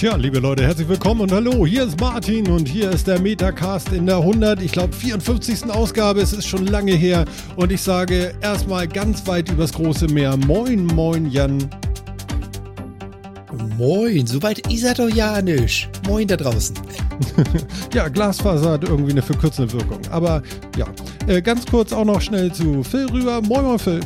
Tja, liebe Leute, herzlich willkommen und hallo, hier ist Martin und hier ist der Metacast in der 100, ich glaube 54. Ausgabe, es ist schon lange her und ich sage erstmal ganz weit übers große Meer, moin moin Jan. Moin, soweit ist er doch ja nicht. Moin da draußen. ja, Glasfaser hat irgendwie eine verkürzende Wirkung, aber ja, äh, ganz kurz auch noch schnell zu Phil rüber, moin moin Phil.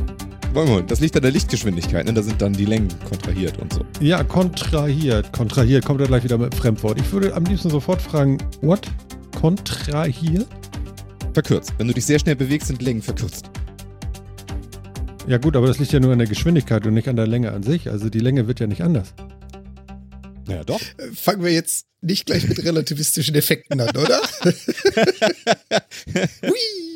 Moin, das liegt an der Lichtgeschwindigkeit, ne? da sind dann die Längen kontrahiert und so. Ja, kontrahiert. Kontrahiert kommt er gleich wieder mit Fremdwort. Ich würde am liebsten sofort fragen, what? Kontrahiert? Verkürzt. Wenn du dich sehr schnell bewegst, sind Längen verkürzt. Ja gut, aber das liegt ja nur an der Geschwindigkeit und nicht an der Länge an sich. Also die Länge wird ja nicht anders. Naja, doch. Äh, fangen wir jetzt nicht gleich mit relativistischen Effekten an, oder? Hui!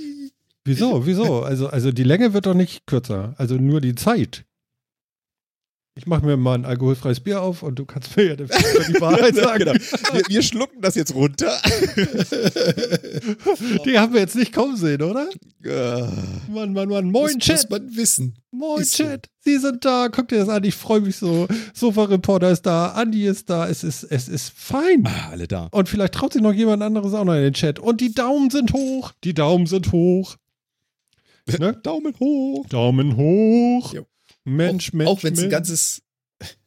Wieso? Wieso? Also, also die Länge wird doch nicht kürzer. Also nur die Zeit. Ich mache mir mal ein alkoholfreies Bier auf und du kannst mir ja die Wahrheit sagen. genau. wir, wir, schlucken das jetzt runter. die haben wir jetzt nicht kommen sehen, oder? Mann, Mann, Mann. Moin, muss, Chat. Muss man wissen. Moin, ist Chat. So. Sie sind da. Guckt dir das an. Ich freue mich so. Sofa-Reporter ist da. Andi ist da. Es ist, es ist fein. Ah, alle da. Und vielleicht traut sich noch jemand anderes auch noch in den Chat. Und die Daumen sind hoch. Die Daumen sind hoch. Ne? Daumen hoch. Daumen hoch. Jo. Mensch, auch, Mensch. Auch wenn es ein ganzes,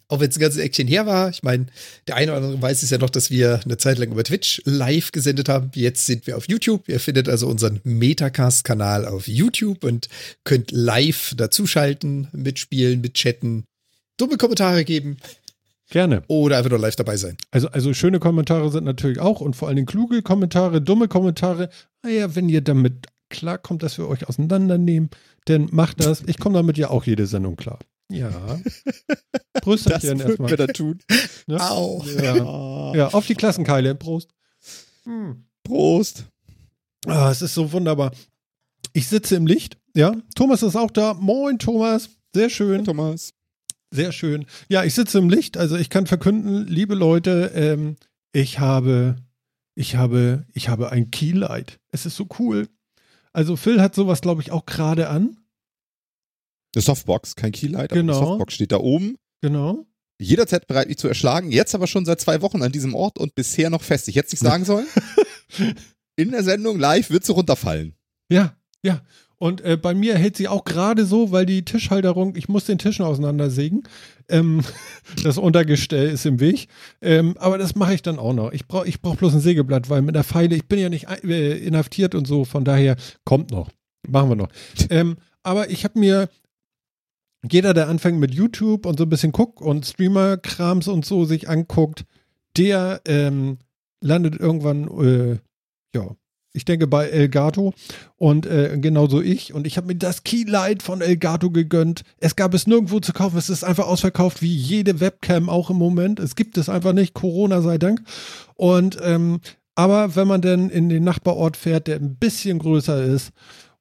auch wenn es ein ganzes Action her war. Ich meine, der eine oder andere weiß es ja noch, dass wir eine Zeit lang über Twitch live gesendet haben. Jetzt sind wir auf YouTube. Ihr findet also unseren Metacast-Kanal auf YouTube und könnt live dazuschalten, mitspielen, mitchatten, dumme Kommentare geben. Gerne. Oder einfach nur live dabei sein. Also, also schöne Kommentare sind natürlich auch und vor allen Dingen kluge Kommentare, dumme Kommentare. Naja, wenn ihr damit klar kommt, dass wir euch auseinandernehmen, denn macht das. Ich komme damit ja auch jede Sendung klar. Ja. Brüsterchen das erstmal. wir da tun. Ne? Au. Ja. ja, auf die Klassenkeile. Prost. Hm. Prost. Ah, es ist so wunderbar. Ich sitze im Licht. Ja, Thomas ist auch da. Moin, Thomas. Sehr schön. Hey, Thomas. Sehr schön. Ja, ich sitze im Licht. Also ich kann verkünden, liebe Leute, ähm, ich habe, ich habe, ich habe ein Keylight. Es ist so cool. Also Phil hat sowas, glaube ich, auch gerade an. Eine Softbox, kein Keylight, genau. eine Softbox steht da oben. Genau. Jederzeit bereit, mich zu erschlagen. Jetzt aber schon seit zwei Wochen an diesem Ort und bisher noch fest. Ich hätte es nicht sagen sollen. In der Sendung live wird sie runterfallen. Ja, ja. Und äh, bei mir hält sie auch gerade so, weil die Tischhalterung, ich muss den Tischen auseinandersägen. Ähm, das Untergestell ist im Weg. Ähm, aber das mache ich dann auch noch. Ich brauche ich brauch bloß ein Sägeblatt, weil mit der Pfeile, ich bin ja nicht äh, inhaftiert und so, von daher kommt noch. Machen wir noch. Ähm, aber ich habe mir, jeder, der anfängt mit YouTube und so ein bisschen guckt und Streamer-Krams und so sich anguckt, der ähm, landet irgendwann, äh, ja, ich denke bei Elgato und äh, genauso ich. Und ich habe mir das Keylight von Elgato gegönnt. Es gab es nirgendwo zu kaufen. Es ist einfach ausverkauft, wie jede Webcam auch im Moment. Es gibt es einfach nicht. Corona sei Dank. Und ähm, aber wenn man dann in den Nachbarort fährt, der ein bisschen größer ist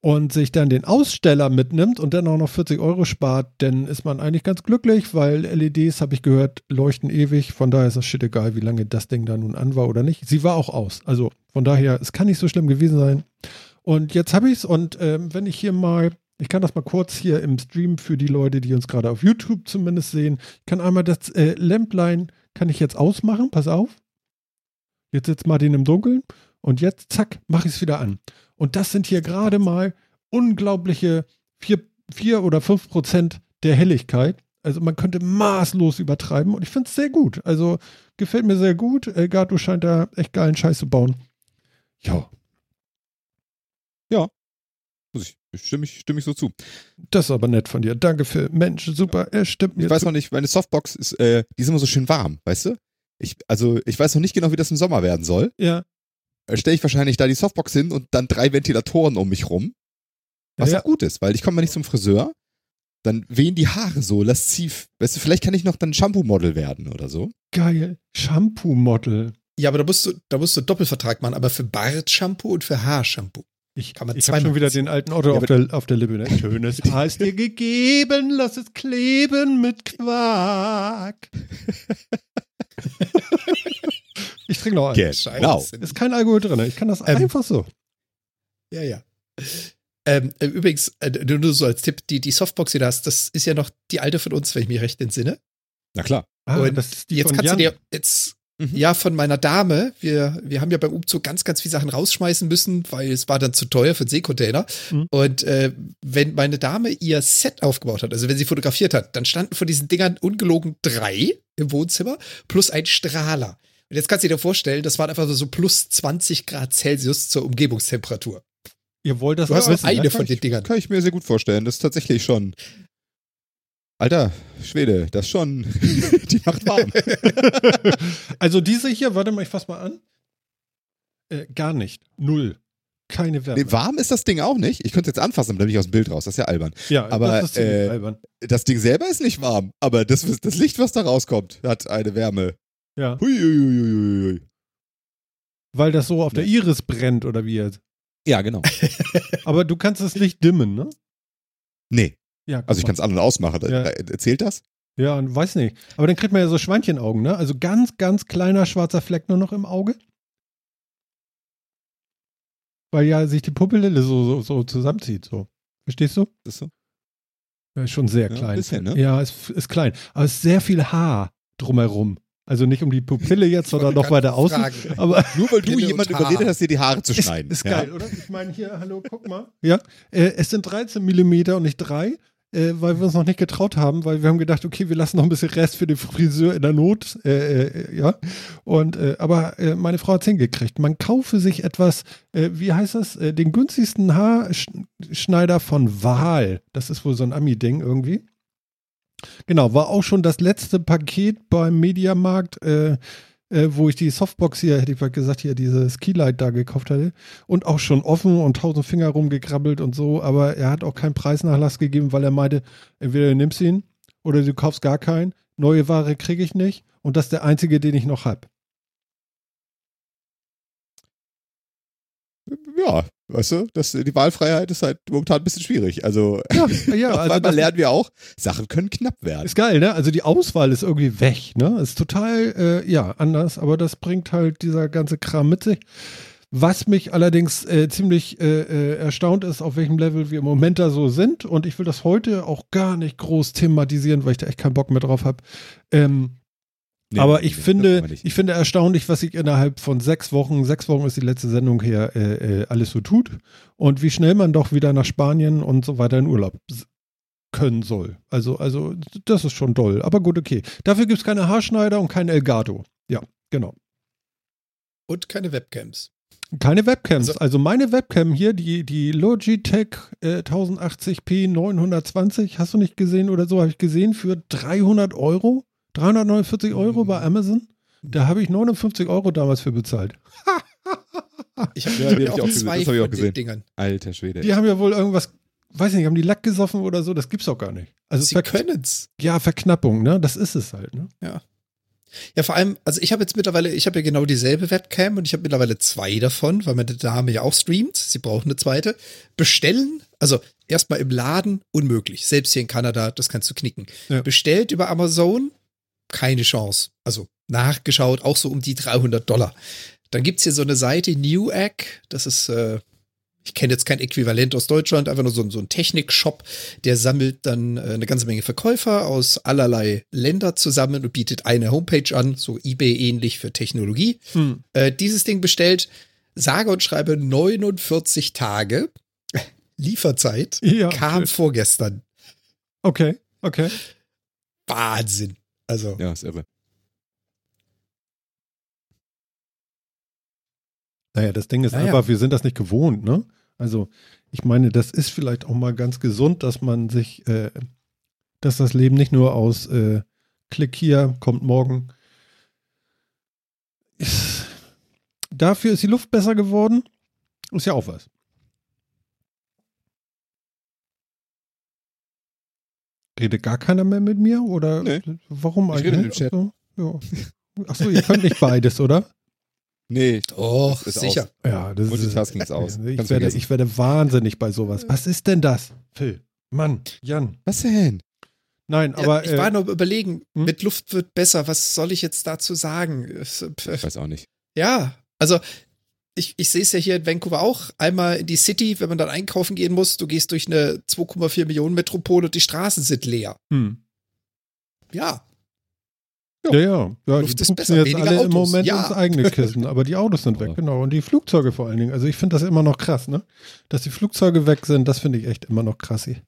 und sich dann den Aussteller mitnimmt und dann auch noch 40 Euro spart, dann ist man eigentlich ganz glücklich, weil LEDs, habe ich gehört, leuchten ewig. Von daher ist das shit egal, wie lange das Ding da nun an war oder nicht. Sie war auch aus. Also von daher, es kann nicht so schlimm gewesen sein. Und jetzt habe ich es und ähm, wenn ich hier mal, ich kann das mal kurz hier im Stream für die Leute, die uns gerade auf YouTube zumindest sehen, ich kann einmal das äh, Lämplein, kann ich jetzt ausmachen, pass auf. Jetzt sitzt Martin im Dunkeln und jetzt, zack, mache ich es wieder an. Und das sind hier gerade mal unglaubliche 4, 4 oder 5 Prozent der Helligkeit. Also man könnte maßlos übertreiben und ich finde es sehr gut. Also gefällt mir sehr gut. Elgato scheint da echt geilen Scheiß zu bauen. Ja. Ja. Muss ich, stimme ich, stimme ich so zu. Das ist aber nett von dir. Danke für Mensch, super. Er stimmt mir. Ich weiß noch nicht, meine Softbox ist, äh, die ist immer so schön warm, weißt du? Ich, also, ich weiß noch nicht genau, wie das im Sommer werden soll. Ja. Stelle ich wahrscheinlich da die Softbox hin und dann drei Ventilatoren um mich rum. Was ja. auch gut ist, weil ich komme mal nicht zum Friseur. Dann wehen die Haare so lasziv. Weißt du, vielleicht kann ich noch dann Shampoo-Model werden oder so. Geil. Shampoo-Model. Ja, aber da musst du, da musst du Doppelvertrag machen, aber für Bart-Shampoo und für Haarshampoo. Ich, kann man ich habe schon wieder den alten Otto ja, auf, der, auf der Lippe. Ne? Schönes Haar ist dir gegeben, lass es kleben mit Quark. Ich trinke noch einen. Genau. Ist kein Alkohol drin. Ich kann das ähm, einfach so. Ja, ja. Ähm, äh, übrigens, äh, nur so als Tipp, die, die Softbox, die du hast, das ist ja noch die alte von uns, wenn ich mich recht entsinne. Na klar. Ah, Und das ist die jetzt kannst Jan. du dir, jetzt Mhm. Ja, von meiner Dame. Wir, wir haben ja beim Umzug ganz, ganz viele Sachen rausschmeißen müssen, weil es war dann zu teuer für den Seekontainer. Mhm. Und äh, wenn meine Dame ihr Set aufgebaut hat, also wenn sie fotografiert hat, dann standen von diesen Dingern ungelogen drei im Wohnzimmer plus ein Strahler. Und jetzt kannst du dir vorstellen, das waren einfach so plus 20 Grad Celsius zur Umgebungstemperatur. Ihr wollt das du hast wissen, eine ja, von den Dingern. Kann ich mir sehr gut vorstellen. Das ist tatsächlich schon Alter, Schwede, das schon. die macht warm. also diese hier, warte mal, ich fass mal an. Äh, gar nicht. Null. Keine Wärme. Nee, warm ist das Ding auch nicht. Ich könnte es jetzt anfassen, dann bin ich aus dem Bild raus. Das ist ja albern. Ja, aber das, äh, albern. das Ding selber ist nicht warm. Aber das, das Licht, was da rauskommt, hat eine Wärme. Ja. Hui, hui, hui, Weil das so auf ja. der Iris brennt, oder wie jetzt? Ja, genau. aber du kannst es nicht dimmen, ne? Nee. Ja, also ich kann es an- und ausmachen. Ja. Erzählt das? Ja, weiß nicht. Aber dann kriegt man ja so Schweinchenaugen, ne? Also ganz, ganz kleiner schwarzer Fleck nur noch im Auge. Weil ja sich die Pupille so, so, so zusammenzieht. So. Verstehst du? Ist so. Ja, schon sehr klein. Ja, bisschen, ne? ja ist, ist klein. Aber es ist sehr viel Haar drumherum. Also nicht um die Pupille jetzt, sondern noch weiter außen. Aber Nur weil du jemand überredet hast, dir die Haare zu schneiden. Ist, ist ja. geil, oder? Ich meine hier, hallo, guck mal. Ja, äh, es sind 13 Millimeter und nicht drei äh, weil wir uns noch nicht getraut haben, weil wir haben gedacht, okay, wir lassen noch ein bisschen Rest für den Friseur in der Not, äh, äh, ja. Und äh, aber äh, meine Frau hat es hingekriegt. Man kaufe sich etwas, äh, wie heißt das, den günstigsten Haarschneider von Wahl. Das ist wohl so ein Ami-Ding irgendwie. Genau, war auch schon das letzte Paket beim Mediamarkt. Äh, äh, wo ich die Softbox hier, hätte ich gesagt, hier dieses Keylight da gekauft hatte. Und auch schon offen und tausend Finger rumgekrabbelt und so. Aber er hat auch keinen Preisnachlass gegeben, weil er meinte, entweder du nimmst ihn oder du kaufst gar keinen. Neue Ware kriege ich nicht. Und das ist der einzige, den ich noch habe. ja, weißt du, das, die Wahlfreiheit ist halt momentan ein bisschen schwierig. Also, ja, ja also manchmal lernen wir auch, Sachen können knapp werden. Ist geil, ne? Also die Auswahl ist irgendwie weg, ne? Ist total, äh, ja, anders, aber das bringt halt dieser ganze Kram mit sich. Was mich allerdings äh, ziemlich äh, äh, erstaunt ist, auf welchem Level wir im Moment da so sind. Und ich will das heute auch gar nicht groß thematisieren, weil ich da echt keinen Bock mehr drauf habe. Ähm, Nee, aber ich nee, finde, ich finde erstaunlich, was sich innerhalb von sechs Wochen, sechs Wochen ist die letzte Sendung her, äh, äh, alles so tut und wie schnell man doch wieder nach Spanien und so weiter in Urlaub können soll. Also, also das ist schon toll. Aber gut, okay. Dafür gibt es keine Haarschneider und kein Elgato. Ja, genau. Und keine Webcams. Keine Webcams. Also, also, meine Webcam hier, die, die Logitech äh, 1080p 920, hast du nicht gesehen oder so, habe ich gesehen, für 300 Euro. 349 Euro bei Amazon? Da habe ich 59 Euro damals für bezahlt. ich habe ja, hab auch, auch zwei das hab ich auch gesehen. Dingern. Alter Schwede. Die haben ja wohl irgendwas, weiß nicht, haben die Lack gesoffen oder so? Das gibt's doch gar nicht. Also Sie können's. Ja, Verknappung, ne? Das ist es halt, ne? Ja. Ja, vor allem, also ich habe jetzt mittlerweile, ich habe ja genau dieselbe Webcam und ich habe mittlerweile zwei davon, weil meine Dame ja auch streamt. Sie braucht eine zweite. Bestellen, also erstmal im Laden, unmöglich. Selbst hier in Kanada, das kannst du knicken. Ja. Bestellt über Amazon, keine Chance. Also nachgeschaut, auch so um die 300 Dollar. Dann gibt's hier so eine Seite, Newegg, das ist, äh, ich kenne jetzt kein Äquivalent aus Deutschland, einfach nur so, so ein Technik-Shop, der sammelt dann äh, eine ganze Menge Verkäufer aus allerlei Länder zusammen und bietet eine Homepage an, so eBay-ähnlich für Technologie. Hm. Äh, dieses Ding bestellt, sage und schreibe 49 Tage Lieferzeit, ja, kam schön. vorgestern. Okay, okay. Wahnsinn. Also. Ja, ist irre. Naja, das Ding ist naja. einfach, wir sind das nicht gewohnt, ne? Also, ich meine, das ist vielleicht auch mal ganz gesund, dass man sich, äh, dass das Leben nicht nur aus äh, Klick hier, kommt morgen. Ist, dafür ist die Luft besser geworden. Ist ja auch was. Redet gar keiner mehr mit mir? Oder nee. warum eigentlich? Ich rede mit dem Chat. Achso, ja. Achso, ihr könnt nicht beides, oder? Nee. Oh, sicher. Aus. Ja, das Multitasking ist aus. Ich werde, ich werde wahnsinnig bei sowas. Was ist denn das? Phil, Mann, Jan. Was denn? Nein, aber. Ja, ich war äh, nur überlegen, hm? mit Luft wird besser. Was soll ich jetzt dazu sagen? Ich weiß auch nicht. Ja, also ich, ich sehe es ja hier in Vancouver auch. Einmal in die City, wenn man dann einkaufen gehen muss, du gehst durch eine 2,4 Millionen Metropole und die Straßen sind leer. Hm. Ja. Ja, ja. ja Luft die ist besser, jetzt weniger alle im Autos. Moment Ja. ins eigene Kissen, aber die Autos sind weg, genau. Und die Flugzeuge vor allen Dingen. Also ich finde das immer noch krass, ne? Dass die Flugzeuge weg sind, das finde ich echt immer noch krass. Ich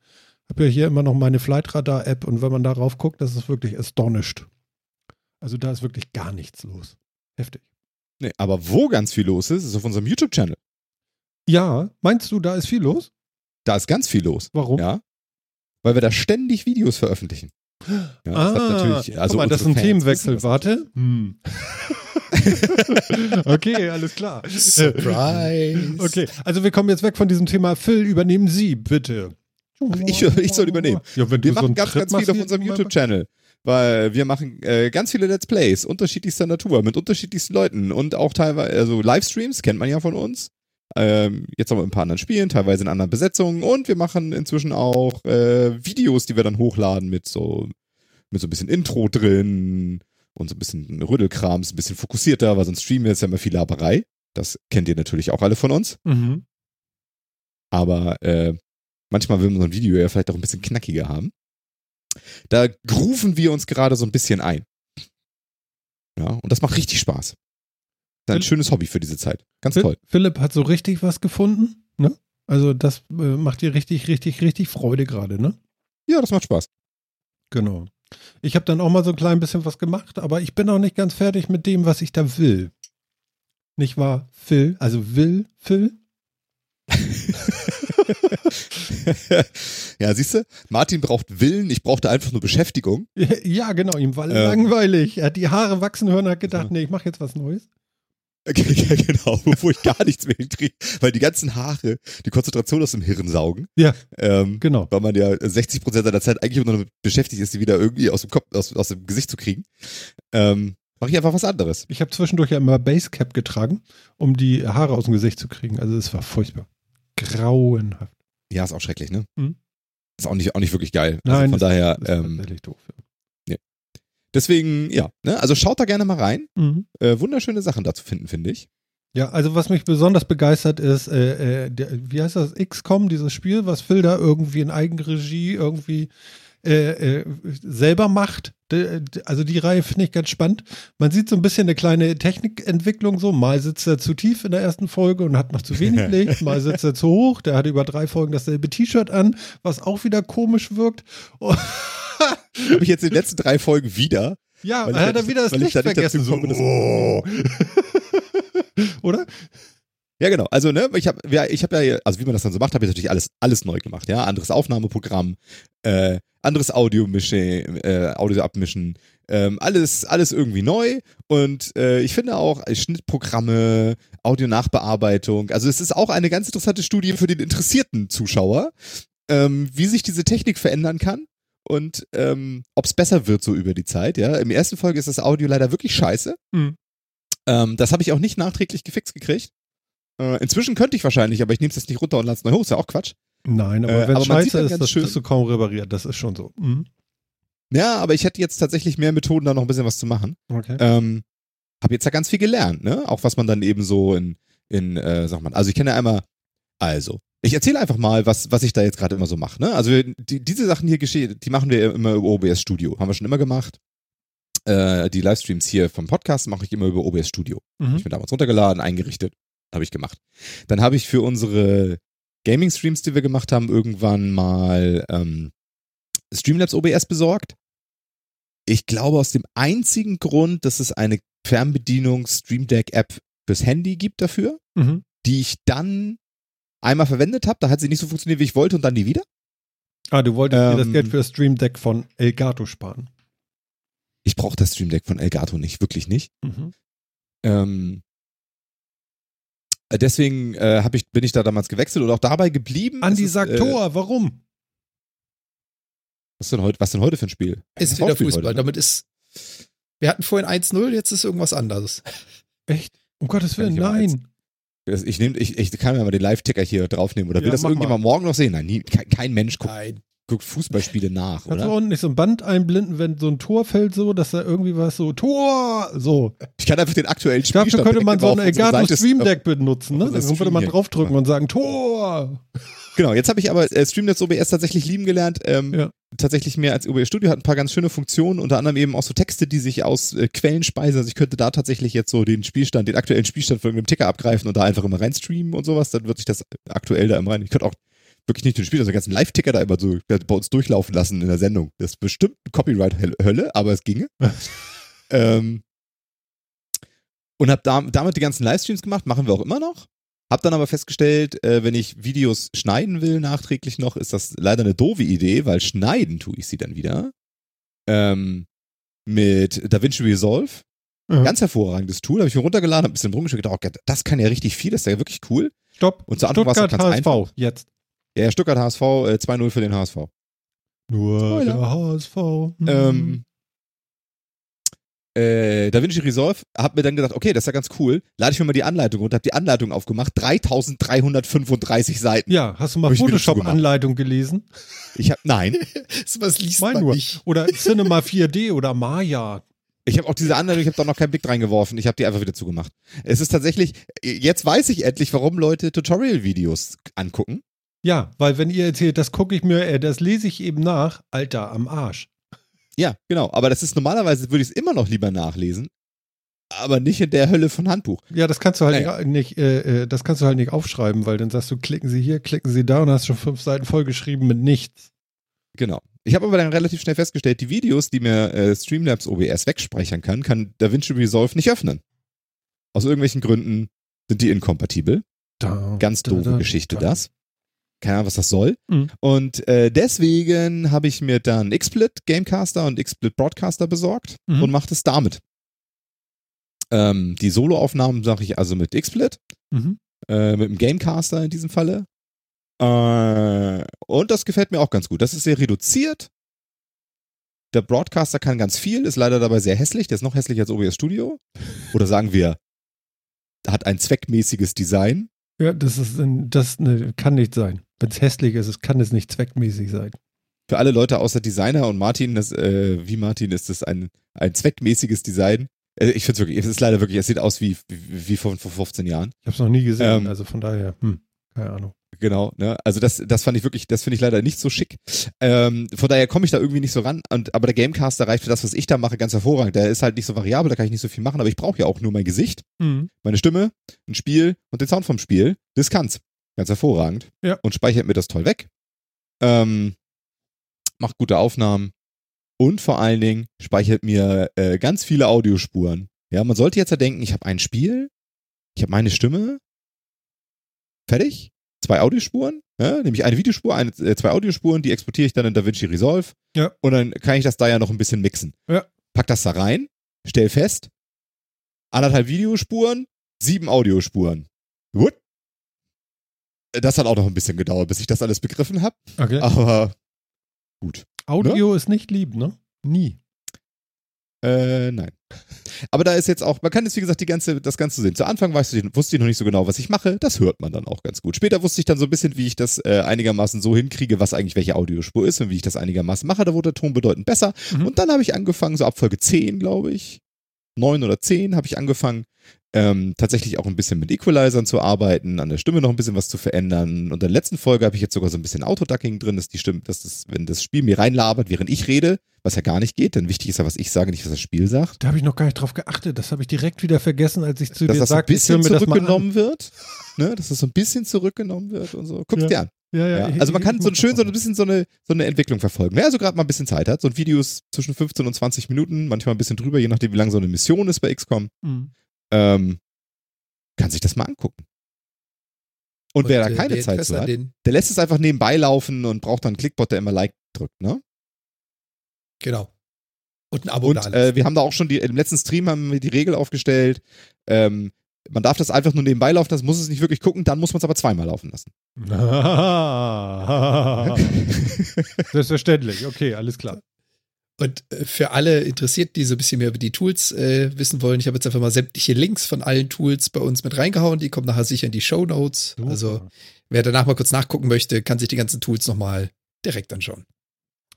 habe ja hier immer noch meine Flightradar-App und wenn man darauf guckt, das ist wirklich astonished. Also da ist wirklich gar nichts los. Heftig. Nee, aber wo ganz viel los ist, ist auf unserem YouTube-Channel. Ja, meinst du, da ist viel los? Da ist ganz viel los. Warum? Ja. Weil wir da ständig Videos veröffentlichen. Ja, das hat natürlich, also Ah, mal, das ist ein Fans Themenwechsel. Warte. Hm. okay, alles klar. Surprise. Okay, also wir kommen jetzt weg von diesem Thema. Phil, übernehmen Sie, bitte. Ich, ich soll übernehmen. Ja, Wir so machen ganz, Trip ganz viel auf unserem YouTube-Channel. Weil wir machen äh, ganz viele Let's Plays unterschiedlichster Natur mit unterschiedlichsten Leuten und auch teilweise, also Livestreams kennt man ja von uns. Ähm, jetzt aber in ein paar anderen Spielen, teilweise in anderen Besetzungen und wir machen inzwischen auch äh, Videos, die wir dann hochladen mit so mit so ein bisschen Intro drin und so ein bisschen Rüttelkrams, ein bisschen fokussierter, weil sonst streamen wir jetzt ja immer viel Laberei. Das kennt ihr natürlich auch alle von uns. Mhm. Aber äh, manchmal will man so ein Video ja vielleicht auch ein bisschen knackiger haben. Da grooven wir uns gerade so ein bisschen ein. Ja, und das macht richtig Spaß. Das ist ein Phil- schönes Hobby für diese Zeit. Ganz toll. Philipp hat so richtig was gefunden, ne? Also das äh, macht dir richtig, richtig, richtig Freude gerade, ne? Ja, das macht Spaß. Genau. Ich habe dann auch mal so ein klein bisschen was gemacht, aber ich bin auch nicht ganz fertig mit dem, was ich da will. Nicht wahr, Phil? Also will Phil? ja, siehst du, Martin braucht Willen, ich brauchte einfach nur Beschäftigung. Ja, genau, ihm war Ähm. langweilig. Er hat die Haare wachsen hören und hat gedacht, nee, ich mache jetzt was Neues. ja, genau, wo ich gar nichts mehr hinkriege, weil die ganzen Haare die Konzentration aus dem Hirn saugen. Ja. Ähm, Genau. weil man ja 60% seiner Zeit eigentlich nur damit beschäftigt ist, die wieder irgendwie aus dem Kopf, aus, aus dem Gesicht zu kriegen. Ähm, Mache ich einfach was anderes. Ich habe zwischendurch ja immer Basecap getragen, um die Haare aus dem Gesicht zu kriegen. Also es war furchtbar. Grauenhaft. Ja, ist auch schrecklich, ne? Mhm. Ist auch nicht, auch nicht wirklich geil. Nein, also von daher, ist ähm, tatsächlich doof. deswegen, ja, ne? Also schaut da gerne mal rein. Mhm. Äh, wunderschöne Sachen da zu finden, finde ich. Ja, also was mich besonders begeistert ist, äh, äh, der, wie heißt das, XCOM, dieses Spiel, was Phil da irgendwie in Eigenregie irgendwie äh, äh, selber macht. Also die Reihe finde ich ganz spannend. Man sieht so ein bisschen eine kleine Technikentwicklung so. Mal sitzt er zu tief in der ersten Folge und hat noch zu wenig Licht, mal sitzt er zu hoch, der hat über drei Folgen dasselbe T-Shirt an, was auch wieder komisch wirkt. Habe ich jetzt in den letzten drei Folgen wieder. ja, Weil hat er wieder das Licht vergessen. So, komme, das- oh. Oder? Ja, genau. Also, ne, ich habe ja, ich habe ja, also wie man das dann so macht, habe ich natürlich alles, alles neu gemacht, ja. Anderes Aufnahmeprogramm, äh, anderes Audio mischen, äh, Audio abmischen, ähm, alles, alles irgendwie neu. Und äh, ich finde auch äh, Schnittprogramme, Audio-Nachbearbeitung. Also es ist auch eine ganz interessante Studie für den interessierten Zuschauer, ähm, wie sich diese Technik verändern kann. Und ähm, ob es besser wird so über die Zeit, ja. Im ersten Folge ist das Audio leider wirklich scheiße. Mhm. Ähm, das habe ich auch nicht nachträglich gefixt gekriegt. Äh, inzwischen könnte ich wahrscheinlich, aber ich nehme es jetzt nicht runter und lade es neu hoch. Ist ja auch Quatsch. Nein, aber Äh, wenn sieht scheiße ist, das schön- du kaum repariert. Das ist schon so. Mhm. Ja, aber ich hätte jetzt tatsächlich mehr Methoden, da noch ein bisschen was zu machen. Okay. Ähm, habe jetzt ja ganz viel gelernt, ne? Auch was man dann eben so in, in äh, sag mal, also ich kenne ja einmal, also, ich erzähle einfach mal, was, was ich da jetzt gerade immer so mache, ne? Also die, diese Sachen hier geschehen, die machen wir immer über OBS Studio. Haben wir schon immer gemacht. Äh, die Livestreams hier vom Podcast mache ich immer über OBS Studio. Hab Mhm. ich mir damals runtergeladen, eingerichtet, habe ich gemacht. Dann habe ich für unsere Gaming-Streams, die wir gemacht haben, irgendwann mal ähm, Streamlabs OBS besorgt. Ich glaube aus dem einzigen Grund, dass es eine Fernbedienung Stream Deck App fürs Handy gibt dafür, Mhm. die ich dann einmal verwendet habe. Da hat sie nicht so funktioniert, wie ich wollte und dann nie wieder. Ah, du wolltest dir das Ähm, Geld für das Stream Deck von Elgato sparen. Ich brauche das Stream Deck von Elgato nicht, wirklich nicht. Mhm. Ähm, äh, deswegen äh, hab ich, bin ich da damals gewechselt und auch dabei geblieben. Andi ist, sagt äh, Tor, warum? Was denn heute, was denn heute für ein Spiel? Ist wieder Fußball. heute, ne? Damit ist. Wir hatten vorhin 1-0, jetzt ist irgendwas anderes. Echt? Um Gottes Willen, nein. Ich, nehm, ich, ich kann mir mal den Live-Ticker hier draufnehmen. Oder will Ja, das irgendjemand morgen noch sehen? Nein, nie, kein, kein Mensch guckt, Nein. Guckt Fußballspiele nach, Kannst du oder? unten nicht so ein Band einblenden, wenn so ein Tor fällt, so, dass da irgendwie was so, Tor, so. Ich kann einfach den aktuellen Spielstand könnte man so ein Elgato Stream Deck benutzen, ne? Dann würde man draufdrücken und sagen, Tor. Genau, jetzt habe ich aber äh, Streamlabs OBS tatsächlich lieben gelernt. Ähm, ja. Tatsächlich mehr als OBS Studio hat ein paar ganz schöne Funktionen, unter anderem eben auch so Texte, die sich aus äh, Quellen speisen. Also ich könnte da tatsächlich jetzt so den Spielstand, den aktuellen Spielstand von irgendeinem Ticker abgreifen und da einfach immer reinstreamen und sowas. Dann wird sich das aktuell da immer rein. Ich könnte auch wirklich nicht den Spiel, also den ganzen Live-Ticker da immer so bei uns durchlaufen lassen in der Sendung. Das ist bestimmt Copyright-Hölle, aber es ginge. ähm, und habe da, damit die ganzen Livestreams gemacht, machen wir auch immer noch. Hab dann aber festgestellt, äh, wenn ich Videos schneiden will, nachträglich noch, ist das leider eine doofe Idee, weil schneiden tue ich sie dann wieder. Ähm, mit DaVinci Resolve. Mhm. Ganz hervorragendes Tool. Habe ich mir runtergeladen, habe ein bisschen rumgeschickt, gedacht, oh, das kann ja richtig viel, das ist ja wirklich cool. Stopp. Und zu Anfang war es ganz HSV, einfach. jetzt. Ja, Stuttgart HSV, äh, 2-0 für den HSV. Nur Spoiler. der HSV. Mhm. Ähm, äh, DaVinci Resolve, hab mir dann gedacht, okay, das ist ja ganz cool. Lade ich mir mal die Anleitung und hab die Anleitung aufgemacht. 3335 Seiten. Ja, hast du mal Photoshop-Anleitung gelesen? Ich hab, nein. was liest mein man nur. nicht. Oder Cinema 4D oder Maya. Ich habe auch diese Anleitung, ich habe da noch keinen Blick reingeworfen. Ich habe die einfach wieder zugemacht. Es ist tatsächlich, jetzt weiß ich endlich, warum Leute Tutorial-Videos angucken. Ja, weil wenn ihr erzählt, das gucke ich mir, äh, das lese ich eben nach, Alter, am Arsch. Ja, genau. Aber das ist normalerweise, würde ich es immer noch lieber nachlesen, aber nicht in der Hölle von Handbuch. Ja, das kannst du halt naja. nicht, äh, äh, das kannst du halt nicht aufschreiben, weil dann sagst du, klicken Sie hier, klicken Sie da und hast schon fünf Seiten vollgeschrieben mit nichts. Genau. Ich habe aber dann relativ schnell festgestellt, die Videos, die mir äh, Streamlabs OBS wegspeichern kann, kann DaVinci Resolve nicht öffnen. Aus irgendwelchen Gründen sind die inkompatibel. Da, Ganz doofe da, da, Geschichte das keine Ahnung, was das soll. Mhm. Und äh, deswegen habe ich mir dann XSplit Gamecaster und XSplit Broadcaster besorgt mhm. und mache das damit. Ähm, die Soloaufnahmen mache ich also mit XSplit, mhm. äh, mit dem Gamecaster in diesem Falle. Äh, und das gefällt mir auch ganz gut. Das ist sehr reduziert. Der Broadcaster kann ganz viel, ist leider dabei sehr hässlich. Der ist noch hässlicher als OBS Studio. Oder sagen wir, hat ein zweckmäßiges Design. Ja, das ist das ne, kann nicht sein. Wenn es hässlich ist, kann es nicht zweckmäßig sein. Für alle Leute außer Designer und Martin, das, äh, wie Martin, ist das ein, ein zweckmäßiges Design. Äh, ich finde es wirklich, es ist leider wirklich, es sieht aus wie, wie, wie vor, vor 15 Jahren. Ich habe es noch nie gesehen, ähm, also von daher, hm, keine Ahnung. Genau, ne? Also das, das fand ich wirklich, das finde ich leider nicht so schick. Ähm, von daher komme ich da irgendwie nicht so ran. Und, aber der Gamecaster reicht für das, was ich da mache, ganz hervorragend. Der ist halt nicht so variabel, da kann ich nicht so viel machen, aber ich brauche ja auch nur mein Gesicht, mhm. meine Stimme, ein Spiel und den Sound vom Spiel. Das kann's. Ganz hervorragend. Ja. Und speichert mir das toll weg. Ähm, macht gute Aufnahmen. Und vor allen Dingen speichert mir äh, ganz viele Audiospuren. Ja, man sollte jetzt ja denken, ich habe ein Spiel, ich habe meine Stimme, fertig, zwei Audiospuren, ja, nämlich eine Videospur, eine, äh, zwei Audiospuren, die exportiere ich dann in DaVinci Resolve. Ja. Und dann kann ich das da ja noch ein bisschen mixen. Ja. Pack das da rein, stell fest, anderthalb Videospuren, sieben Audiospuren. Gut. Das hat auch noch ein bisschen gedauert, bis ich das alles begriffen habe. Okay. Aber gut. Audio ne? ist nicht lieb, ne? Nie. Äh, nein. Aber da ist jetzt auch, man kann jetzt wie gesagt die ganze, das Ganze sehen. Zu Anfang weißt du, wusste ich noch nicht so genau, was ich mache. Das hört man dann auch ganz gut. Später wusste ich dann so ein bisschen, wie ich das äh, einigermaßen so hinkriege, was eigentlich welche Audiospur ist und wie ich das einigermaßen mache. Da wurde der Ton bedeutend besser. Mhm. Und dann habe ich angefangen, so ab Folge 10, glaube ich, 9 oder 10, habe ich angefangen, ähm, tatsächlich auch ein bisschen mit Equalizern zu arbeiten, an der Stimme noch ein bisschen was zu verändern. Und in der letzten Folge habe ich jetzt sogar so ein bisschen Autoducking drin, dass die Stimme, dass das, wenn das Spiel mir reinlabert, während ich rede, was ja gar nicht geht, denn wichtig ist ja, was ich sage, nicht, was das Spiel sagt. Da habe ich noch gar nicht drauf geachtet. Das habe ich direkt wieder vergessen, als ich zu dass dir sagte, dass das ein bisschen zurückgenommen wird. Ne, dass das so ein bisschen zurückgenommen wird und so. Guck's ja. dir an. Ja, ja, ja. Also man kann so ein schön so ein bisschen so eine, so eine Entwicklung verfolgen. Wer also gerade mal ein bisschen Zeit hat, so ein Video ist zwischen 15 und 20 Minuten, manchmal ein bisschen drüber, je nachdem, wie lang so eine Mission ist bei XCOM. Mhm. Ähm, kann sich das mal angucken. Und, und wer da keine Zeit zu hat, der lässt es einfach nebenbei laufen und braucht dann einen Clickbot, der immer Like drückt, ne? Genau. Und ein Abo Und äh, wir haben da auch schon die, im letzten Stream haben wir die Regel aufgestellt, ähm, man darf das einfach nur nebenbei laufen, das muss es nicht wirklich gucken, dann muss man es aber zweimal laufen lassen. Selbstverständlich, okay, alles klar. Und äh, für alle interessiert, die so ein bisschen mehr über die Tools äh, wissen wollen, ich habe jetzt einfach mal sämtliche Links von allen Tools bei uns mit reingehauen. Die kommen nachher sicher in die Show Notes. Also wer danach mal kurz nachgucken möchte, kann sich die ganzen Tools nochmal direkt anschauen.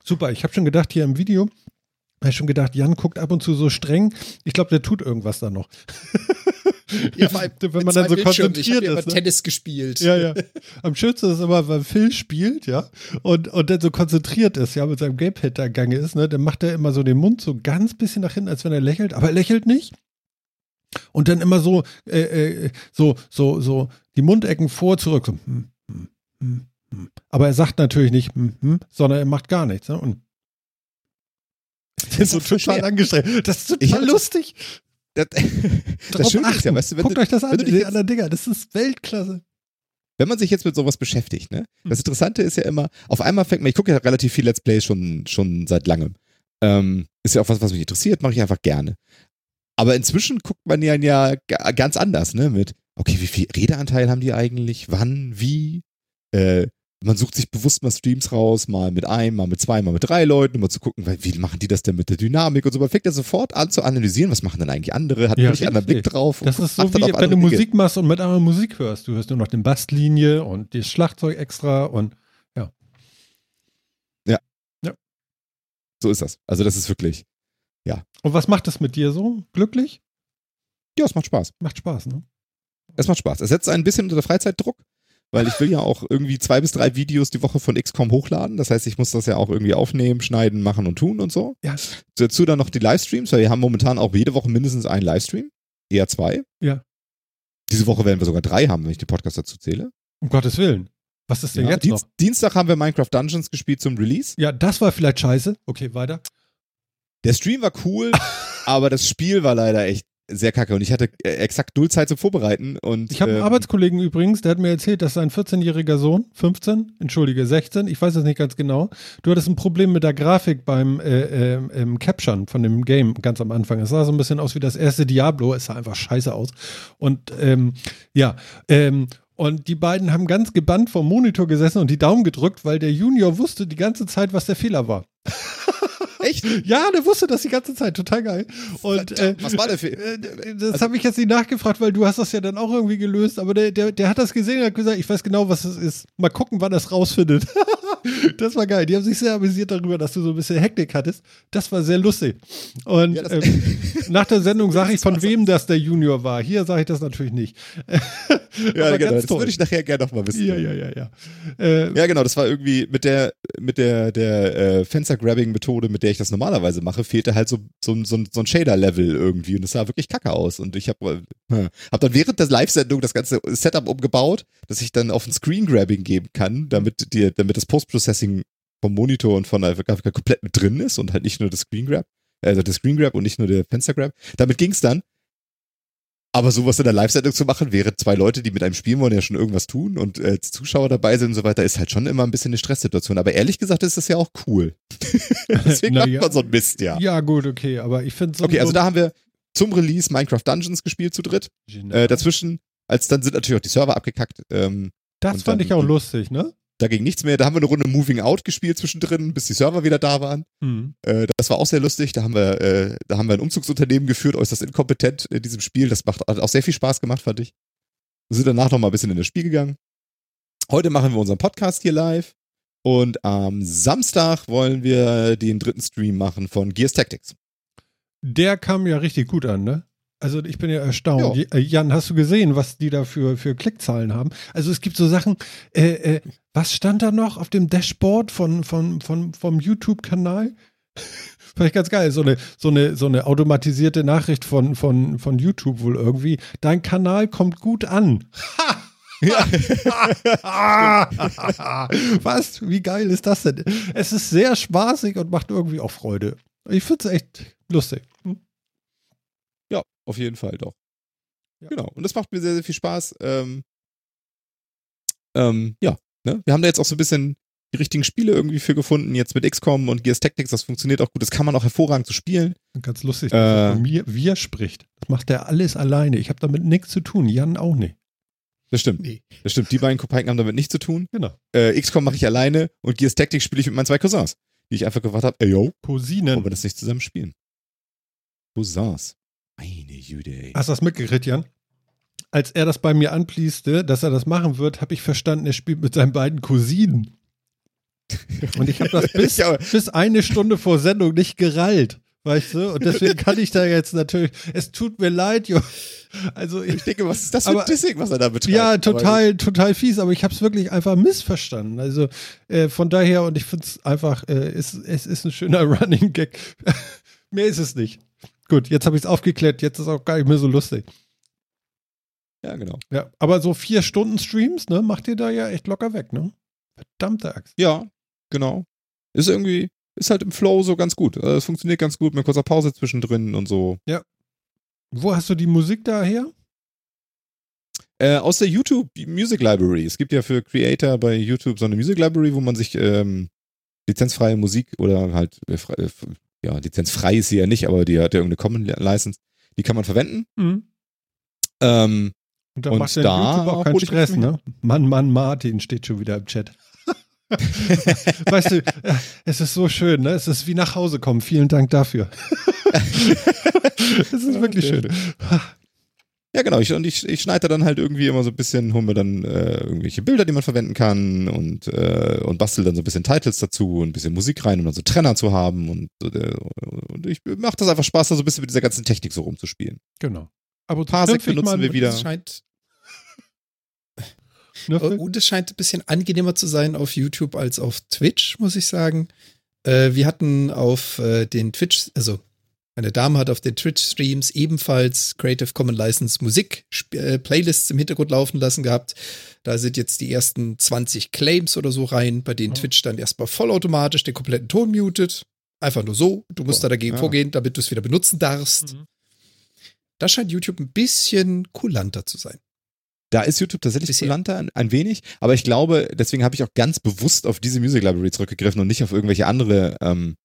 Super, ich habe schon gedacht, hier im Video, ich habe schon gedacht, Jan guckt ab und zu so streng. Ich glaube, der tut irgendwas da noch. Ja, allem, wenn man dann so konzentriert ich ist. Ne? Tennis gespielt. Ja, ja. Am schönsten ist immer, wenn Phil spielt, ja, und, und dann so konzentriert ist, ja, mit seinem Gamepad da gange ist, ne, dann macht er immer so den Mund so ganz bisschen nach hinten, als wenn er lächelt, aber er lächelt nicht. Und dann immer so, äh, äh, so, so, so die Mundecken vor, zurück. So, hm, hm, hm. Aber er sagt natürlich nicht, hm, hm, sondern er macht gar nichts. Ne? Und das ist so total angestrengt. Das ist total ich lustig. Das, das Schöne ist ja, weißt du, wenn Guckt du, euch das an, die anderen Dinger, das ist Weltklasse. Wenn man sich jetzt mit sowas beschäftigt, ne? Hm. Das Interessante ist ja immer, auf einmal fängt man, ich gucke ja relativ viel Let's Plays schon, schon seit langem. Ähm, ist ja auch was, was mich interessiert, mache ich einfach gerne. Aber inzwischen guckt man ja, ja ganz anders, ne? Mit, okay, wie viel Redeanteil haben die eigentlich? Wann? Wie? Äh, man sucht sich bewusst mal Streams raus, mal mit einem, mal mit zwei, mal mit drei Leuten, um mal zu gucken, wie machen die das denn mit der Dynamik und so. Man fängt ja sofort an zu analysieren, was machen denn eigentlich andere, hat ja, einen anderen Blick drauf. Das ist so wie wenn du Musik machst und mit einer Musik hörst. Du hörst nur noch den Basslinie und das Schlagzeug extra und ja. Ja. Ja. So ist das. Also das ist wirklich, ja. Und was macht das mit dir so? Glücklich? Ja, es macht Spaß. Macht Spaß, ne? Es macht Spaß. Es setzt ein bisschen unter Freizeitdruck weil ich will ja auch irgendwie zwei bis drei Videos die Woche von XCOM hochladen. Das heißt, ich muss das ja auch irgendwie aufnehmen, schneiden, machen und tun und so. Ja. Dazu dann noch die Livestreams, weil wir haben momentan auch jede Woche mindestens einen Livestream. Eher zwei. Ja. Diese Woche werden wir sogar drei haben, wenn ich den Podcast dazu zähle. Um Gottes Willen. Was ist denn ja, jetzt Dienst, noch? Dienstag haben wir Minecraft Dungeons gespielt zum Release. Ja, das war vielleicht scheiße. Okay, weiter. Der Stream war cool, aber das Spiel war leider echt sehr kacke und ich hatte äh, exakt null Zeit zum Vorbereiten und ich habe einen ähm, Arbeitskollegen übrigens, der hat mir erzählt, dass sein 14-jähriger Sohn, 15, entschuldige 16, ich weiß es nicht ganz genau, du hattest ein Problem mit der Grafik beim äh, äh, Caption von dem Game ganz am Anfang. Es sah so ein bisschen aus wie das erste Diablo, es sah einfach scheiße aus und ähm, ja ähm, und die beiden haben ganz gebannt vom Monitor gesessen und die Daumen gedrückt, weil der Junior wusste die ganze Zeit, was der Fehler war. Echt? Ja, der wusste das die ganze Zeit. Total geil. Und, äh, Was war der für? Äh, das also, habe ich jetzt nicht nachgefragt, weil du hast das ja dann auch irgendwie gelöst. Aber der, der, der hat das gesehen und hat gesagt, ich weiß genau, was es ist. Mal gucken, wann er es rausfindet. das war geil. Die haben sich sehr amüsiert darüber, dass du so ein bisschen Hektik hattest. Das war sehr lustig. Und ja, ähm, nach der Sendung sage ich, von wem das der Junior war. Hier sage ich das natürlich nicht. ja, genau. Das würde ich nachher gerne nochmal wissen. Ja, ja, ja, ja. Äh, ja, genau. Das war irgendwie mit der, mit der, der äh, Fenster-Grabbing-Methode, mit der ich das normalerweise mache, fehlte halt so, so, so, so ein Shader-Level irgendwie. Und das sah wirklich kacke aus. Und ich habe äh, hab dann während der Live-Sendung das ganze Setup umgebaut, dass ich dann auf ein Screen-Grabbing geben kann, damit, die, damit das Post Processing vom Monitor und von der Grafik komplett mit drin ist und halt nicht nur das Screen Grab, also der Screen Grab und nicht nur der Fenster Grab. Damit ging es dann. Aber sowas in der Live-Sendung zu machen, während zwei Leute, die mit einem spielen wollen, ja schon irgendwas tun und äh, Zuschauer dabei sind und so weiter, ist halt schon immer ein bisschen eine Stresssituation. Aber ehrlich gesagt ist das ja auch cool. Deswegen macht ja. man so ein Mist, ja. Ja, gut, okay. Aber ich finde so. Okay, also da haben wir zum Release Minecraft Dungeons gespielt zu dritt. Äh, dazwischen, als dann sind natürlich auch die Server abgekackt. Ähm, das fand ich auch lustig, ne? Da ging nichts mehr. Da haben wir eine Runde Moving Out gespielt zwischendrin, bis die Server wieder da waren. Mhm. Äh, das war auch sehr lustig. Da haben wir, äh, da haben wir ein Umzugsunternehmen geführt, äußerst inkompetent in diesem Spiel. Das macht hat auch sehr viel Spaß gemacht, fand ich. Wir sind danach noch mal ein bisschen in das Spiel gegangen. Heute machen wir unseren Podcast hier live. Und am Samstag wollen wir den dritten Stream machen von Gears Tactics. Der kam ja richtig gut an, ne? Also ich bin ja erstaunt. Ja. Äh, Jan, hast du gesehen, was die da für, für Klickzahlen haben? Also es gibt so Sachen, äh, äh, was stand da noch auf dem Dashboard von, von, von, vom YouTube-Kanal? Fand ich ganz geil. So eine, so eine, so eine automatisierte Nachricht von, von, von YouTube wohl irgendwie. Dein Kanal kommt gut an. Ha! Was? Wie geil ist das denn? Es ist sehr spaßig und macht irgendwie auch Freude. Ich finde es echt lustig. Hm? Auf jeden Fall doch. Ja. Genau. Und das macht mir sehr, sehr viel Spaß. Ähm, ähm, ja, ne? Wir haben da jetzt auch so ein bisschen die richtigen Spiele irgendwie für gefunden, jetzt mit XCOM und Gears Tactics, das funktioniert auch gut. Das kann man auch hervorragend zu so spielen. Ganz lustig, dass äh, von mir, wir spricht. Das macht er alles alleine. Ich habe damit nichts zu tun. Jan auch nicht. Das stimmt. Nee. Das stimmt. Die beiden Kopeiken haben damit nichts zu tun. Genau. Äh, XCOM mache ich alleine und Gears Tactics spiele ich mit meinen zwei Cousins, die ich einfach gefragt habe, ey yo, Cousinen. wollen wir das nicht zusammen spielen? Cousins. Meine Jude. Hast du das mitgekriegt, Jan? Als er das bei mir anpließte, dass er das machen wird, habe ich verstanden, er spielt mit seinen beiden Cousinen. Und ich habe das bis, bis eine Stunde vor Sendung nicht gerallt. Weißt du? Und deswegen kann ich da jetzt natürlich, es tut mir leid, Jo. Also ich, ich denke, was ist das für aber, Dissing, was er da betreibt? Ja, total, aber, total fies, aber ich habe es wirklich einfach missverstanden. Also äh, von daher, und ich finde es einfach, äh, es, es ist ein schöner Running Gag. mehr ist es nicht. Gut, jetzt habe ich es aufgeklärt, jetzt ist es auch gar nicht mehr so lustig. Ja, genau. Ja, aber so vier Stunden Streams, ne, macht ihr da ja echt locker weg, ne? Verdammte Axt. Ja, genau. Ist irgendwie, ist halt im Flow so ganz gut. Also, es funktioniert ganz gut mit kurzer Pause zwischendrin und so. Ja. Wo hast du die Musik daher? Äh, aus der YouTube Music Library. Es gibt ja für Creator bei YouTube so eine Music Library, wo man sich ähm, lizenzfreie Musik oder halt, äh, äh ja, lizenzfrei ist sie ja nicht, aber die hat ja irgendeine Common License, die kann man verwenden. Mhm. Ähm, und da und macht da YouTube auch keinen Stress, ne? Mann, Mann, Martin steht schon wieder im Chat. weißt du, es ist so schön, ne? Es ist wie nach Hause kommen. Vielen Dank dafür. es ist wirklich schön. Ja, genau. Ich, und ich, ich schneide dann halt irgendwie immer so ein bisschen, hole mir dann äh, irgendwelche Bilder, die man verwenden kann und, äh, und bastel dann so ein bisschen Titles dazu und ein bisschen Musik rein, um dann so Trenner zu haben. Und, äh, und ich mache das einfach Spaß, da so ein bisschen mit dieser ganzen Technik so rumzuspielen. Genau. Aber Parsec benutzen wir wieder. Das scheint und es scheint ein bisschen angenehmer zu sein auf YouTube als auf Twitch, muss ich sagen. Äh, wir hatten auf äh, den Twitch, also meine Dame hat auf den Twitch-Streams ebenfalls Creative Commons License Musik äh, im Hintergrund laufen lassen gehabt. Da sind jetzt die ersten 20 Claims oder so rein, bei denen oh. Twitch dann erstmal vollautomatisch den kompletten Ton mutet. Einfach nur so. Du musst oh, da dagegen ja. vorgehen, damit du es wieder benutzen darfst. Mhm. Da scheint YouTube ein bisschen kulanter zu sein. Da ist YouTube tatsächlich kulanter ein, ein, wenig, aber ich glaube, deswegen habe ich auch ganz bewusst auf diese Music Library zurückgegriffen und nicht auf irgendwelche andere ähm,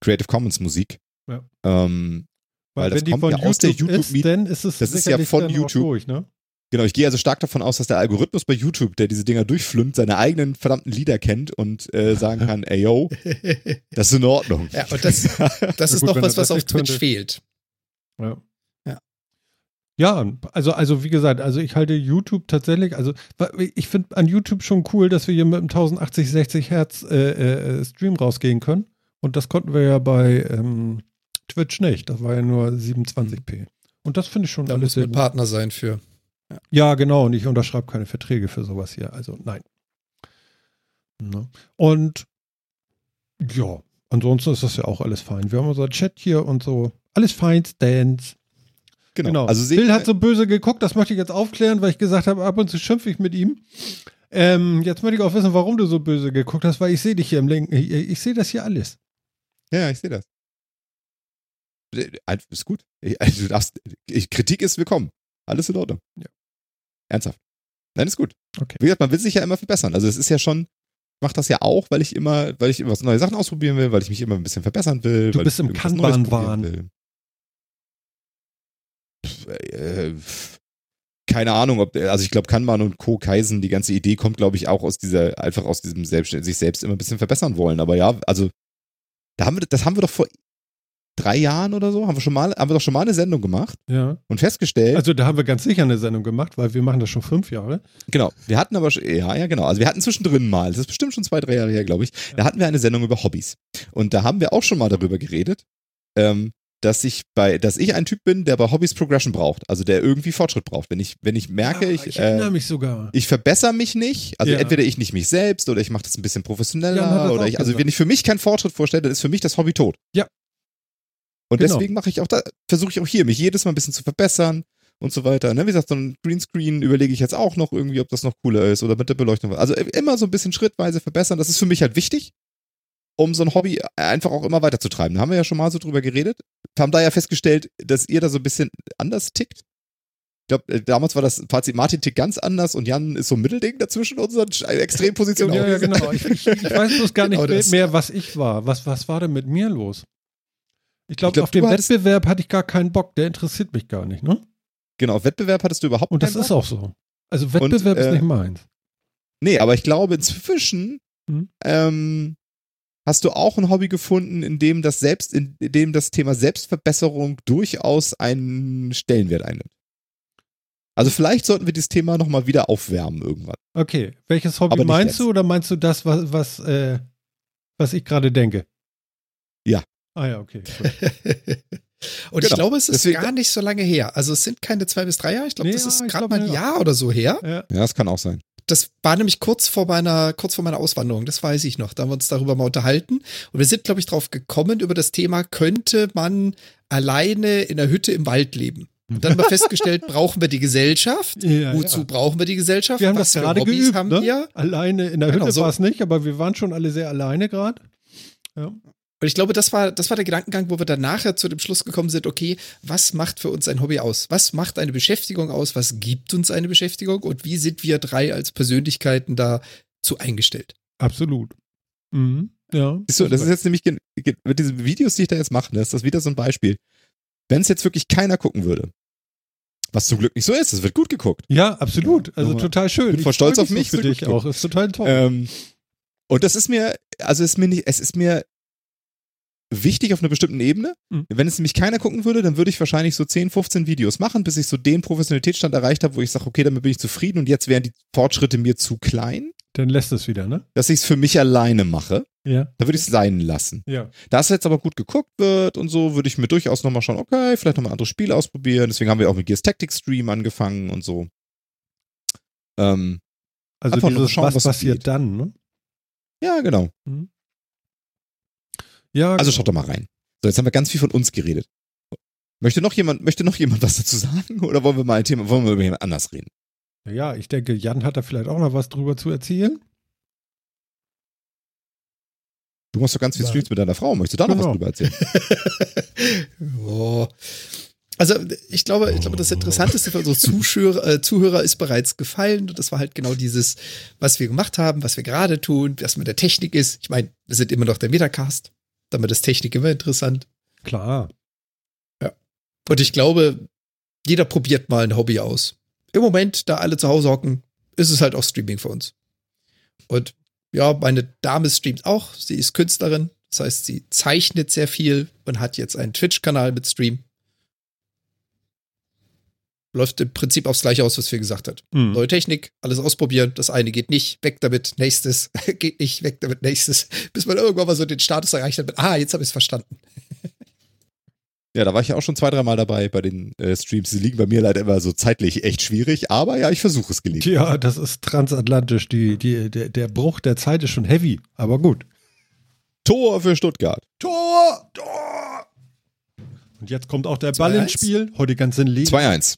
Creative Commons Musik. Ja. Ähm, weil, weil das kommt ja YouTube aus der YouTube ist, dann ist es Das ist ja von YouTube. Durch, ne? Genau, ich gehe also stark davon aus, dass der Algorithmus bei YouTube, der diese Dinger durchflümmt, seine eigenen verdammten Lieder kennt und äh, sagen kann, ey yo, das ist in Ordnung. Ja, und das, das ist gut, noch was, was auf Twitch könnte. fehlt. Ja. Ja, also, also wie gesagt, also ich halte YouTube tatsächlich, also ich finde an YouTube schon cool, dass wir hier mit einem 1080, 60 Hertz äh, äh, Stream rausgehen können. Und das konnten wir ja bei ähm, Twitch nicht. Das war ja nur 27p. Und das finde ich schon da alles muss sehr Partner sein für. Ja. ja, genau. Und ich unterschreibe keine Verträge für sowas hier. Also nein. Ne? Und ja, ansonsten ist das ja auch alles fein. Wir haben unser Chat hier und so. Alles fein, Dance. Genau. genau. Also Bill hat so böse geguckt, das möchte ich jetzt aufklären, weil ich gesagt habe, ab und zu schimpfe ich mit ihm. Ähm, jetzt möchte ich auch wissen, warum du so böse geguckt hast, weil ich sehe dich hier im Link. Ich, ich sehe das hier alles. Ja, ich sehe das. Ist gut. Also du darfst, Kritik ist willkommen. Alles in Ordnung. Ja. Ernsthaft. Nein, ist gut. Okay. Wie gesagt, man will sich ja immer verbessern. Also es ist ja schon, ich mache das ja auch, weil ich immer, weil ich immer neue Sachen ausprobieren will, weil ich mich immer ein bisschen verbessern will. Du bist im Kanban-Wahn. Äh, keine Ahnung, ob, also ich glaube, Kanban und Co. Kaisen, die ganze Idee kommt, glaube ich, auch aus dieser, einfach aus diesem selbst, sich selbst immer ein bisschen verbessern wollen. Aber ja, also, da haben wir, das haben wir doch vor drei Jahren oder so, haben wir schon mal, haben wir doch schon mal eine Sendung gemacht. Ja. Und festgestellt. Also da haben wir ganz sicher eine Sendung gemacht, weil wir machen das schon fünf Jahre. Genau. Wir hatten aber, ja, ja, genau. Also wir hatten zwischendrin mal, das ist bestimmt schon zwei, drei Jahre her, glaube ich, ja. da hatten wir eine Sendung über Hobbys. Und da haben wir auch schon mal darüber geredet, ähm, dass ich bei, dass ich ein Typ bin, der bei Hobbys Progression braucht, also der irgendwie Fortschritt braucht. Wenn ich, wenn ich merke, ja, ich, ich erinnere äh, mich sogar. Ich verbessere mich nicht, also ja. entweder ich nicht mich selbst oder ich mache das ein bisschen professioneller ja, oder ich, also wenn ich für mich keinen Fortschritt vorstelle, dann ist für mich das Hobby tot. Ja. Und genau. deswegen mache ich auch da, versuche ich auch hier, mich jedes Mal ein bisschen zu verbessern und so weiter. Ne? Wie gesagt, so ein Greenscreen überlege ich jetzt auch noch irgendwie, ob das noch cooler ist oder mit der Beleuchtung. Also immer so ein bisschen schrittweise verbessern. Das ist für mich halt wichtig um so ein Hobby einfach auch immer weiterzutreiben. Da haben wir ja schon mal so drüber geredet. Wir haben da ja festgestellt, dass ihr da so ein bisschen anders tickt. Ich glaube, äh, damals war das Fazit, Martin tickt ganz anders und Jan ist so ein Mittelding dazwischen unseren Extrempositionen. Genau, ja, ja, genau. Ich, ich, ich weiß bloß gar nicht genau mehr, was ich war. Was, was war denn mit mir los? Ich glaube, glaub, auf den Wettbewerb hatte ich gar keinen Bock. Der interessiert mich gar nicht, ne? Genau, auf Wettbewerb hattest du überhaupt Und das ist auch so. Also Wettbewerb und, äh, ist nicht meins. Nee, aber ich glaube inzwischen hm? ähm, Hast du auch ein Hobby gefunden, in dem das Selbst, in dem das Thema Selbstverbesserung durchaus einen Stellenwert einnimmt? Also vielleicht sollten wir dieses Thema nochmal wieder aufwärmen irgendwann. Okay, welches Hobby meinst jetzt. du oder meinst du das, was, was, äh, was ich gerade denke? Ja. Ah ja, okay. Und genau. ich glaube, es ist Deswegen, gar nicht so lange her. Also es sind keine zwei bis drei Jahre. Ich glaube, ja, das ist gerade mal ein Jahr oder so her. Ja. ja, das kann auch sein. Das war nämlich kurz vor meiner, kurz vor meiner Auswanderung, das weiß ich noch. Da haben wir uns darüber mal unterhalten. Und wir sind, glaube ich, drauf gekommen, über das Thema, könnte man alleine in der Hütte im Wald leben? Und dann haben wir festgestellt, brauchen wir die Gesellschaft? Ja, Wozu ja. brauchen wir die Gesellschaft? Wir haben Was das gerade Hobbys geübt, haben ne? wir? Alleine in der genau, Hütte so. war es nicht, aber wir waren schon alle sehr alleine gerade. Ja. Und ich glaube, das war, das war der Gedankengang, wo wir dann nachher zu dem Schluss gekommen sind, okay, was macht für uns ein Hobby aus? Was macht eine Beschäftigung aus? Was gibt uns eine Beschäftigung? Und wie sind wir drei als Persönlichkeiten dazu eingestellt? Absolut. Mhm. Ja. So, das ist jetzt nämlich mit diesen Videos, die ich da jetzt mache, ist das wieder so ein Beispiel. Wenn es jetzt wirklich keiner gucken würde, was zum Glück nicht so ist, es wird gut geguckt. Ja, absolut. Also total schön. Ich bin voll stolz auf mich. Für dich auch. Ist total toll. Ähm, und das ist mir, also ist mir nicht, es ist mir wichtig auf einer bestimmten Ebene. Mhm. Wenn es nämlich keiner gucken würde, dann würde ich wahrscheinlich so 10, 15 Videos machen, bis ich so den Professionalitätsstand erreicht habe, wo ich sage, okay, damit bin ich zufrieden und jetzt wären die Fortschritte mir zu klein. Dann lässt es wieder, ne? Dass ich es für mich alleine mache. Ja. Da würde ich es sein lassen. Ja. Da es jetzt aber gut geguckt wird und so, würde ich mir durchaus nochmal schauen, okay, vielleicht nochmal andere Spiele ausprobieren. Deswegen haben wir auch mit Gears Tactics Stream angefangen und so. Ähm, also dieses, schauen, was, was passiert dann, ne? Ja, genau. Mhm. Ja, also genau. schaut doch mal rein. So, jetzt haben wir ganz viel von uns geredet. Möchte noch jemand, möchte noch jemand was dazu sagen? Oder wollen wir mal ein Thema, wollen wir über jemand anders reden? Ja, ich denke, Jan hat da vielleicht auch noch was drüber zu erzählen. Du machst doch ganz viel Streams mit deiner Frau. Möchtest du da genau. noch was genau. drüber erzählen? oh. Also ich glaube, ich glaube, das Interessanteste für unsere Zuschauer, äh, Zuhörer ist bereits gefallen. Und das war halt genau dieses, was wir gemacht haben, was wir gerade tun, was mit der Technik ist. Ich meine, wir sind immer noch der Metacast. Damit ist Technik immer interessant. Klar. Ja. Und ich glaube, jeder probiert mal ein Hobby aus. Im Moment, da alle zu Hause hocken, ist es halt auch Streaming für uns. Und ja, meine Dame streamt auch. Sie ist Künstlerin. Das heißt, sie zeichnet sehr viel und hat jetzt einen Twitch-Kanal mit Stream. Läuft im Prinzip aufs Gleiche aus, was wir gesagt hat. Mhm. Neue Technik, alles ausprobieren. Das eine geht nicht, weg damit, nächstes, geht nicht, weg damit, nächstes. Bis man irgendwann mal so den Status erreicht hat mit, ah, jetzt habe ich es verstanden. Ja, da war ich ja auch schon zwei, dreimal dabei bei den äh, Streams. Die liegen bei mir leider immer so zeitlich echt schwierig, aber ja, ich versuche es gelegentlich. Ja, das ist transatlantisch. Die, die, der, der Bruch der Zeit ist schon heavy, aber gut. Tor für Stuttgart. Tor! Tor! Und jetzt kommt auch der Ball ins Spiel. Heute ganz in Leben. 2-1.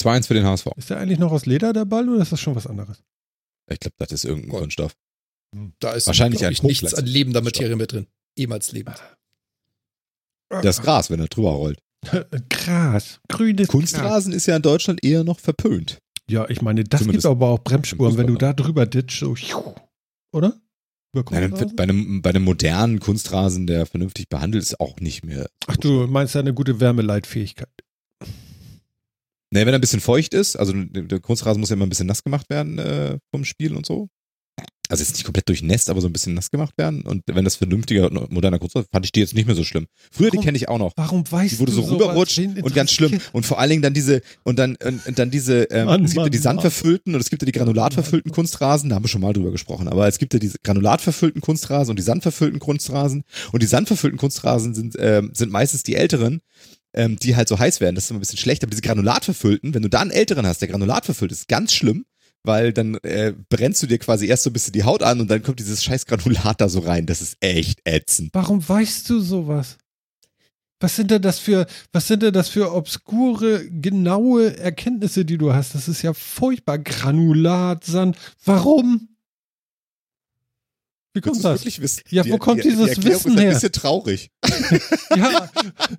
2-1 für den HSV. Ist der eigentlich noch aus Leder, der Ball, oder ist das schon was anderes? Ich glaube, das ist irgendein. Kunststoff. Hm. Da ist wahrscheinlich ein nichts an lebender Materie mit drin. Ehemals lebend. Das Gras, wenn er drüber rollt. Gras, grünes Kunstrasen Gras. ist ja in Deutschland eher noch verpönt. Ja, ich meine, das Zumindest gibt aber auch Bremsspuren, wenn du da drüber ditch, so, oder? Bei einem, bei, einem, bei einem modernen Kunstrasen, der vernünftig behandelt ist, auch nicht mehr. Ach, du meinst ja eine gute Wärmeleitfähigkeit. Ne, wenn er ein bisschen feucht ist, also der Kunstrasen muss ja immer ein bisschen nass gemacht werden äh, vom Spiel und so. Also jetzt nicht komplett durchnässt, aber so ein bisschen nass gemacht werden. Und wenn das vernünftiger, moderner Kunstrasen, fand ich die jetzt nicht mehr so schlimm. Früher, warum, die kenne ich auch noch. Warum weißt du Die wurde so rüberrutscht und ganz schlimm. Und vor allen Dingen dann diese, und dann, und, dann diese, ähm, Mann, es gibt Mann, ja die sandverfüllten und es gibt ja die granulatverfüllten Kunstrasen, da haben wir schon mal drüber gesprochen. Aber es gibt ja diese granulatverfüllten Kunstrasen und die sandverfüllten Kunstrasen. Und die sandverfüllten Kunstrasen sind, ähm, sind meistens die älteren ähm, die halt so heiß werden. Das ist immer ein bisschen schlecht. Aber diese Granulatverfüllten, wenn du da einen älteren hast, der Granulatverfüllt ist, ganz schlimm, weil dann äh, brennst du dir quasi erst so ein bisschen die Haut an und dann kommt dieses scheiß Granulat da so rein. Das ist echt ätzend. Warum weißt du sowas? Was sind denn das für, was sind denn das für obskure, genaue Erkenntnisse, die du hast? Das ist ja furchtbar. Granulat, Sand. Warum? Wie kommt das? Wirklich wissen? Ja, wo die, kommt die, dieses die Wissen her? Ist ein bisschen traurig. ja,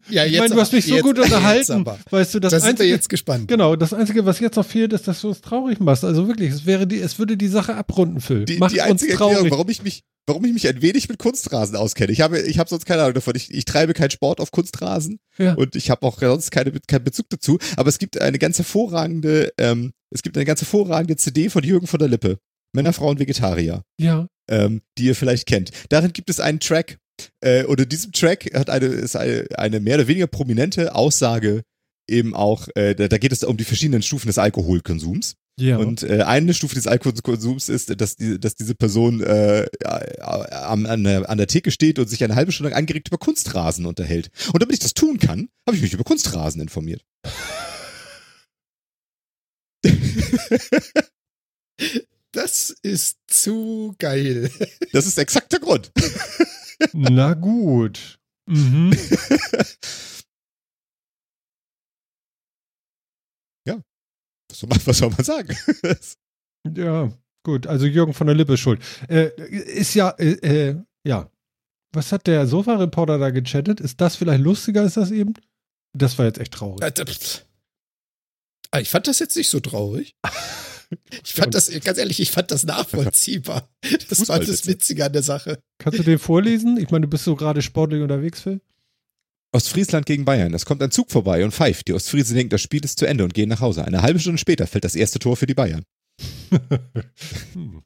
ja jetzt ich meine, du hast mich so jetzt, gut unterhalten. Weißt du, das, das einzige, sind wir jetzt gespannt. Genau, das Einzige, was jetzt noch fehlt, ist, dass du es traurig machst. Also wirklich, es, wäre die, es würde die Sache abrunden, Phil. Die, die einzige Erklärung, warum ich mich warum ich mich ein wenig mit Kunstrasen auskenne. Ich habe, ich habe sonst keine Ahnung davon. Ich, ich treibe keinen Sport auf Kunstrasen ja. und ich habe auch sonst keine, keinen Bezug dazu. Aber es gibt eine ganz hervorragende, ähm, es gibt eine ganz hervorragende CD von Jürgen von der Lippe. Männer, Frauen, Vegetarier. Ja ähm, die ihr vielleicht kennt. Darin gibt es einen Track, äh, oder diesem Track hat eine, ist eine, eine mehr oder weniger prominente Aussage eben auch, äh, da, da geht es um die verschiedenen Stufen des Alkoholkonsums. Ja. Und äh, eine Stufe des Alkoholkonsums ist, dass, die, dass diese Person äh, an, an, der, an der Theke steht und sich eine halbe Stunde lang angeregt über Kunstrasen unterhält. Und damit ich das tun kann, habe ich mich über Kunstrasen informiert. Das ist zu geil. Das ist exakt der Grund. Na gut. Mhm. ja. Was soll, man, was soll man sagen? ja, gut. Also Jürgen von der Lippe ist schuld. Äh, ist ja, äh, äh, ja. Was hat der Sofa-Reporter da gechattet? Ist das vielleicht lustiger als das eben? Das war jetzt echt traurig. Ah, ich fand das jetzt nicht so traurig. Ich fand das, ganz ehrlich, ich fand das nachvollziehbar. Das war das Witzige an der Sache. Kannst du den vorlesen? Ich meine, du bist so gerade sportlich unterwegs, Phil. Ostfriesland gegen Bayern. Es kommt ein Zug vorbei und pfeift. Die Ostfriesen denken, das Spiel ist zu Ende und gehen nach Hause. Eine halbe Stunde später fällt das erste Tor für die Bayern. hm.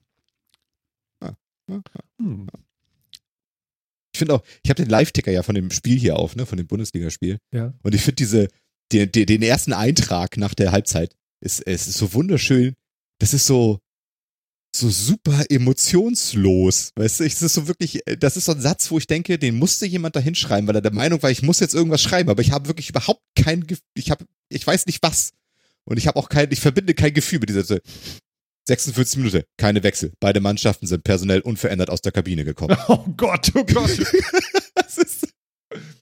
hm. Ich finde auch, ich habe den Live-Ticker ja von dem Spiel hier auf, ne, von dem Bundesligaspiel. Ja. Und ich finde diese, den, den ersten Eintrag nach der Halbzeit ist, ist so wunderschön. Das ist so, so super emotionslos. Weißt du, es ist so wirklich, äh, das ist so ein Satz, wo ich denke, den musste jemand da hinschreiben, weil er der Meinung war, ich muss jetzt irgendwas schreiben, aber ich habe wirklich überhaupt kein, ich habe, ich weiß nicht was. Und ich habe auch kein, ich verbinde kein Gefühl mit dieser 46 Minuten, keine Wechsel. Beide Mannschaften sind personell unverändert aus der Kabine gekommen. Oh Gott, oh Gott. das ist,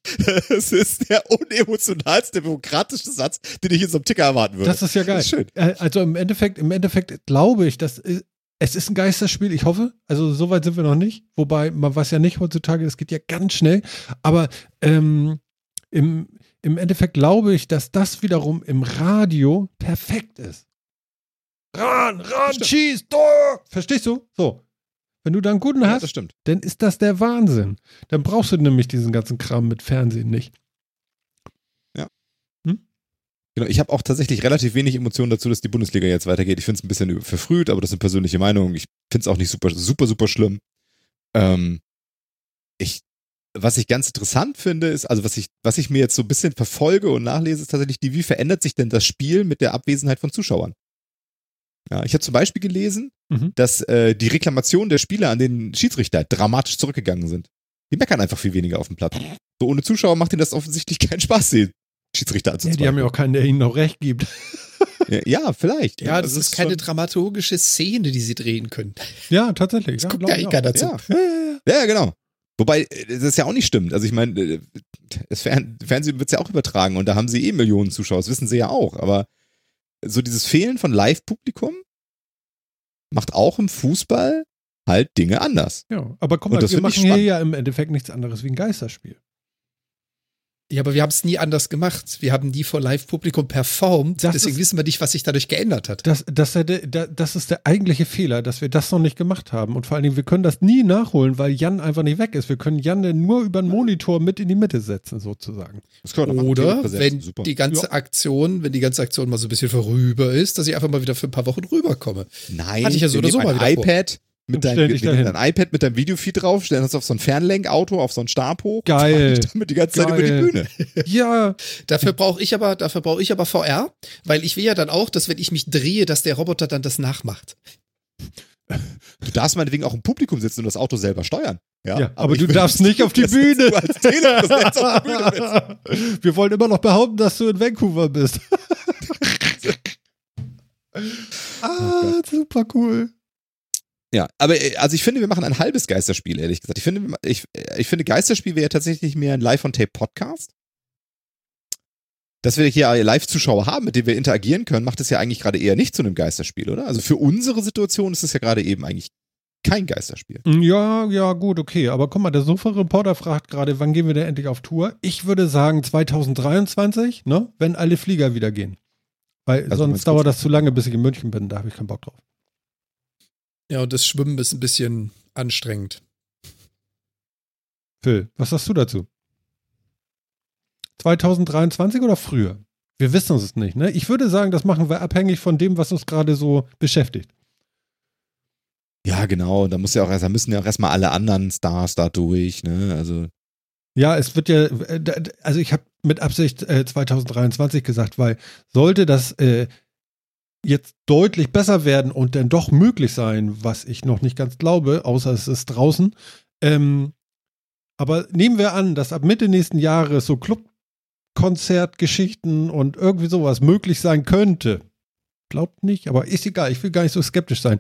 das ist der unemotionalste demokratische Satz, den ich in so einem Ticker erwarten würde. Das ist ja geil. Ist schön. Äh, also im Endeffekt, im Endeffekt glaube ich, dass äh, es ist ein Geisterspiel, ich hoffe. Also so weit sind wir noch nicht. Wobei, man weiß ja nicht heutzutage, das geht ja ganz schnell. Aber ähm, im, im Endeffekt glaube ich, dass das wiederum im Radio perfekt ist. Ran, ran, schieß, Tor! Verstehst du? So. Wenn du da einen guten hast, das dann ist das der Wahnsinn. Dann brauchst du nämlich diesen ganzen Kram mit Fernsehen nicht. Ja. Hm? Genau, ich habe auch tatsächlich relativ wenig Emotionen dazu, dass die Bundesliga jetzt weitergeht. Ich finde es ein bisschen verfrüht, aber das eine persönliche Meinung. Ich finde es auch nicht super, super, super schlimm. Ähm, ich, was ich ganz interessant finde, ist, also was ich, was ich mir jetzt so ein bisschen verfolge und nachlese, ist tatsächlich die, wie verändert sich denn das Spiel mit der Abwesenheit von Zuschauern? Ja, ich habe zum Beispiel gelesen, mhm. dass äh, die Reklamationen der Spieler an den Schiedsrichter dramatisch zurückgegangen sind. Die meckern einfach viel weniger auf dem Platz. So ohne Zuschauer macht ihnen das offensichtlich keinen Spaß, den Schiedsrichter anzuzweifeln. Ja, die haben ja auch keinen, der ihnen noch recht gibt. ja, ja, vielleicht. Ja, das, das ist, ist keine dramaturgische Szene, die sie drehen können. Ja, tatsächlich. Das ja, guckt ja eh keiner dazu. Ja. Ja, ja, ja, genau. Wobei, äh, das ja auch nicht stimmt. Also ich meine, äh, das Fernsehen wird ja auch übertragen und da haben sie eh Millionen Zuschauer, das wissen sie ja auch. Aber so dieses Fehlen von Live-Publikum macht auch im Fußball halt Dinge anders. Ja, aber guck mal, wir machen hier ja im Endeffekt nichts anderes wie ein Geisterspiel. Ja, aber wir haben es nie anders gemacht. Wir haben nie vor Live-Publikum performt. Das Deswegen ist, wissen wir nicht, was sich dadurch geändert hat. Das, das, das, ist der eigentliche Fehler, dass wir das noch nicht gemacht haben. Und vor allen Dingen, wir können das nie nachholen, weil Jan einfach nicht weg ist. Wir können Jan nur über den Monitor mit in die Mitte setzen, sozusagen. Oder wenn Super. die ganze ja. Aktion, wenn die ganze Aktion mal so ein bisschen vorüber ist, dass ich einfach mal wieder für ein paar Wochen rüberkomme. Nein, Hatte ich ja so oder so mal wieder iPad. Vor mit, dein, mit dein iPad mit deinem Videofeed drauf, stellen das auf so ein Fernlenkauto, auf so ein Stab hoch. Geil. Damit die ganze Geil. Zeit über die Bühne. ja. Dafür brauche ich aber, dafür brauche ich aber VR, weil ich will ja dann auch, dass wenn ich mich drehe, dass der Roboter dann das nachmacht. Du darfst meinetwegen auch im Publikum sitzen und das Auto selber steuern. Ja, ja aber, aber du darfst nicht auf die Bühne. auf die Bühne Wir wollen immer noch behaupten, dass du in Vancouver bist. ah, oh super cool. Ja, aber äh, also ich finde, wir machen ein halbes Geisterspiel, ehrlich gesagt. Ich finde, ich, ich finde Geisterspiel wäre tatsächlich mehr ein Live-on-Tape-Podcast. Dass wir hier Live-Zuschauer haben, mit denen wir interagieren können, macht es ja eigentlich gerade eher nicht zu einem Geisterspiel, oder? Also für unsere Situation ist es ja gerade eben eigentlich kein Geisterspiel. Ja, ja, gut, okay. Aber guck mal, der Sofa-Reporter fragt gerade, wann gehen wir denn endlich auf Tour? Ich würde sagen 2023, ne? Wenn alle Flieger wieder gehen. Weil also sonst dauert das zu lange, bis ich in München bin. Da habe ich keinen Bock drauf. Ja, und das Schwimmen ist ein bisschen anstrengend. Phil, was sagst du dazu? 2023 oder früher? Wir wissen es nicht, ne? Ich würde sagen, das machen wir abhängig von dem, was uns gerade so beschäftigt. Ja, genau. Da muss ja auch erst, da müssen ja auch erstmal alle anderen Stars da durch, ne? Also. Ja, es wird ja, äh, also ich habe mit Absicht äh, 2023 gesagt, weil sollte das äh, jetzt deutlich besser werden und dann doch möglich sein, was ich noch nicht ganz glaube, außer es ist draußen. Ähm, aber nehmen wir an, dass ab Mitte nächsten Jahres so Clubkonzertgeschichten und irgendwie sowas möglich sein könnte. Glaubt nicht, aber ist egal, ich will gar nicht so skeptisch sein.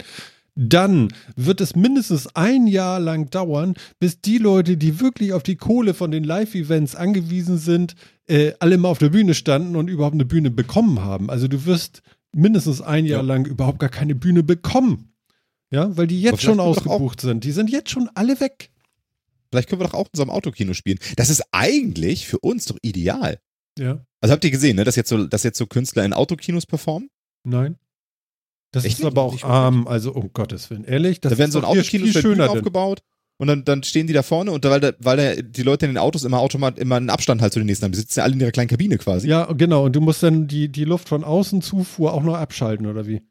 Dann wird es mindestens ein Jahr lang dauern, bis die Leute, die wirklich auf die Kohle von den Live-Events angewiesen sind, äh, alle mal auf der Bühne standen und überhaupt eine Bühne bekommen haben. Also du wirst mindestens ein Jahr ja. lang überhaupt gar keine Bühne bekommen. Ja, weil die jetzt schon ausgebucht sind. Die sind jetzt schon alle weg. Vielleicht können wir doch auch in so einem Autokino spielen. Das ist eigentlich für uns doch ideal. Ja. Also habt ihr gesehen, ne, dass jetzt so, dass jetzt so Künstler in Autokinos performen? Nein. Das Echt ist aber auch arm, also um Gottes Willen. Ehrlich, das da werden so ein Autokino viel schöner aufgebaut und dann, dann stehen die da vorne und weil, da, weil da die Leute in den Autos immer automat immer einen Abstand halt zu den nächsten haben. Die sitzen ja alle in ihrer kleinen Kabine quasi. Ja, genau. Und du musst dann die, die Luft von außen Zufuhr auch noch abschalten, oder wie?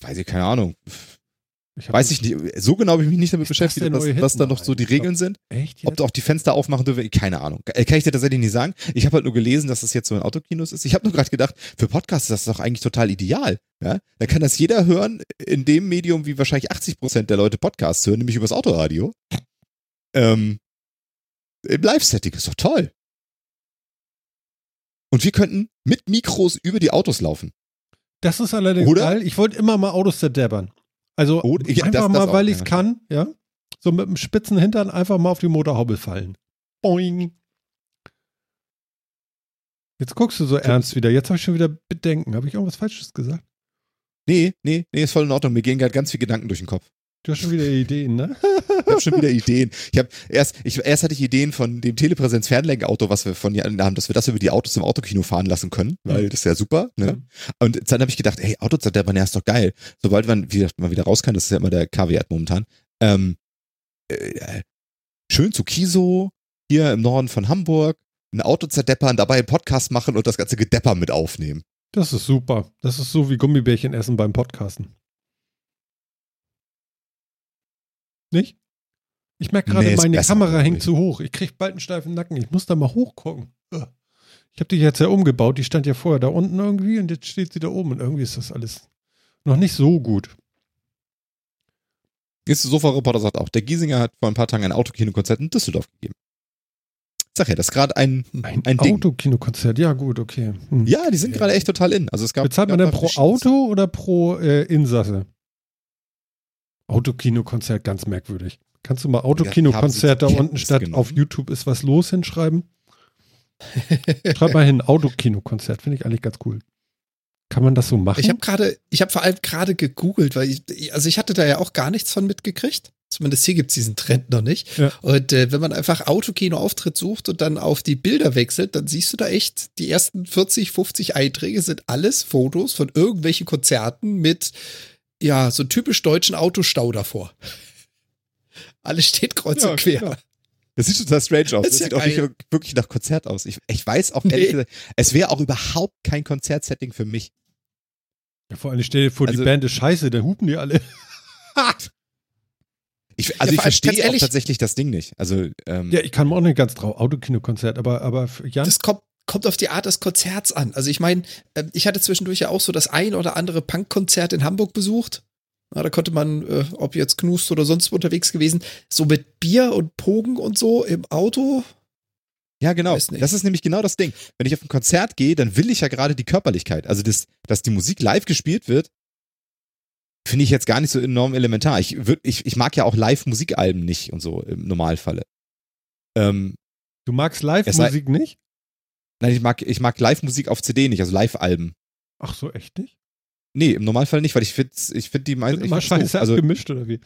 Weiß ich, keine Ahnung. Ich Weiß ich nicht. So genau habe ich mich nicht damit beschäftigt, was, was da noch so die Regeln sind. Echt? Jetzt? Ob du auch die Fenster aufmachen dürfen, keine Ahnung. Äh, kann ich dir tatsächlich nicht sagen. Ich habe halt nur gelesen, dass das jetzt so in Autokinos ist. Ich habe nur gerade gedacht, für Podcasts ist das doch eigentlich total ideal. Ja? Da kann das jeder hören in dem Medium, wie wahrscheinlich 80 Prozent der Leute Podcasts hören, nämlich übers Autoradio. Ähm, Im Live-Setting ist doch toll. Und wir könnten mit Mikros über die Autos laufen. Das ist allerdings Oder? geil. Ich wollte immer mal Autos zerdebbern. Also oh, ja, einfach das, mal, das weil ich es kann, ja. So mit dem spitzen Hintern einfach mal auf die Motorhaube fallen. Boing. Jetzt guckst du so ernst wieder. Jetzt habe ich schon wieder Bedenken. Habe ich irgendwas Falsches gesagt? Nee, nee, nee, ist voll in Ordnung. Mir gehen gerade ganz viele Gedanken durch den Kopf. Du hast schon wieder Ideen, ne? ich habe schon wieder Ideen. Ich habe erst, ich, erst hatte ich Ideen von dem Telepräsenz Fernlenkauto, was wir von Jan haben, dass wir das über die Autos im Autokino fahren lassen können, weil das ist ja super. Ne? Und dann habe ich gedacht, hey, Autozerdeppern, ja, ist doch geil. Sobald man wieder, mal wieder raus kann, das ist ja immer der KW-Wert momentan. Ähm, äh, schön zu Kiso, hier im Norden von Hamburg, ein Auto zerdeppern, dabei einen Podcast machen und das ganze Gedepper mit aufnehmen. Das ist super. Das ist so wie Gummibärchen essen beim Podcasten. Nicht? Ich merke gerade, nee, meine Kamera hängt zu hoch. Ich kriege bald einen steifen Nacken. Ich muss da mal hochgucken. Ich habe die jetzt ja umgebaut. Die stand ja vorher da unten irgendwie und jetzt steht sie da oben. Und irgendwie ist das alles noch nicht so gut. Ist Sofa-Reporter sagt auch, der Giesinger hat vor ein paar Tagen ein Autokinokonzert in Düsseldorf gegeben. Sag ja, das ist gerade ein, ein, ein Autokinokonzert, ja gut, okay. Hm. Ja, die sind gerade echt total in. Also es gab, Bezahlt man denn pro Auto oder pro äh, Insasse? Autokino-Konzert, ganz merkwürdig. Kannst du mal Autokino-Konzert da unten statt genommen. auf YouTube ist was los hinschreiben? Schreib mal hin, Autokino-Konzert, finde ich eigentlich ganz cool. Kann man das so machen? Ich habe gerade, ich habe vor allem gerade gegoogelt, weil ich, also ich hatte da ja auch gar nichts von mitgekriegt. Zumindest hier gibt es diesen Trend noch nicht. Ja. Und äh, wenn man einfach Autokino-Auftritt sucht und dann auf die Bilder wechselt, dann siehst du da echt, die ersten 40, 50 Einträge sind alles Fotos von irgendwelchen Konzerten mit ja, so typisch deutschen Autostau davor. Alles steht kreuz ja, und quer. Klar. Das sieht total strange aus. Das, das sieht auch nicht wirklich nach Konzert aus. Ich, ich weiß auch ehrlich gesagt, es wäre auch überhaupt kein Konzertsetting für mich. Ja, vor allem stell dir vor, also, die Band ist scheiße, dann hupen die alle. ich, also ja, ich verstehe auch tatsächlich das Ding nicht. Also, ähm, ja, ich kann mir auch nicht ganz drauf. Autokino-Konzert, aber, aber Jan. Das kommt, kommt auf die Art des Konzerts an. Also ich meine, ähm, ich hatte zwischendurch ja auch so das ein oder andere Punkkonzert in Hamburg besucht. Ja, da konnte man, äh, ob jetzt Knust oder sonst unterwegs gewesen, so mit Bier und Pogen und so im Auto. Ja, genau. Das ist nämlich genau das Ding. Wenn ich auf ein Konzert gehe, dann will ich ja gerade die Körperlichkeit. Also, das, dass die Musik live gespielt wird, finde ich jetzt gar nicht so enorm elementar. Ich, würd, ich, ich mag ja auch Live-Musikalben nicht und so im Normalfalle. Ähm, du magst Live-Musik nicht? Nein, ich mag, ich mag Live-Musik auf CD nicht, also Live-Alben. Ach so, echt nicht? Nee, im Normalfall nicht, weil ich finde ich find die meisten. Immer scheiße also, abgemischt oder wie?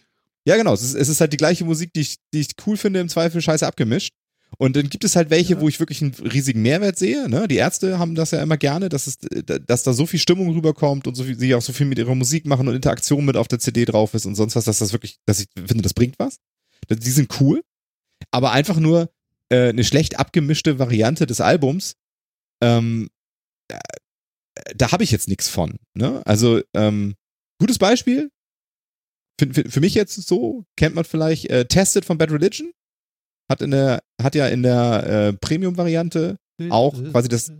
Ja, genau. Es ist, es ist halt die gleiche Musik, die ich, die ich cool finde, im Zweifel scheiße abgemischt. Und dann gibt es halt welche, ja. wo ich wirklich einen riesigen Mehrwert sehe. Ne? Die Ärzte haben das ja immer gerne, dass, es, dass da so viel Stimmung rüberkommt und so viel, sie auch so viel mit ihrer Musik machen und Interaktion mit auf der CD drauf ist und sonst was, dass das wirklich, dass ich finde, das bringt was. Die sind cool. Aber einfach nur äh, eine schlecht abgemischte Variante des Albums ähm, äh, da habe ich jetzt nichts von. Ne? Also, ähm, gutes Beispiel. Für, für, für, mich jetzt so, kennt man vielleicht äh, Tested von Bad Religion. Hat, in der, hat ja in der äh, Premium-Variante auch quasi das,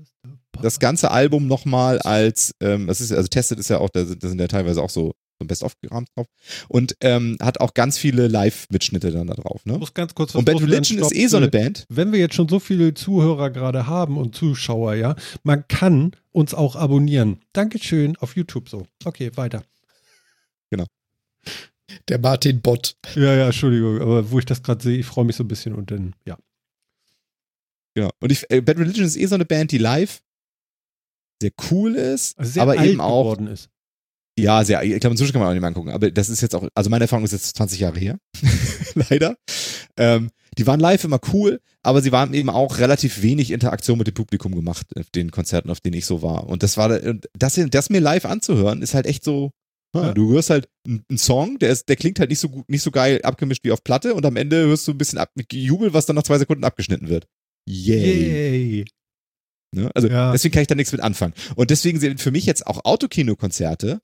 das ganze Album nochmal als, ähm, das ist, also testet ist ja auch, da sind, da sind ja teilweise auch so, so Best-of gerahmt drauf. Und ähm, hat auch ganz viele Live-Mitschnitte dann da drauf. Ne? Ich muss ganz kurz was Und Bad. Religion ist eh so eine Band. Wenn wir jetzt schon so viele Zuhörer gerade haben und Zuschauer, ja, man kann uns auch abonnieren. Dankeschön auf YouTube so. Okay, weiter. Der Martin Bott. Ja, ja, Entschuldigung, aber wo ich das gerade sehe, ich freue mich so ein bisschen und dann, ja. Genau. Und ich, äh, Bad Religion ist eh so eine Band, die live sehr cool ist, Also sehr aber alt eben auch, geworden ist. Ja, sehr, ich glaube, inzwischen kann man auch nicht mehr angucken, aber das ist jetzt auch, also meine Erfahrung ist jetzt 20 Jahre her, leider. Ähm, die waren live immer cool, aber sie waren eben auch relativ wenig Interaktion mit dem Publikum gemacht auf den Konzerten, auf denen ich so war. Und das war, das, das mir live anzuhören, ist halt echt so, ja. Du hörst halt einen einen Song, der ist, der klingt halt nicht so gut, nicht so geil abgemischt wie auf Platte und am Ende hörst du ein bisschen ab, Jubel, was dann nach zwei Sekunden abgeschnitten wird. Yay. Yay. Ne? Also Ja. deswegen kann ich da nichts mit anfangen. Und deswegen sind für mich jetzt auch Autokino-Konzerte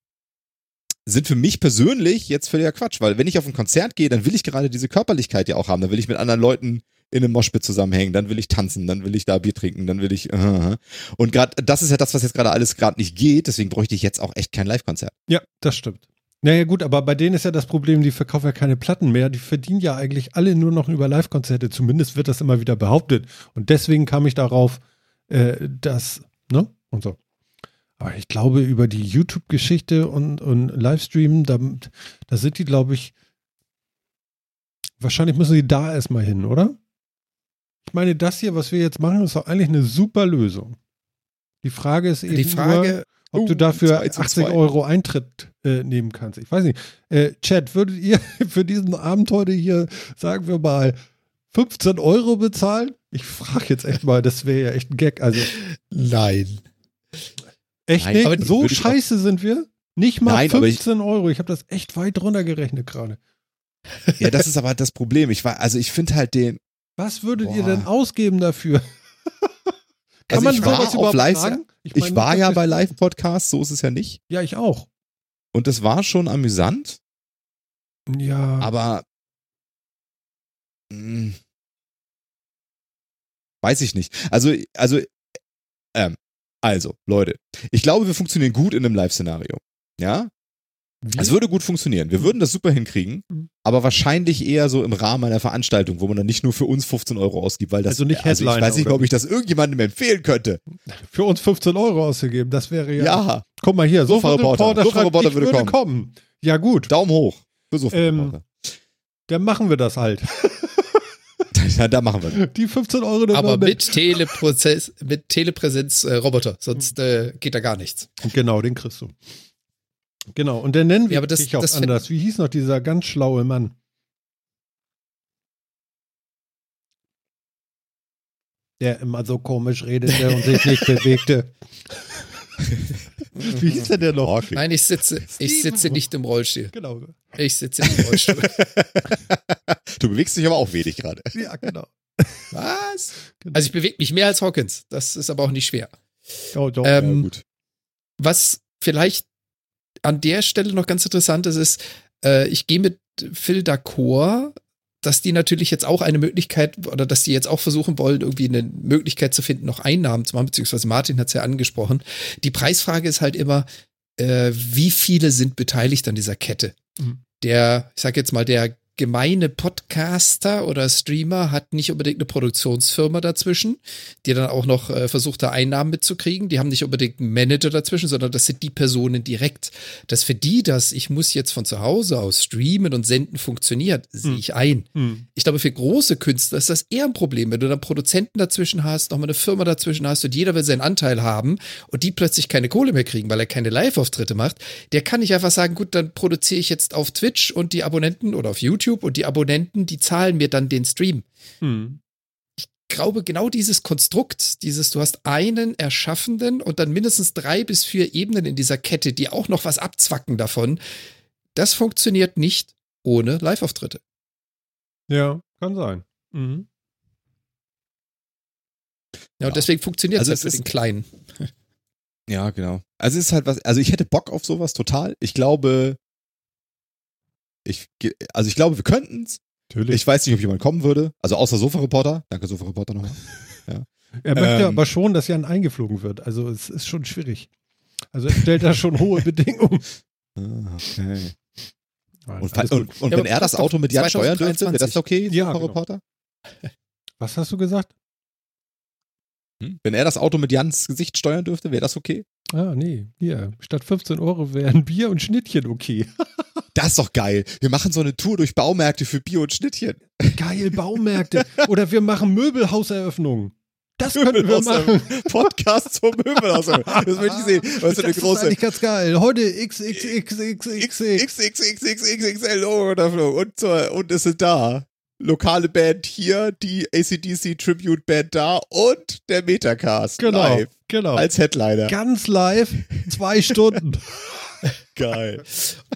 sind für mich persönlich jetzt völliger Quatsch, weil wenn ich auf ein Konzert gehe, dann will ich gerade diese Körperlichkeit ja auch haben. Dann will ich mit anderen Leuten in einem Moshpit zusammenhängen, dann will ich tanzen, dann will ich da Bier trinken, dann will ich äh, und gerade das ist ja das, was jetzt gerade alles gerade nicht geht. Deswegen bräuchte ich jetzt auch echt kein Live-Konzert. Ja, das stimmt. Naja, gut, aber bei denen ist ja das Problem, die verkaufen ja keine Platten mehr. Die verdienen ja eigentlich alle nur noch über Live-Konzerte. Zumindest wird das immer wieder behauptet. Und deswegen kam ich darauf, äh, dass, ne? Und so. Aber ich glaube, über die YouTube-Geschichte und, und Livestream, da, da sind die, glaube ich, wahrscheinlich müssen die da erstmal hin, oder? Ich meine, das hier, was wir jetzt machen, ist doch eigentlich eine super Lösung. Die Frage ist eben Die nur, Frage, ob du Uh, dafür zwei zu 80 zwei. Euro Eintritt äh, nehmen kannst. Ich weiß nicht. Äh, Chat, würdet ihr für diesen Abend heute hier, sagen wir mal, 15 Euro bezahlen? Ich frage jetzt echt mal, das wäre ja echt ein Gag. Also nein. Echt Nein, nicht? so ich scheiße sind wir? Nicht mal Nein, aber ich- 15 Euro. Ich habe das echt weit runtergerechnet gerade. Ja, das ist aber das Problem. Ich war, also ich finde halt den, Was würdet ihr Boah. denn ausgeben dafür? Kann Also man ich war sowas überhaupt Live- fragen? ich meine, war ja bei Live-Podcasts, so ist es ja nicht. Ja, ich auch. Und das war schon amüsant. Ja. Aber mh, weiß ich nicht. Also, also, ähm, also, Leute, ich glaube, wir funktionieren gut in einem Live-Szenario. Ja, es würde gut funktionieren. Wir würden das super hinkriegen, Mhm. aber wahrscheinlich eher so im Rahmen einer Veranstaltung, wo man dann nicht nur für uns 15 Euro ausgibt, weil das, Also nicht also ich weiß nicht, ob ich das irgendjemandem empfehlen könnte. für uns 15 Euro ausgegeben, das wäre ja. Ja, Guck mal hier, so Sofa-Reporter. Sofa-Reporter würde würde kommen. kommen. Ja gut, Daumen hoch. Für so Ähm, dann machen wir das halt. ja, da machen wir. Die 15 Euro dann Aber mal mit Teleprozess, mit Telepräsenz äh, Roboter, sonst äh, geht da gar nichts. Genau, den kriegst du. Genau, und der nennen wir Ja, aber das- dich auch das anders. Wie hieß noch dieser ganz schlaue Mann? Der immer so komisch redete und sich nicht bewegte. Wie hieß denn der noch? Okay. Nein, ich sitze, ich sitze nicht im Rollstuhl. Genau. Ich sitze im Rollstuhl. Du bewegst dich aber auch wenig gerade. Ja, genau. Was? Genau. Also ich bewege mich mehr als Hawkins. Das ist aber auch nicht schwer. Oh, doch. Ähm, ja, gut. Was vielleicht an der Stelle noch ganz interessant ist, ist, äh, ich gehe mit Phil d'accord, dass die natürlich jetzt auch eine Möglichkeit oder dass die jetzt auch versuchen wollen, irgendwie eine Möglichkeit zu finden, noch Einnahmen zu machen, beziehungsweise Martin hat es ja angesprochen. Die Preisfrage ist halt immer, äh, wie viele sind beteiligt an dieser Kette? Mhm. Der, ich sag jetzt mal, der gemeine Podcaster oder Streamer hat nicht unbedingt eine Produktionsfirma dazwischen, die dann auch noch äh, versucht, da Einnahmen mitzukriegen. Die haben nicht unbedingt einen Manager dazwischen, sondern das sind die Personen direkt. Dass für die das, ich muss jetzt von zu Hause aus streamen und senden funktioniert, sehe Hm. ich ein. Hm. Ich glaube, für große Künstler ist das eher ein Problem, wenn du dann Produzenten dazwischen hast, nochmal eine Firma dazwischen hast und jeder will seinen Anteil haben und die plötzlich keine Kohle mehr kriegen, weil er keine Live-Auftritte macht, der kann nicht einfach sagen, gut, dann produziere ich jetzt auf Twitch und die Abonnenten oder auf YouTube und die Abonnenten, die zahlen mir dann den Stream. Hm. Ich glaube, genau dieses Konstrukt, dieses, du hast einen Erschaffenden und dann mindestens drei bis vier Ebenen in dieser Kette, die auch noch was abzwacken davon, das funktioniert nicht ohne Live-Auftritte. Ja, kann sein. Mhm. Ja, Ja. und deswegen funktioniert Also es es halt für den Kleinen. Ja, genau. Also es ist halt was, also ich hätte Bock auf sowas total. Ich glaube, ich, also ich glaube, wir könnten es. Natürlich. Ich weiß nicht, ob jemand kommen würde. Also außer Sofa-Reporter. Danke, Sofa-Reporter nochmal. Ja. Er möchte ähm, aber schon, dass Jan eingeflogen wird. Also es ist schon schwierig. Also er stellt da schon hohe Bedingungen. Ah, okay. Und, und, und, und ja, wenn er das Auto mit Jan steuern dürfte, wäre das okay, ja, genau. Reporter? Was hast du gesagt? Hm? Wenn er das Auto mit Jans Gesicht steuern dürfte, wäre das okay? Ah, nee, hier. Statt 15 Euro wären Bier und Schnittchen okay. das ist doch geil. Wir machen so eine Tour durch Baumärkte für Bier und Schnittchen. Geil, Baumärkte. Oder wir machen Möbelhauseröffnungen. Das könnten wir machen. Podcast zum Möbelhaus. Das möchte ich sehen. Was für eine. Das ist ganz geil. Heute XXXXXX. XXXXXXL und, und es da lokale Band hier, die ACDC Tribute Band da und der Metacast genau, live. Genau. Als Headliner. Ganz live, zwei Stunden. geil.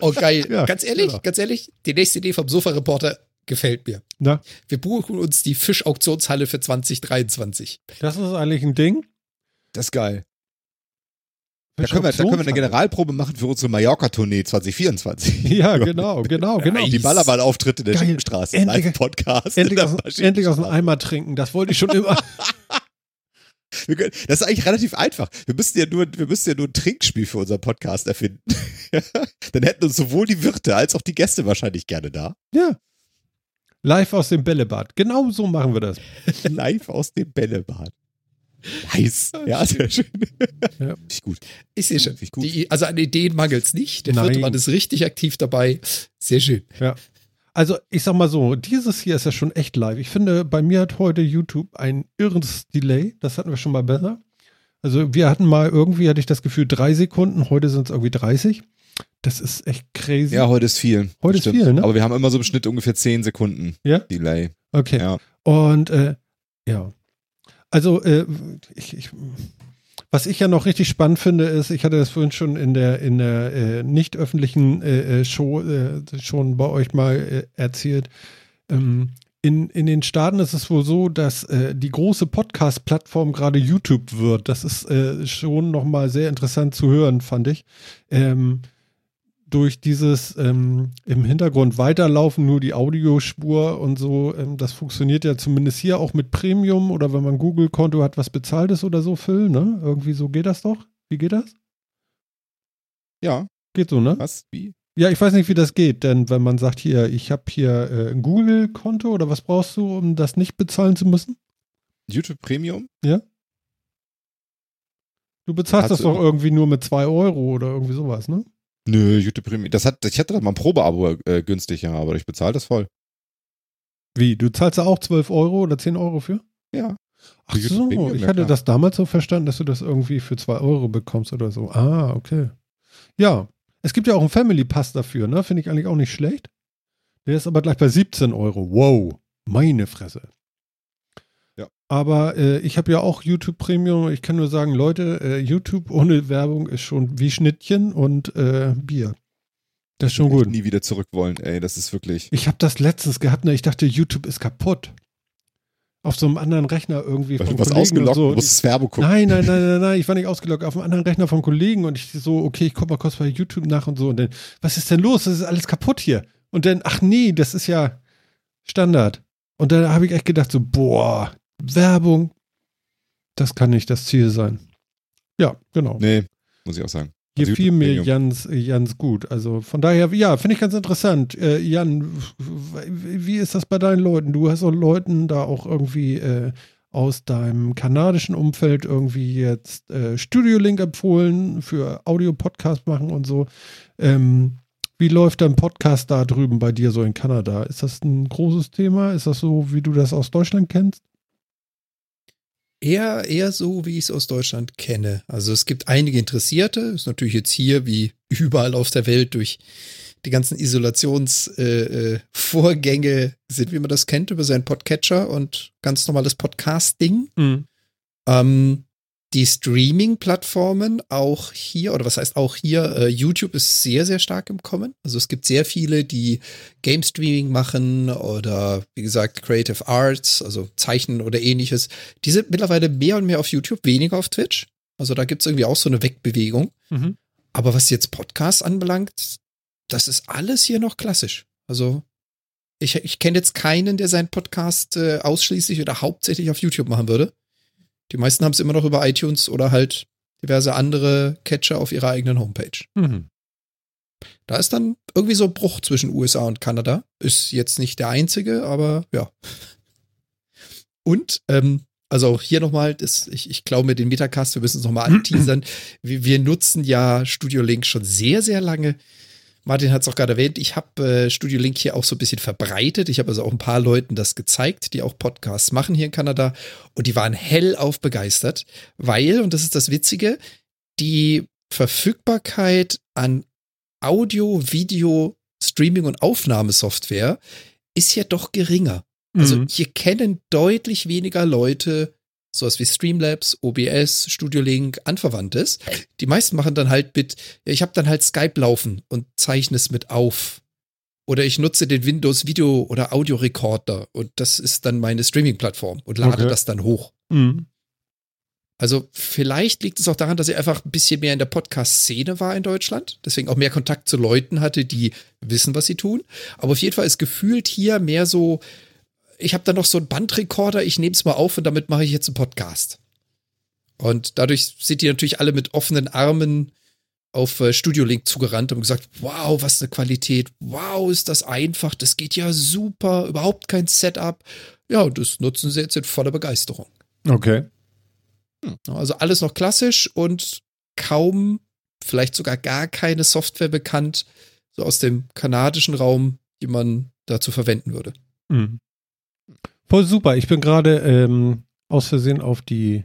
Oh, geil. Ja, ganz ehrlich, genau. ganz ehrlich, die nächste Idee vom Sofa-Reporter gefällt mir. Na? Wir buchen uns die Fischauktionshalle für 2023. Das ist eigentlich ein Ding. Das ist geil. Da können, wir, da können wir eine Generalprobe machen für unsere Mallorca-Tournee 2024. Ja, genau, genau, genau. Die Ballerball-Auftritte der Schiebenstraße, Live-Podcast. Endlich, aus, endlich aus dem Eimer trinken, das wollte ich schon immer. Können, das ist eigentlich relativ einfach. Wir müssten ja nur, wir müssten ja nur ein Trinkspiel für unseren Podcast erfinden. Dann hätten uns sowohl die Wirte als auch die Gäste wahrscheinlich gerne da. Ja. Live aus dem Bällebad. Genau so machen wir das. Live aus dem Bällebad. Nice. Ja, sehr schön. Ja. Ich gut. Ich sehe schon. Gut. Die, also an Ideen mangelt es nicht. Der vierte Mann ist richtig aktiv dabei. Sehr schön. Ja. Also ich sag mal so, dieses hier ist ja schon echt live. Ich finde, bei mir hat heute YouTube ein irres Delay. Das hatten wir schon mal besser. Also wir hatten mal irgendwie, hatte ich das Gefühl, drei Sekunden. Heute sind es irgendwie 30. Das ist echt crazy. Ja, heute ist viel. Heute ist viel, ne? Aber wir haben immer so im Schnitt ungefähr zehn Sekunden ja? Delay. Okay. Ja. Und äh, ja, also, äh, ich, ich, was ich ja noch richtig spannend finde, ist, ich hatte das vorhin schon in der, in der äh, nicht öffentlichen äh, äh Show äh, schon bei euch mal äh, erzählt. Ähm, in, in den Staaten ist es wohl so, dass die große Podcast-Plattform gerade YouTube wird. Das ist schon nochmal sehr interessant zu hören, fand ich. Ähm, durch dieses ähm, im Hintergrund weiterlaufen, nur die Audiospur und so, ähm, das funktioniert ja zumindest hier auch mit Premium oder wenn man Google-Konto hat, was bezahlt ist oder so, Phil, ne? Irgendwie so geht das doch. Wie geht das? Ja. Geht so, ne? Was? Wie? Ja, ich weiß nicht, wie das geht, denn wenn man sagt, hier, ich habe hier äh, ein Google-Konto oder was brauchst du, um das nicht bezahlen zu müssen? YouTube Premium? Ja. Du bezahlst Hast das doch irgendwie nur mit 2 Euro oder irgendwie sowas, ne? Nö, YouTube Premium. Das hat, ich hatte da mal ein Probeabo äh, günstig, ja, aber ich bezahle das voll. Wie? Du zahlst da auch 12 Euro oder 10 Euro für? Ja. Ach so, Premium, ich ja, hatte klar. das damals so verstanden, dass du das irgendwie für 2 Euro bekommst oder so. Ah, okay. Ja. Es gibt ja auch einen Family Pass dafür, ne? Finde ich eigentlich auch nicht schlecht. Der ist aber gleich bei 17 Euro. Wow. Meine Fresse. Aber äh, ich habe ja auch YouTube Premium. Ich kann nur sagen, Leute, äh, YouTube ohne Werbung ist schon wie Schnittchen und äh, Bier. Das ist schon gut. nie wieder zurück wollen, ey. Das ist wirklich. Ich habe das letztens gehabt, ne? Ich dachte, YouTube ist kaputt. Auf so einem anderen Rechner irgendwie von was Kollegen ausgelockt, so. Du musstest Werbung gucken. Nein, nein, nein, nein, nein, ich war nicht ausgelockt. Auf einem anderen Rechner von Kollegen und ich so, okay, ich guck mal kurz bei YouTube nach und so. Und dann, was ist denn los? Das ist alles kaputt hier. Und dann, ach nee, das ist ja Standard. Und da habe ich echt gedacht, so, boah, Werbung, das kann nicht das Ziel sein. Ja, genau. Nee, muss ich auch sagen. Hier also fiel mir ganz, ganz gut. Also von daher, ja, finde ich ganz interessant. Äh, Jan, wie ist das bei deinen Leuten? Du hast auch Leuten da auch irgendwie äh, aus deinem kanadischen Umfeld irgendwie jetzt äh, Studio Link empfohlen für Audio-Podcast machen und so. Ähm, wie läuft dein Podcast da drüben bei dir so in Kanada? Ist das ein großes Thema? Ist das so, wie du das aus Deutschland kennst? Eher, eher so, wie ich es aus Deutschland kenne. Also es gibt einige Interessierte, ist natürlich jetzt hier wie überall auf der Welt durch die ganzen Isolationsvorgänge äh, äh, sind, wie man das kennt, über seinen Podcatcher und ganz normales Podcasting. Mhm. Ähm, die Streaming-Plattformen auch hier, oder was heißt auch hier, äh, YouTube ist sehr, sehr stark im Kommen. Also es gibt sehr viele, die Game-Streaming machen oder wie gesagt Creative Arts, also Zeichnen oder ähnliches. Die sind mittlerweile mehr und mehr auf YouTube, weniger auf Twitch. Also da gibt es irgendwie auch so eine Wegbewegung. Mhm. Aber was jetzt Podcasts anbelangt, das ist alles hier noch klassisch. Also ich, ich kenne jetzt keinen, der seinen Podcast äh, ausschließlich oder hauptsächlich auf YouTube machen würde. Die meisten haben es immer noch über iTunes oder halt diverse andere Catcher auf ihrer eigenen Homepage. Mhm. Da ist dann irgendwie so ein Bruch zwischen USA und Kanada. Ist jetzt nicht der einzige, aber ja. Und, ähm, also auch hier nochmal, ich, ich glaube mir den Metacast, wir müssen es nochmal anteasern. Wir, wir nutzen ja Studio Link schon sehr, sehr lange. Martin hat es auch gerade erwähnt, ich habe äh, Studio Link hier auch so ein bisschen verbreitet. Ich habe also auch ein paar Leuten das gezeigt, die auch Podcasts machen hier in Kanada. Und die waren hellauf begeistert, weil, und das ist das Witzige, die Verfügbarkeit an Audio, Video, Streaming und Aufnahmesoftware ist ja doch geringer. Also mhm. hier kennen deutlich weniger Leute sowas wie Streamlabs, OBS, Studio Link, Anverwandtes. Die meisten machen dann halt mit, ich habe dann halt Skype laufen und zeichne es mit auf. Oder ich nutze den Windows Video- oder Audiorekorder und das ist dann meine Streaming-Plattform und lade okay. das dann hoch. Mhm. Also vielleicht liegt es auch daran, dass ich einfach ein bisschen mehr in der Podcast-Szene war in Deutschland, deswegen auch mehr Kontakt zu Leuten hatte, die wissen, was sie tun. Aber auf jeden Fall ist gefühlt hier mehr so, ich habe da noch so einen Bandrekorder, ich nehme es mal auf und damit mache ich jetzt einen Podcast. Und dadurch sind die natürlich alle mit offenen Armen auf äh, Studio Link zugerannt und gesagt, wow, was eine Qualität, wow, ist das einfach, das geht ja super, überhaupt kein Setup. Ja, und das nutzen sie jetzt in voller Begeisterung. Okay. Hm. Also alles noch klassisch und kaum, vielleicht sogar gar keine Software bekannt, so aus dem kanadischen Raum, die man dazu verwenden würde. Mhm. Voll super. Ich bin gerade ähm, aus Versehen auf die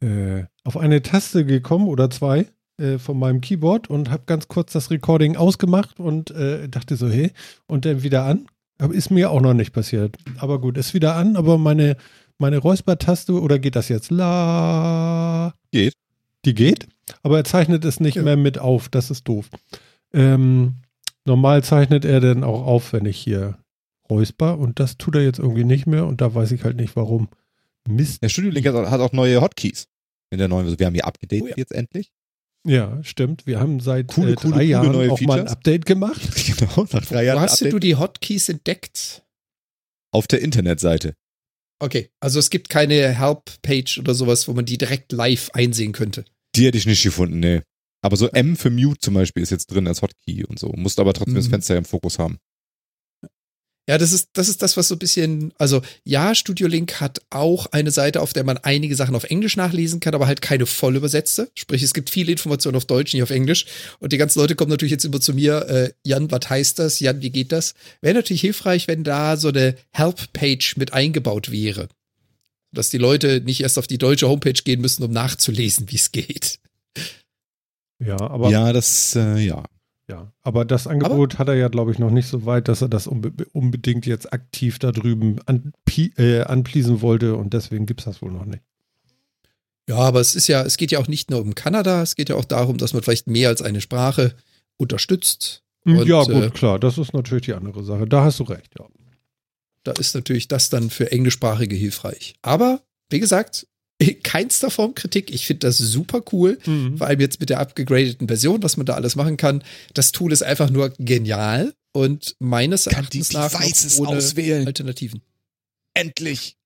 äh, auf eine Taste gekommen oder zwei äh, von meinem Keyboard und habe ganz kurz das Recording ausgemacht und äh, dachte so, hey, und dann wieder an. Aber ist mir auch noch nicht passiert. Aber gut, ist wieder an, aber meine, meine Räusper-Taste, oder geht das jetzt? La. Geht. Die geht, aber er zeichnet es nicht ja. mehr mit auf. Das ist doof. Ähm, normal zeichnet er dann auch auf, wenn ich hier Räusper und das tut er jetzt irgendwie nicht mehr und da weiß ich halt nicht warum. Mist. Der Studio Link hat auch neue Hotkeys in der neuen. Wir haben hier abgedatet oh ja. jetzt endlich. Ja, stimmt. Wir haben seit coole, äh, drei coole, Jahren coole auch Features. mal ein Update gemacht. genau, nach drei Jahren. Wo hast du die Hotkeys entdeckt? Auf der Internetseite. Okay, also es gibt keine Help-Page oder sowas, wo man die direkt live einsehen könnte. Die hätte ich nicht gefunden, nee. Aber so M für Mute zum Beispiel ist jetzt drin als Hotkey und so. Musst aber trotzdem mhm. das Fenster im Fokus haben. Ja, das ist, das ist das, was so ein bisschen, also ja, Studio Link hat auch eine Seite, auf der man einige Sachen auf Englisch nachlesen kann, aber halt keine voll übersetzte. Sprich, es gibt viele Informationen auf Deutsch, nicht auf Englisch. Und die ganzen Leute kommen natürlich jetzt immer zu mir, äh, Jan, was heißt das? Jan, wie geht das? Wäre natürlich hilfreich, wenn da so eine Help-Page mit eingebaut wäre. Dass die Leute nicht erst auf die deutsche Homepage gehen müssen, um nachzulesen, wie es geht. Ja, aber. Ja, das, äh, ja. Ja, aber das Angebot aber, hat er ja, glaube ich, noch nicht so weit, dass er das unbe unbedingt jetzt aktiv da drüben an, äh, anpliesen wollte und deswegen gibt es das wohl noch nicht. Ja, aber es ist ja, es geht ja auch nicht nur um Kanada, es geht ja auch darum, dass man vielleicht mehr als eine Sprache unterstützt. Hm, und, ja, gut, äh, klar, das ist natürlich die andere Sache. Da hast du recht, ja. Da ist natürlich das dann für Englischsprachige hilfreich. Aber, wie gesagt, keinster Form Kritik. Ich finde das super cool, mhm. vor allem jetzt mit der abgegradeten Version, was man da alles machen kann. Das Tool ist einfach nur genial und meines kann Erachtens die nach Devices ohne auswählen. Alternativen. Endlich.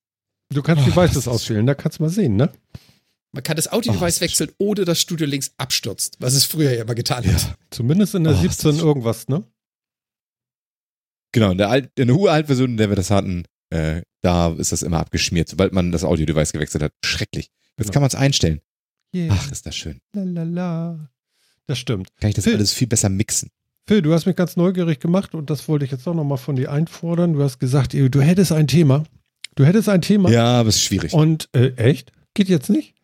Du kannst oh, Devices auswählen, da kannst du mal sehen, ne? Man kann das Audio-Device oh, wechseln, ohne dass Studio Links abstürzt, was es früher ja immer getan ja. hat. Zumindest in der oh, 17 irgendwas, ne? Genau, in der, Alt, in der Uralt-Version, in der wir das hatten, äh, da ist das immer abgeschmiert, sobald man das Audio-Device gewechselt hat. Schrecklich. Jetzt genau. kann man es einstellen. Yeah. Ach, ist das schön. Lalala. Das stimmt. Kann ich das Phil, alles viel besser mixen. Phil, du hast mich ganz neugierig gemacht und das wollte ich jetzt auch nochmal von dir einfordern. Du hast gesagt, du hättest ein Thema. Du hättest ein Thema. Ja, aber es ist schwierig. Und äh, echt? Geht jetzt nicht?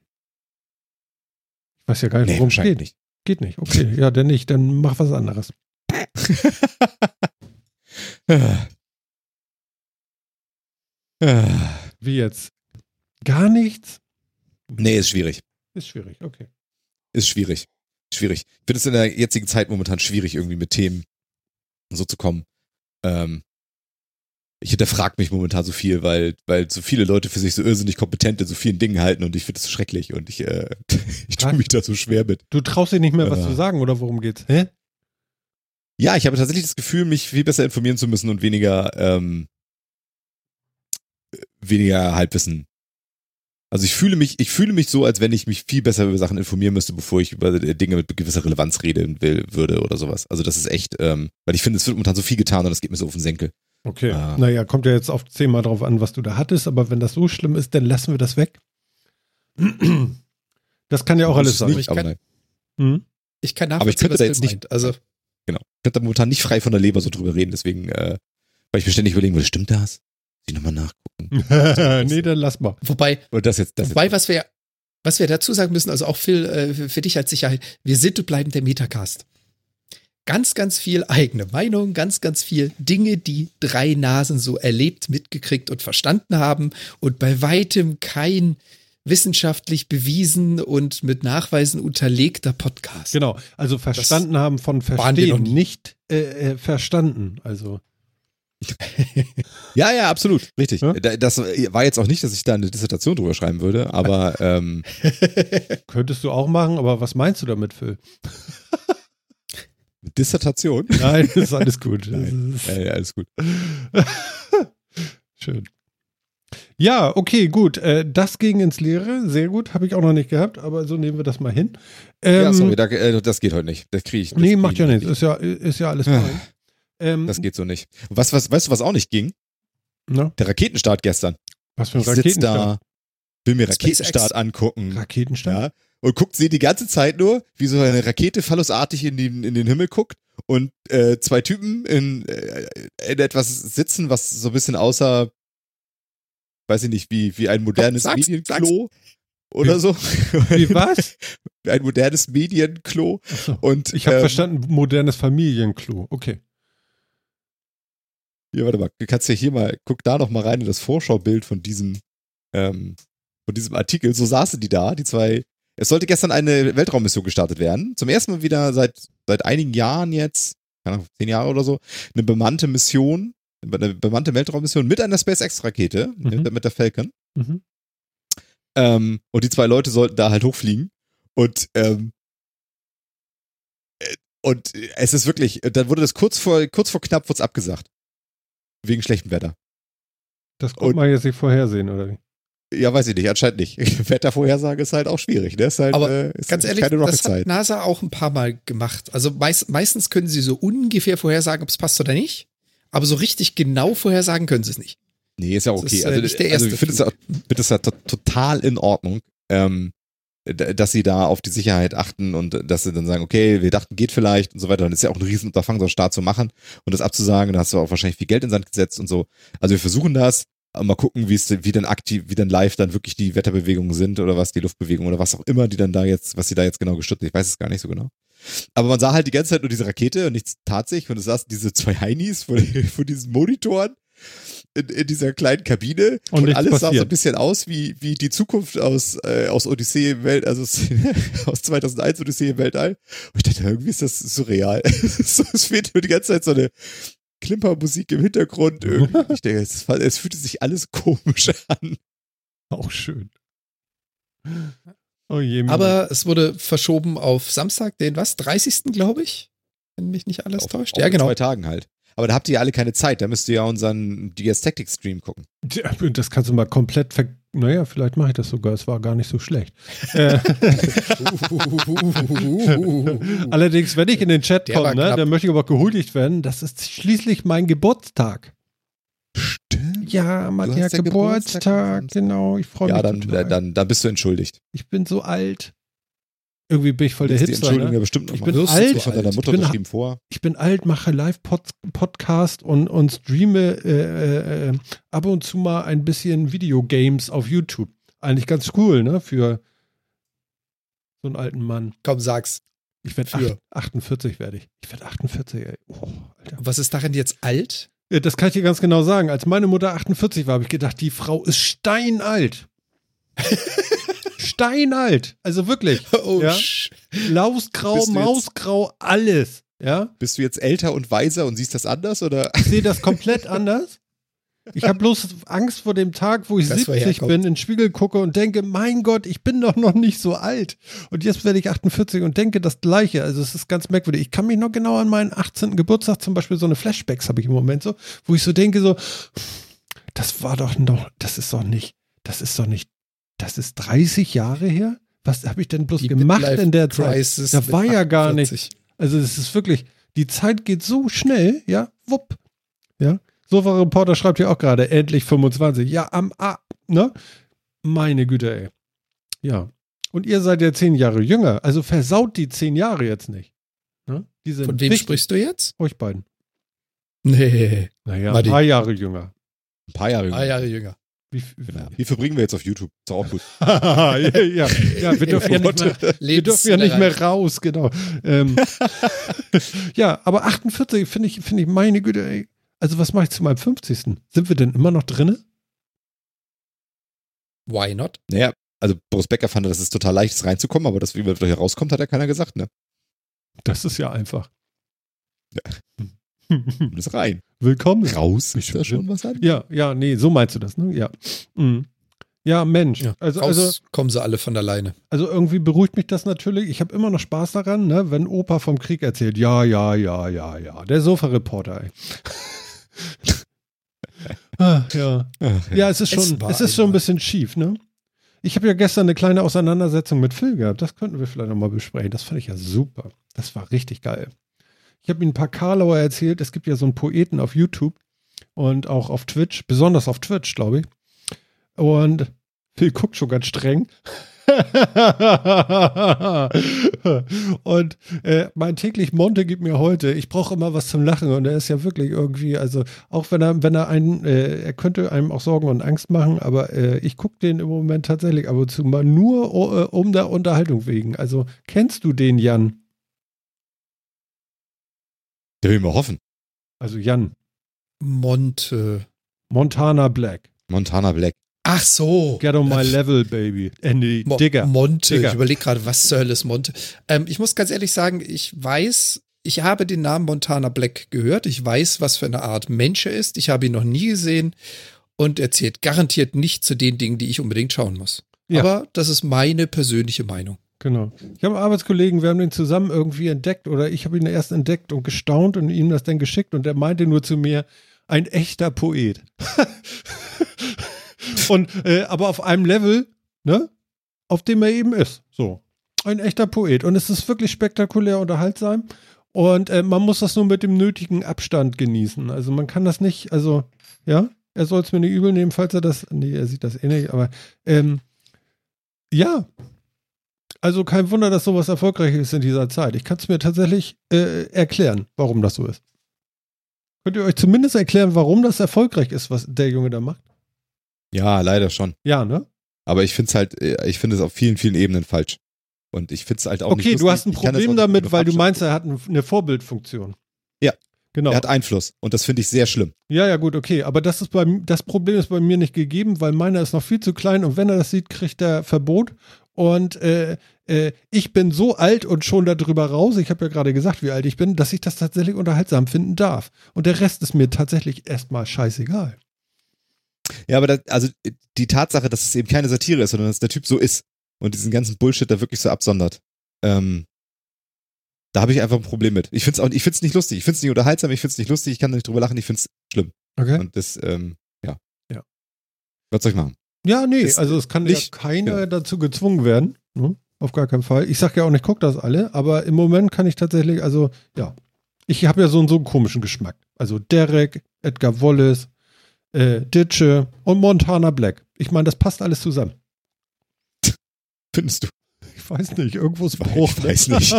Ich weiß ja gar nicht, nee, worum es geht. Nicht. Geht nicht. Okay, ja, dann nicht. Dann mach was anderes. Wie jetzt? Gar nichts? Nee, ist schwierig. Ist schwierig, okay. Ist schwierig. Schwierig. Ich finde es in der jetzigen Zeit momentan schwierig, irgendwie mit Themen so zu kommen. Ähm, ich hinterfrage mich momentan so viel, weil, weil so viele Leute für sich so irrsinnig kompetent in so vielen Dingen halten und ich finde es so schrecklich und ich, äh, ich tue mich da so schwer mit. Du traust dir nicht mehr, was äh, zu sagen oder worum geht's? Hä? Ja, ich habe tatsächlich das Gefühl, mich viel besser informieren zu müssen und weniger ähm, weniger Halbwissen Also ich fühle mich, ich fühle mich so, als wenn ich mich viel besser über Sachen informieren müsste, bevor ich über Dinge mit gewisser Relevanz reden will, würde oder sowas. Also das ist echt, ähm, weil ich finde, es wird momentan so viel getan und das geht mir so auf den Senkel. Okay. Ah. Naja, kommt ja jetzt auf zehnmal drauf an, was du da hattest, aber wenn das so schlimm ist, dann lassen wir das weg. Das kann ja auch alles sein. Ich kann, hm? ich kann aber ich könnte da jetzt nicht, also genau, ich könnte da momentan nicht frei von der Leber so drüber reden, deswegen, äh, weil ich mir ständig überlegen würde, stimmt das? Ich nochmal nachgucken. nee, dann lass mal. Wobei, das jetzt, das wobei, jetzt. was wir, was wir dazu sagen müssen, also auch Phil, äh, für dich als Sicherheit, wir sind und bleiben der Metacast ganz, ganz viel eigene Meinung, ganz, ganz viel Dinge, die drei Nasen so erlebt, mitgekriegt und verstanden haben und bei weitem kein wissenschaftlich bewiesen und mit Nachweisen unterlegter Podcast. Genau, also verstanden das haben von verstehen, nicht äh, äh, verstanden. Also ja, ja, absolut, richtig. Ja? Das war jetzt auch nicht, dass ich da eine Dissertation drüber schreiben würde, aber ähm könntest du auch machen. Aber was meinst du damit, Phil? Dissertation? Nein, ist alles gut. Nein. Ja, ja, alles gut. Schön. Ja, okay, gut. Äh, das ging ins Leere. Sehr gut. Habe ich auch noch nicht gehabt, aber so nehmen wir das mal hin. Ähm, ja, sorry, äh, das geht heute nicht. Das kriege ich. Das nee, macht ja nichts. Ist ja, ist ja alles fein. Ähm, das geht so nicht. Was, was, weißt du, was auch nicht ging? Na? Der Raketenstart gestern. Was für ein Raketenstart? Ich sitz da, will mir Raketenstart SpaceX. angucken. Raketenstart? Ja und guckt sie die ganze Zeit nur, wie so eine Rakete phallusartig in, den, in den Himmel guckt und äh, zwei Typen in, äh, in etwas sitzen, was so ein bisschen außer, weiß ich nicht, wie, wie ein modernes sag's, Medienklo sag's. oder so. Wie was? wie ein modernes Medienklo. So. Und, ich habe ähm, verstanden, modernes Familienklo. Okay. Ja, warte mal, du kannst ja hier mal, guck da noch mal rein in das Vorschaubild von diesem, ähm, von diesem Artikel. So saßen die da, die zwei es sollte gestern eine Weltraummission gestartet werden. Zum ersten Mal wieder seit, seit einigen Jahren jetzt, keine Ahnung, zehn Jahre oder so, eine bemannte Mission, eine bemannte Weltraummission mit einer SpaceX-Rakete, mhm. mit, mit, der Falcon. Mhm. Ähm, und die zwei Leute sollten da halt hochfliegen. Und, ähm, äh, und es ist wirklich, dann wurde das kurz vor, kurz vor knapp wurde abgesagt. Wegen schlechtem Wetter. Das konnte man jetzt nicht vorhersehen, oder wie? Ja, weiß ich nicht, anscheinend nicht. Wettervorhersage ist halt auch schwierig. Ne? Ist halt, Aber äh, ist ganz ehrlich, das hat NASA auch ein paar Mal gemacht. Also meist, meistens können sie so ungefähr vorhersagen, ob es passt oder nicht. Aber so richtig genau vorhersagen können sie es nicht. Nee, ist ja okay. Ist, äh, also, also, ich finde es ja total in Ordnung, ähm, dass sie da auf die Sicherheit achten und dass sie dann sagen, okay, wir dachten, geht vielleicht und so weiter. Es ist ja auch ein Riesenunterfangen, so einen Start zu machen und das abzusagen. Da hast du auch wahrscheinlich viel Geld in Sand gesetzt und so. Also wir versuchen das mal gucken, wie es, wie dann aktiv, wie dann live dann wirklich die Wetterbewegungen sind oder was, die Luftbewegungen oder was auch immer, die dann da jetzt, was sie da jetzt genau gestützt. Ich weiß es gar nicht so genau. Aber man sah halt die ganze Zeit nur diese Rakete und nichts tat sich und es saßen diese zwei Heinis vor, vor diesen Monitoren in, in dieser kleinen Kabine und, und alles passiert. sah so ein bisschen aus wie, wie die Zukunft aus, äh, aus Odyssee im Welt, also aus 2001 Odyssee im Weltall. Und ich dachte, irgendwie ist das surreal. es fehlt nur die ganze Zeit so eine, Klimpermusik im Hintergrund. Irgendwie. Ich denke, es, es fühlte sich alles komisch an. Auch schön. Oh je, Aber es wurde verschoben auf Samstag, den was? 30. glaube ich? Wenn mich nicht alles auf, täuscht. Auf ja, genau. zwei Tagen halt. Aber da habt ihr ja alle keine Zeit. Da müsst ihr ja unseren DS Tactics Stream gucken. Das kannst du mal komplett ver naja, vielleicht mache ich das sogar. Es war gar nicht so schlecht. Äh. Allerdings, wenn ich in den Chat komme, ne, dann möchte ich aber gehuldigt werden. Das ist schließlich mein Geburtstag. Stimmt. Ja, mein Geburtstag, Geburtstag, genau. Ich freue ja, mich. Ja, dann, dann, dann bist du entschuldigt. Ich bin so alt. Irgendwie bin ich voll der Hipster. Entschuldigung ne? ja bestimmt noch ich bin alt. Von deiner Mutter ich bin, vor. Ich bin alt, mache Live-Podcast und, und streame äh, äh, ab und zu mal ein bisschen Videogames auf YouTube. Eigentlich ganz cool, ne? Für so einen alten Mann. Komm, sag's. Ich werde 48 werde ich. Ich werde 48, ey. Oh, Alter. Was ist darin jetzt alt? Ja, das kann ich dir ganz genau sagen. Als meine Mutter 48 war, habe ich gedacht, die Frau ist steinalt. steinalt. Also wirklich. Oh, ja? Lausgrau, Mausgrau, alles. Ja? Bist du jetzt älter und weiser und siehst das anders oder? Ich sehe das komplett anders. Ich habe bloß Angst vor dem Tag, wo ich das 70 bin, in den Spiegel gucke und denke, mein Gott, ich bin doch noch nicht so alt. Und jetzt werde ich 48 und denke das Gleiche. Also es ist ganz merkwürdig. Ich kann mich noch genau an meinen 18. Geburtstag zum Beispiel, so eine Flashbacks habe ich im Moment so, wo ich so denke so, das war doch noch, das ist doch nicht, das ist doch nicht das ist 30 Jahre her? Was habe ich denn bloß die gemacht in der Zeit? Da war ja gar nichts. Also es ist wirklich, die Zeit geht so schnell, ja, wupp. Ja. Sofa-Reporter schreibt ja auch gerade, endlich 25. Ja, am A, ne? Meine Güte, ey. Ja. Und ihr seid ja zehn Jahre jünger, also versaut die zehn Jahre jetzt nicht. Ne? Von wem wichtig. sprichst du jetzt? Euch beiden. Nee. Naja, ein paar Jahre jünger. Ein paar Jahre jünger. Ein paar Jahre jünger. Wie, genau. wie verbringen wir jetzt auf YouTube? Ist auch gut. ja, ja, ja, wir dürfen ja nicht mehr, wir dürfen ja nicht mehr raus, genau. Ähm, ja, aber 48 finde ich, finde ich, meine Güte, ey. Also was mache ich zu meinem 50. Sind wir denn immer noch drinne? Why not? Naja, also Boris Becker fand, das ist total leicht, reinzukommen, aber dass wie man hier rauskommt, hat ja keiner gesagt, ne? Das ist ja einfach. Ja. Das rein. Willkommen. Raus. Ist da schon was an? Ja, ja, nee, so meinst du das, ne? Ja. Mhm. Ja, Mensch. Ja, also, raus also kommen sie alle von alleine. Also irgendwie beruhigt mich das natürlich. Ich habe immer noch Spaß daran, ne, wenn Opa vom Krieg erzählt. Ja, ja, ja, ja, ja. Der Sofa-Reporter, ey. ah, ja. Ach, ja. ja, es ist schon, es, es ist schon ein bisschen schief, ne? Ich habe ja gestern eine kleine Auseinandersetzung mit Phil gehabt. Das könnten wir vielleicht nochmal besprechen. Das fand ich ja super. Das war richtig geil. Ich habe ihm ein paar Karlauer erzählt. Es gibt ja so einen Poeten auf YouTube und auch auf Twitch, besonders auf Twitch, glaube ich. Und Phil guckt schon ganz streng. und äh, mein täglich Monte gibt mir heute, ich brauche immer was zum Lachen und er ist ja wirklich irgendwie, also auch wenn er, wenn er einen, äh, er könnte einem auch Sorgen und Angst machen, aber äh, ich gucke den im Moment tatsächlich ab und zu mal nur uh, um der Unterhaltung wegen. Also kennst du den Jan? Der will mal hoffen. Also Jan. Monte. Montana Black. Montana Black. Ach so. Get on my level, baby. Andy, Mo Digger. Monte. Digger. Ich überlege gerade, was zur Hölle ist Monte. Ähm, ich muss ganz ehrlich sagen, ich weiß, ich habe den Namen Montana Black gehört. Ich weiß, was für eine Art Mensch er ist. Ich habe ihn noch nie gesehen und er zählt garantiert nicht zu den Dingen, die ich unbedingt schauen muss. Ja. Aber das ist meine persönliche Meinung. Genau. Ich habe einen Arbeitskollegen, wir haben den zusammen irgendwie entdeckt oder ich habe ihn erst entdeckt und gestaunt und ihm das dann geschickt und er meinte nur zu mir, ein echter Poet. Und, äh, aber auf einem Level, ne, auf dem er eben ist. So. Ein echter Poet. Und es ist wirklich spektakulär unterhaltsam. Und äh, man muss das nur mit dem nötigen Abstand genießen. Also man kann das nicht, also, ja, er soll es mir nicht übel nehmen, falls er das, nee, er sieht das eh nicht, aber, ähm, ja. Also kein Wunder, dass sowas erfolgreich ist in dieser Zeit. Ich kann es mir tatsächlich äh, erklären, warum das so ist. Könnt ihr euch zumindest erklären, warum das erfolgreich ist, was der Junge da macht? Ja, leider schon. Ja, ne? Aber ich finde es halt, äh, ich finde es auf vielen, vielen Ebenen falsch. Und ich finde es halt auch okay, nicht Okay, du hast ein Problem damit, weil du meinst, er hat eine Vorbildfunktion. Ja. Genau. Er hat Einfluss und das finde ich sehr schlimm. Ja, ja, gut, okay. Aber das, ist bei, das Problem ist bei mir nicht gegeben, weil meiner ist noch viel zu klein und wenn er das sieht, kriegt er Verbot. Und äh, äh, ich bin so alt und schon darüber raus, ich habe ja gerade gesagt, wie alt ich bin, dass ich das tatsächlich unterhaltsam finden darf. Und der Rest ist mir tatsächlich erstmal scheißegal. Ja, aber das, also die Tatsache, dass es eben keine Satire ist, sondern dass der Typ so ist und diesen ganzen Bullshit da wirklich so absondert, ähm, da habe ich einfach ein Problem mit. Ich finde es auch, ich finde es nicht lustig, ich finde es nicht unterhaltsam, ich finde es nicht lustig, ich kann da nicht drüber lachen, ich finde es schlimm. Okay. Und das, ähm, ja. Ja. Was soll ich machen? Ja, nee, ist, also es kann nicht, ja keiner ja. dazu gezwungen werden. Ne? Auf gar keinen Fall. Ich sag ja auch nicht, guck das alle, aber im Moment kann ich tatsächlich, also ja, ich habe ja so, so einen komischen Geschmack. Also Derek, Edgar Wallace, äh, Ditsche und Montana Black. Ich meine, das passt alles zusammen. Findest du? Ich weiß nicht, irgendwo ist Bruch. Ich weiß nicht.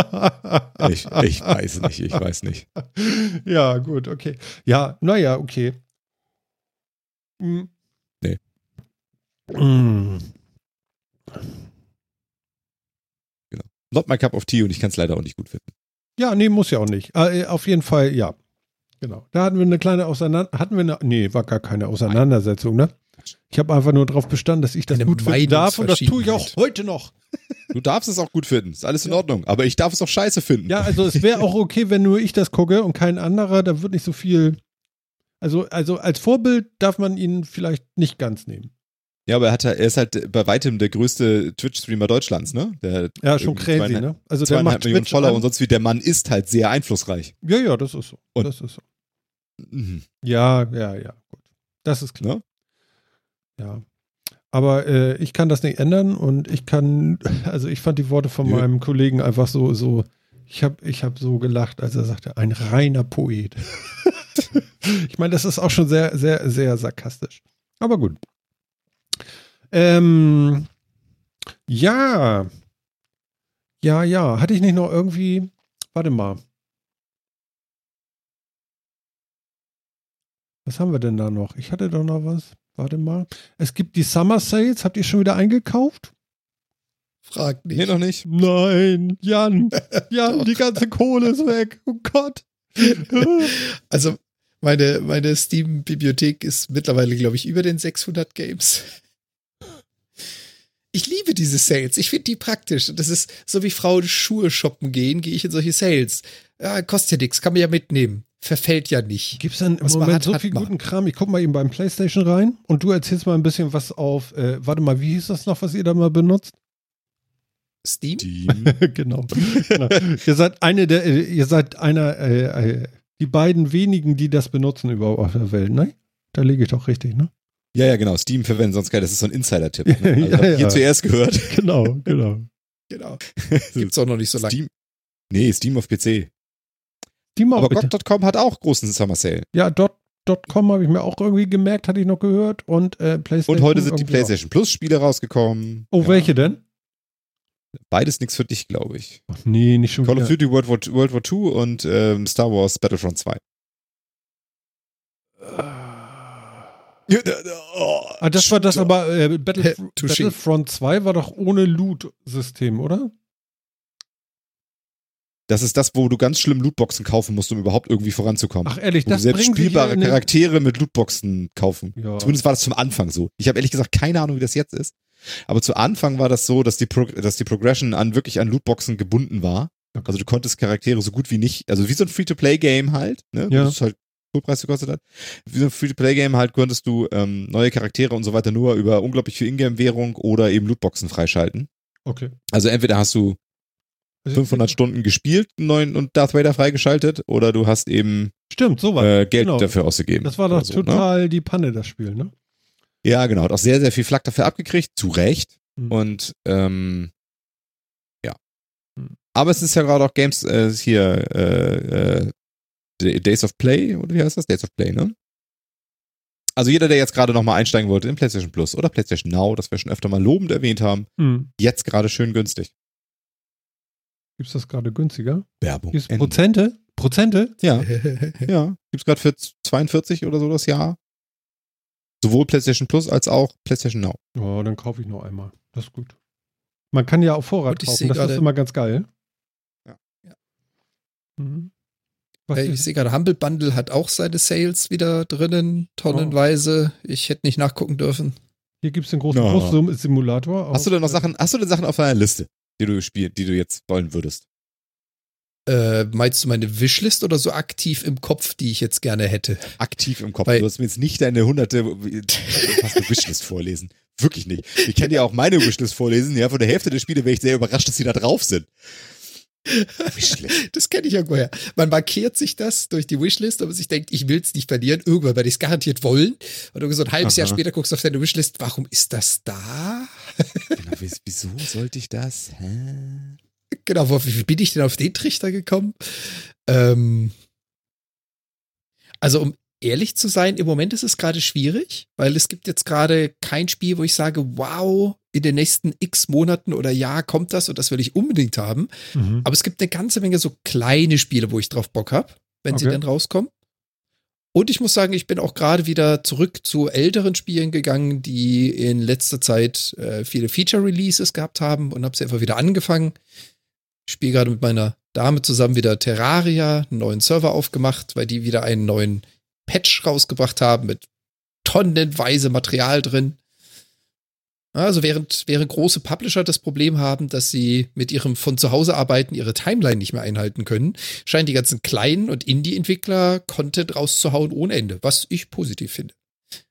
Ich, ich weiß nicht, ich weiß nicht. Ja, gut, okay. Ja, naja, okay. Hm. Hm. Genau. Not my cup of tea und ich kann es leider auch nicht gut finden. Ja, nee, muss ja auch nicht. Äh, auf jeden Fall, ja. Genau. Da hatten wir eine kleine Auseinandersetzung. Hatten wir eine, nee, war gar keine Auseinandersetzung, ne? Ich habe einfach nur darauf bestanden, dass ich das eine gut finden darf und das tue ich auch heute noch. Du darfst es auch gut finden, ist alles in ja. Ordnung. Aber ich darf es auch scheiße finden. Ja, also es wäre auch okay, wenn nur ich das gucke und kein anderer, da wird nicht so viel. Also, also als Vorbild darf man ihn vielleicht nicht ganz nehmen. Ja, aber er, hat, er ist halt bei weitem der größte Twitch-Streamer Deutschlands, ne? Der ja, schon crazy, ne? Also der macht Millionen Follower und sonst wie der Mann ist halt sehr einflussreich. Ja, ja, das ist so. Und das ist so. Mhm. Ja, ja, ja, gut. Das ist klar. Ne? Ja. Aber äh, ich kann das nicht ändern und ich kann, also ich fand die Worte von Nö. meinem Kollegen einfach so, so, ich habe ich hab so gelacht, als er sagte, ein reiner Poet. ich meine, das ist auch schon sehr, sehr, sehr sarkastisch. Aber gut. Ähm, ja. Ja, ja. Hatte ich nicht noch irgendwie, warte mal. Was haben wir denn da noch? Ich hatte doch noch was. Warte mal. Es gibt die Summer Sales. Habt ihr schon wieder eingekauft? Frag nicht. Nee, noch nicht. Nein, Jan. Jan, die ganze Kohle ist weg. Oh Gott. Also meine, meine Steam-Bibliothek ist mittlerweile, glaube ich, über den 600 Games. Ich liebe diese Sales. Ich finde die praktisch. Das ist so wie Frauen Schuhe shoppen gehen, gehe ich in solche Sales. Ja, kostet ja nichts, kann man ja mitnehmen. Verfällt ja nicht. Gibt es denn im Was Moment hat, so viel guten Kram? Ich guck mal eben beim PlayStation rein und du erzählst mal ein bisschen was auf. Äh, warte mal, wie hieß das noch, was ihr da mal benutzt? Steam? Team. genau. genau. Ihr seid eine der, äh, ihr seid einer, äh, äh, die beiden wenigen, die das benutzen überhaupt auf der Welt, ne? Da liege ich doch richtig, ne? Ja, ja, genau. Steam verwenden sonst geil. Das ist so ein Insider-Tipp. Ne? Also, Ja, ja. Hier zuerst gehört. Genau, genau. Genau. Gibt's auch noch nicht so lange. Steam. Nee, Steam auf PC. Die mal Aber. GOG.com hat auch großen Summer Sale. Ja, dot, dot .com habe ich mir auch irgendwie gemerkt, hatte ich noch gehört. Und äh, PlayStation. Und heute sind die PlayStation Plus Spiele rausgekommen. Auch. Oh, Ja. welche denn? Beides nichts für dich, glaube ich. Ach, nee, nicht schon Call of wieder. Duty World War, World War II und ähm, Star Wars Battlefront 2. Ah, das war das aber, äh, Battlef. Battlefront 2 war doch ohne Loot-System, oder? Das ist das, wo du ganz schlimm Lootboxen kaufen musst, um überhaupt irgendwie voranzukommen. Ach ehrlich, wo du das selbst spielbare Charaktere mit Lootboxen kaufen. Ja. Zumindest war das zum Anfang so. Ich habe ehrlich gesagt keine Ahnung, wie das jetzt ist. Aber zu Anfang war das so, dass die, Pro dass die Progression an wirklich an Lootboxen gebunden war. Also du konntest Charaktere so gut wie nicht, also wie so ein Free-to-Play-Game halt, ne? Ja. Das ist halt Fullpreis gekostet hat. Wie so ein Free-to-Play-Game halt konntest du ähm, neue Charaktere und so weiter nur über unglaublich viel Ingame-Währung oder eben Lootboxen freischalten. Okay. Also entweder hast du 500 Stunden gespielt neuen und Darth Vader freigeschaltet oder du hast eben Stimmt, so äh, Geld genau. dafür ausgegeben. Das war doch so, ne? total die Panne, das Spiel, ne? Ja, genau. Hat auch sehr, sehr viel Flack dafür abgekriegt. Zu Recht. Mhm. Und ähm, ja. Mhm. Aber es ist ja gerade auch Games äh, hier äh, äh, Days of Play, oder wie heißt das? Days of Play, ne? Also jeder, der jetzt gerade nochmal einsteigen wollte in PlayStation Plus oder PlayStation Now, das wir schon öfter mal lobend erwähnt haben, Hm. jetzt gerade schön günstig. Gibt's das gerade günstiger? Werbung. Gibt's Ende. Prozente? Prozente? Ja, ja. Gibt's gerade für 42 oder so das Jahr. Sowohl PlayStation Plus als auch PlayStation Now. Oh, dann kaufe ich noch einmal. Das ist gut. Man kann ja auf Vorrat kaufen, das ist immer ganz geil. Ja. Ja. Mhm. Was ich sehe gerade, Humble Bundle hat auch seine Sales wieder drinnen, tonnenweise. Ich hätte nicht nachgucken dürfen. hier gibt es den großen Ja. Brustsimulator. Hast du denn noch äh, Sachen, hast du denn Sachen auf deiner Liste, die du spielen, die du jetzt wollen würdest? Äh, meinst du meine Wishlist oder so aktiv im Kopf, die ich jetzt gerne hätte? Aktiv im Kopf. Weil- du hast mir jetzt nicht deine hunderte fast eine Wishlist vorlesen. Wirklich nicht. Ich kann dir auch meine Wishlist vorlesen. Ja, von der Hälfte der Spiele wäre ich sehr überrascht, dass sie da drauf sind. Wishlist. Das kenne ich ja woher. Man markiert sich das durch die Wishlist, aber sich denkt, ich will es nicht verlieren. Irgendwann werde ich es garantiert wollen. Und irgendwie so ein halbes Jahr Aha. später guckst du auf deine Wishlist, warum ist das da? Genau, wieso- sollte ich das? Hä? Genau, wo, wie bin ich denn auf den Trichter gekommen? Ähm, also, um ehrlich zu sein, im Moment ist es gerade schwierig, weil es gibt jetzt gerade kein Spiel, wo ich sage, wow, in den nächsten x Monaten oder Jahr kommt das und das will ich unbedingt haben. Mhm. Aber es gibt eine ganze Menge so kleine Spiele, wo ich drauf Bock habe, wenn sie Okay. dann rauskommen. Und ich muss sagen, ich bin auch gerade wieder zurück zu älteren Spielen gegangen, die in letzter Zeit äh, viele Feature-Releases gehabt haben und habe sie einfach wieder angefangen. Ich spiele gerade mit meiner Dame zusammen wieder Terraria, einen neuen Server aufgemacht, weil die wieder einen neuen Patch rausgebracht haben mit tonnenweise Material drin. Also während, während große Publisher das Problem haben, dass sie mit ihrem von zu Hause arbeiten ihre Timeline nicht mehr einhalten können, scheinen die ganzen kleinen und Indie-Entwickler Content rauszuhauen ohne Ende, was ich positiv finde.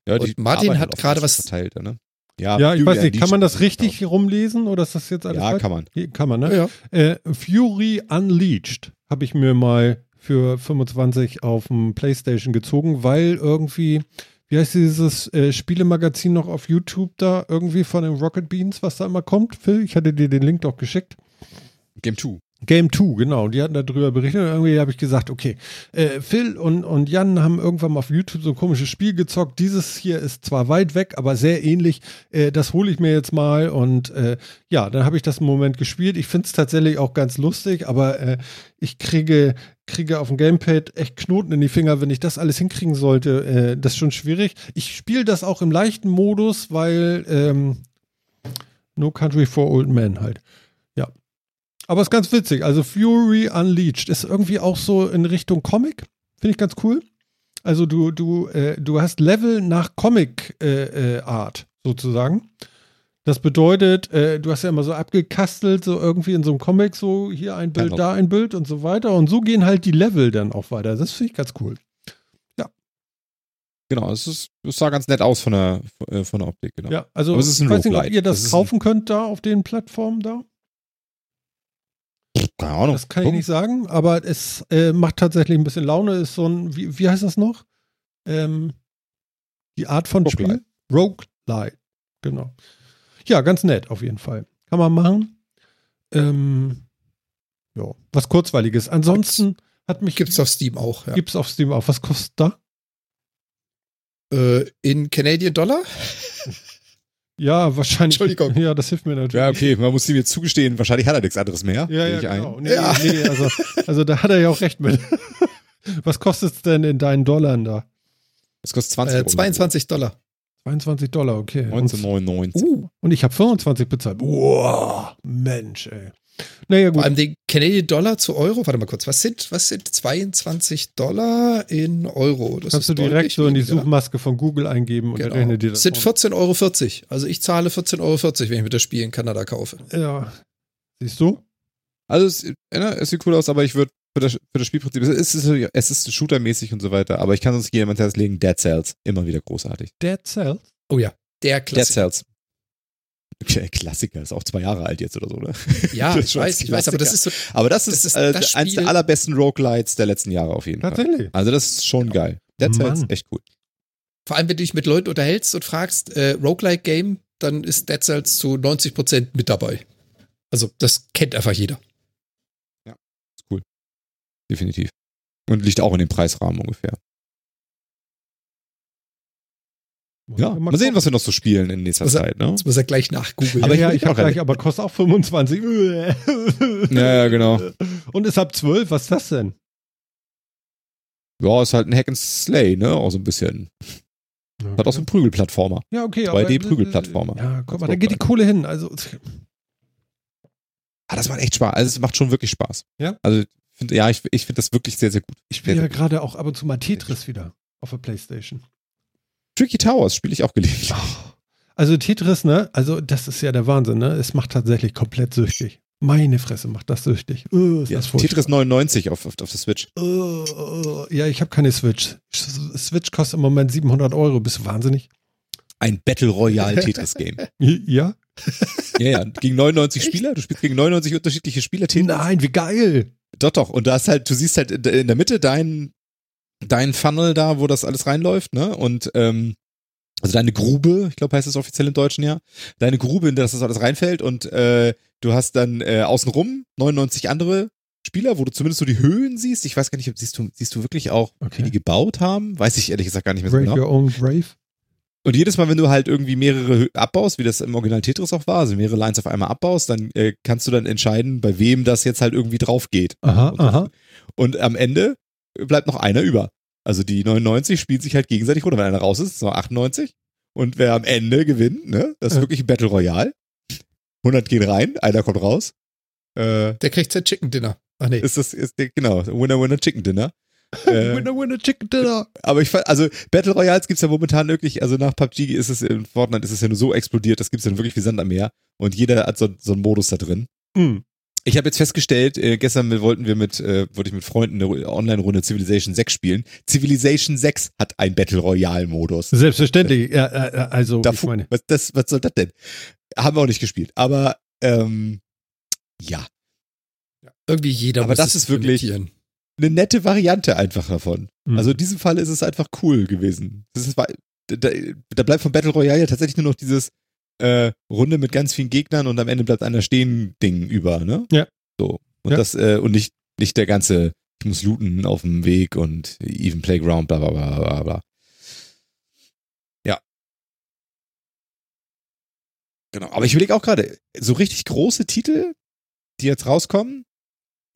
Ja, Und Martin arbeiten hat gerade was verteilt, ne? ja, ich weiß nicht, kann man das richtig rumlesen oder ist das jetzt alles Ja, falsch? kann man. Kann man, ne? Ja, Äh, Fury Unleashed habe ich mir mal für 25 auf dem Playstation gezogen, weil irgendwie wie heißt dieses äh, Spielemagazin noch auf YouTube da, irgendwie von den Rocket Beans, was da immer kommt, Phil? Ich hatte dir den Link doch geschickt. Game 2. Game 2, genau. Die hatten darüber berichtet und irgendwie habe ich gesagt, okay, äh, Phil und, und Jan haben irgendwann mal auf YouTube so ein komisches Spiel gezockt. Dieses hier ist zwar weit weg, aber sehr ähnlich. Äh, das hole ich mir jetzt mal und äh, ja, dann habe ich das einen Moment gespielt. Ich finde es tatsächlich auch ganz lustig, aber äh, ich kriege, kriege auf dem Gamepad echt Knoten in die Finger, wenn ich das alles hinkriegen sollte. Äh, das ist schon schwierig. Ich spiele das auch im leichten Modus, weil ähm, No Country for Old Men halt. Aber ist ganz witzig. Also Fury Unleashed ist irgendwie auch so in Richtung Comic. Finde ich ganz cool. Also du, du, äh, du hast Level nach Comic-Art äh, äh, sozusagen. Das bedeutet, äh, du hast ja immer so abgekastelt, so irgendwie in so einem Comic, so hier ein Bild, genau. da ein Bild und so weiter. Und so gehen halt die Level dann auch weiter. Das finde ich ganz cool. Ja. Genau, es, ist, es sah ganz nett aus von der, äh, von der Optik. Genau. Ja, also Aber es ist ein ich weiß nicht, ob ihr das, das kaufen könnt da auf den Plattformen da. Keine Ahnung. Das kann ich nicht sagen, aber es äh, macht tatsächlich ein bisschen Laune. Ist so ein, wie, wie heißt das noch? Ähm, die Art von Roguelite. Spiel? Roguelite. Genau. Ja, ganz nett auf jeden Fall. Kann man machen. Ähm, ja, was kurzweiliges. Ansonsten hat mich. Gibt's auf Steam auch, ja. Gibt's auf Steam auch. Was kostet da? Äh, in Canadian Dollar? Ja, wahrscheinlich. Entschuldigung. Ja, das hilft mir natürlich. Ja, okay, man muss ihm jetzt zugestehen, wahrscheinlich hat er nichts anderes mehr. Ja, ja, genau. Nee, ja. nee, also, also da hat er ja auch recht mit. Was kostet es denn in deinen Dollar da? Es kostet 20 äh, 22 Dollar. 22 Dollar, okay. 1999. Uh, und ich habe 25 bezahlt. Boah, Mensch, ey. Naja, gut. Vor allem den Canadian Dollar zu Euro, warte mal kurz, was sind, was sind 22 Dollar in Euro? Das Kannst du direkt so in die Suchmaske von Google eingeben und genau. rechne dir das. Das sind 14,40 Euro. Also ich zahle 14,40 Euro, wenn ich mir das Spiel in Kanada kaufe. Ja. Siehst du? Also es, ja, es sieht cool aus, aber ich würde für das, für das Spielprinzip, es ist, es ist shootermäßig und so weiter, aber ich kann uns jemand Herz legen, Dead Cells, immer wieder großartig. Dead Cells? Oh ja, der Klassiker. Dead Cells. Klassiker, ist auch zwei Jahre alt jetzt oder so, ne? Ja, ich weiß, ich weiß, aber das ist so. Aber das, das ist, äh, das eins der allerbesten Roguelites der letzten Jahre auf jeden? Fall. Tatsächlich. Also das ist schon ja. geil. Dead Cells ist echt cool. Vor allem, wenn du dich mit Leuten unterhältst und fragst, äh, Roguelike-Game, dann ist Dead Cells zu 90% mit dabei. Also, das kennt einfach jeder. Ja, ist cool. Definitiv. Und liegt auch in dem Preisrahmen ungefähr. Ja, mal, sehen, was wir noch so spielen in nächster muss Zeit. Ne? Das muss er gleich nachgoogeln. Aber ja, ich habe gleich, aber kostet auch 25. ja, ja, genau. Und ist ab 12, was ist das denn? Ja, ist halt ein Hack and Slay, ne? Auch so ein bisschen. Okay. Hat auch so einen Prügelplattformer. Ja, okay. 2D-Prügelplattformer. Ja, guck mal, da geht die Kohle hin. Also. Ah, das macht echt Spaß. Also, es macht schon wirklich Spaß. Ja? Also, find, ja, ich, ich finde das wirklich sehr, sehr gut. Ich spiele ja gerade auch ab und zu mal Tetris wieder auf der Playstation. Tricky Towers spiele ich auch gelegentlich. Also Tetris, ne? Also das ist ja der Wahnsinn, ne? Es macht tatsächlich komplett süchtig. Meine Fresse macht das süchtig. Uh, ja, das Tetris 99 auf, auf, auf der Switch. Uh, uh, ja, ich habe keine Switch. Switch kostet im Moment 700 Euro. Bist du wahnsinnig? Ein Battle Royale Tetris Game. ja? Ja, ja. Gegen 99 Spieler. Du spielst gegen 99 unterschiedliche Spieler. Tetris. Nein, wie geil. Doch, doch. Und da ist halt, du siehst halt in der Mitte dein, dein Funnel da, wo das alles reinläuft, ne? Und ähm, also deine Grube, ich glaube heißt es offiziell im Deutschen ja, deine Grube, in der das alles reinfällt und äh, du hast dann äh, außenrum 99 andere Spieler, wo du zumindest so die Höhen siehst. Ich weiß gar nicht, siehst du, siehst du wirklich auch, okay. wie die gebaut haben? Weiß ich ehrlich gesagt gar nicht mehr so Brave genau. Your own grave. Und jedes Mal, wenn du halt irgendwie mehrere abbaust, wie das im Original Tetris auch war, also mehrere Lines auf einmal abbaust, dann äh, kannst du dann entscheiden, bei wem das jetzt halt irgendwie drauf geht. Aha, und, aha. Und am Ende bleibt noch einer über. Also die 99 spielt sich halt gegenseitig runter. Wenn einer raus ist, ist es noch 98. Und wer am Ende gewinnt, ne, das ist ja. wirklich ein Battle Royale. 100 gehen rein, einer kommt raus. Äh, der kriegt sein Chicken Dinner. Ach nee. Ist das, ist der, genau, Winner, Winner, Chicken Dinner. Äh, winner, Winner, Chicken Dinner. Aber ich fand, also Battle Royals gibt's ja momentan wirklich, also nach PUBG ist es in Fortnite ist es ja nur so explodiert, das gibt's dann wirklich wie Sand am Meer. Und jeder hat so, so einen Modus da drin. Mhm. Ich habe jetzt festgestellt, äh, gestern wollten wir mit, äh, wollte ich mit Freunden eine Online-Runde Civilization 6 spielen. Civilization 6 hat einen Battle Royale-Modus. Selbstverständlich, ja, äh, also da, ich meine. Was, das, was soll das denn? Haben wir auch nicht gespielt. Aber ähm, ja. Irgendwie jeder Aber das ist wirklich eine nette Variante einfach davon. Mhm. Also in diesem Fall ist es einfach cool gewesen. Das ist, da, da bleibt vom Battle Royale ja tatsächlich nur noch dieses äh, Runde mit ganz vielen Gegnern und am Ende bleibt einer stehen Ding über, ne? Ja. So. Und Ja. das, äh, und nicht, nicht der ganze, ich muss looten auf dem Weg und even Playground, bla bla bla bla bla. Ja. Genau. Aber ich überlege auch gerade, so richtig große Titel, die jetzt rauskommen,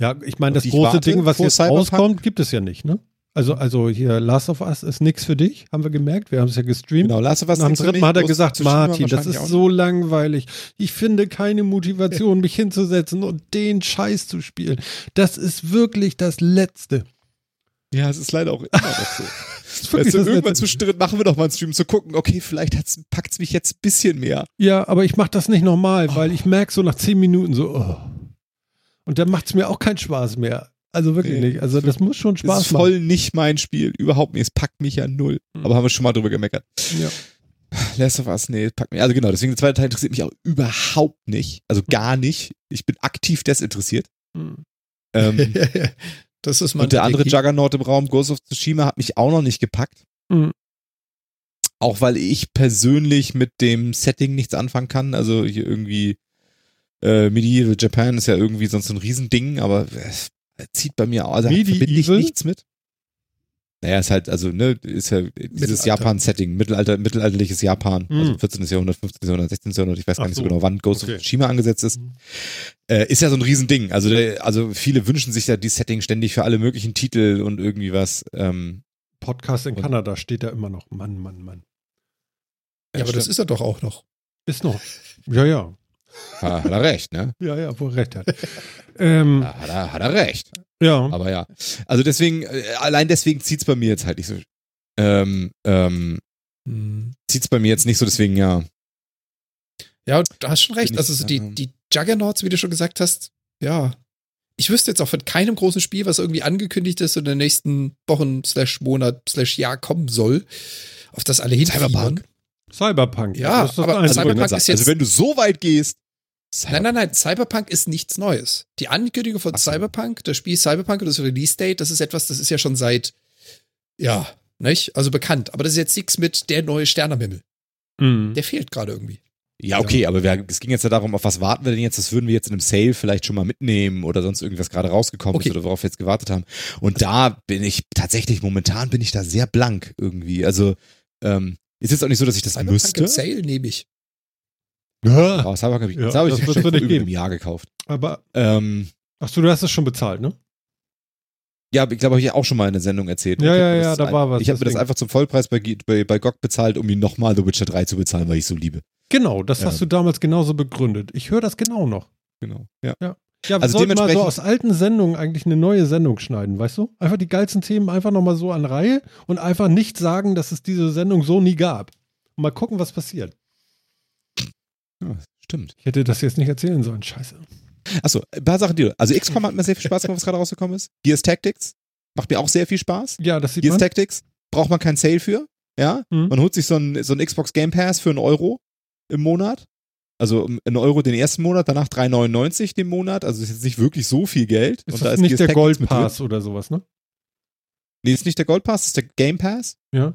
Ja, ich meine, das große warte Ding, was jetzt Cyberpunk? rauskommt, gibt es ja nicht, ne? Also, also hier Last of Us ist nichts für dich, haben wir gemerkt. Wir haben es ja gestreamt. genau, Last of Us für dritten Mal hat er gesagt, Martin, das ist so langweilig. Ich finde keine Motivation, mich hinzusetzen und den Scheiß zu spielen. Das ist wirklich das Letzte. Ja, es ist leider auch immer noch so. Weißt du, irgendwann zwischendrin machen wir doch mal einen Stream, zu gucken, okay, vielleicht packt es mich jetzt ein bisschen mehr. Ja, aber ich mache das nicht nochmal, weil ich merke so nach zehn Minuten so, oh. Und dann macht es mir auch keinen Spaß mehr. Also wirklich Nee, nicht. Also das muss schon Spaß ist voll nicht mein Spiel, überhaupt nicht. Es packt mich ja null. Mhm. Aber haben wir schon mal drüber gemeckert. machen. Ja. Last of Us, nee, packt mich. Also genau, deswegen der zweite Teil interessiert mich auch überhaupt nicht. Also gar nicht. Ich bin aktiv desinteressiert. Hm. Ähm, das ist mein und der andere Strategie. Juggernaut im Raum, Ghost of Tsushima, hat mich auch noch nicht gepackt. Mhm. Auch weil ich persönlich mit dem Setting nichts anfangen kann. Also hier irgendwie äh, Medieval Japan ist ja irgendwie sonst so ein Riesending, aber es zieht bei mir, also verbinde ich nichts mit. Naja, ist halt, also, ne, ist ja dieses. Japan-Setting, Mittelalter, mittelalterliches Japan, also Mhm. 14. Jahrhundert, 15. Jahrhundert, 16. Jahrhundert, ich weiß gar Ach nicht so so. genau, wann Ghost Okay. of Tsushima angesetzt ist. Mhm. Äh, ist ja so ein Riesending. Also, der, also viele wünschen sich ja die Setting ständig für alle möglichen Titel und irgendwie was. Ähm, Podcast in Und- Kanada steht da immer noch. Mann, Mann, Mann. Ja, aber das ist er doch auch noch. Ist noch. Ja, ja. Ha- hat er recht, ne? Ja, ja, wo er recht hat. ähm, Ja, hat, er, hat er recht. ja. Aber ja. Also deswegen, äh, allein deswegen zieht's bei mir jetzt halt nicht so. Ähm, ähm, Hm. zieht's bei mir jetzt nicht so, deswegen ja. Ja, du hast schon recht. Also so die, ja. die Juggernauts, wie du schon gesagt hast, ja. Ich wüsste jetzt auch von keinem großen Spiel, was irgendwie angekündigt ist und in den nächsten Wochen slash Monat slash Jahr kommen soll, auf das alle hinfiebern. Cyberpunk. Cyberpunk. Ja, das ist das aber Einzige. Cyberpunk ist sagt, jetzt- also wenn du so weit gehst. Nein, nein, nein, Cyberpunk ist nichts Neues. Die Ankündigung von Ach. Cyberpunk, das Spiel Cyberpunk und das Release-Date, das ist etwas, das ist ja schon seit, ja, nicht? Also bekannt. Aber das ist jetzt nichts mit der neue Stern am Himmel. Mhm. Der fehlt gerade irgendwie. Ja, okay, aber wir, es ging jetzt ja darum, auf was warten wir denn jetzt? Das würden wir jetzt in einem Sale vielleicht schon mal mitnehmen oder sonst irgendwas gerade rausgekommen Okay. ist oder worauf wir jetzt gewartet haben. Und da bin ich tatsächlich, momentan bin ich da sehr blank irgendwie. Also, ähm, ist jetzt auch nicht so, dass ich das Cyberpunk müsste. im Sale nehme ich. Ja, Aber Cyberpunk habe ich, Ja, das habe ich das schon über einem Jahr gekauft. aber, Ähm, ach so, du hast es schon bezahlt, ne? ja, ich glaube, habe ich ja auch schon mal in der Sendung erzählt. Ja, hab ja, ja, da ein- war was, Ich habe mir das einfach zum Vollpreis bei, bei, bei GOG bezahlt, um ihn nochmal The Witcher 3 zu bezahlen, weil ich so liebe. Genau, das Ja. hast du damals genauso begründet. Ich höre das genau noch. Genau. Ja. Ja, wir Also sollten mal so dementsprechend- aus alten Sendungen eigentlich eine neue Sendung schneiden, weißt du? Einfach die geilsten Themen einfach nochmal so an Reihe und einfach nicht sagen, dass es diese Sendung so nie gab. Und mal gucken, was passiert. ja, stimmt. Ich hätte das jetzt nicht erzählen sollen, scheiße. Achso, ein paar Sachen, die. Also XCOM hat mir sehr viel Spaß gemacht, was gerade rausgekommen ist. Gears Tactics macht mir auch sehr viel Spaß. Ja, das sieht Gears man. Tactics braucht man kein Sale für. Ja, Mhm. man holt sich so ein, so ein Xbox Game Pass für einen Euro im Monat. Also um einen Euro den ersten Monat, danach 3,99 den Monat. Also ist jetzt nicht wirklich so viel Geld. Ist Und das da ist nicht der Tactics Gold mit drin. Pass oder sowas, ne? Nee, ist nicht der Gold Pass, ist der Game Pass. Ja.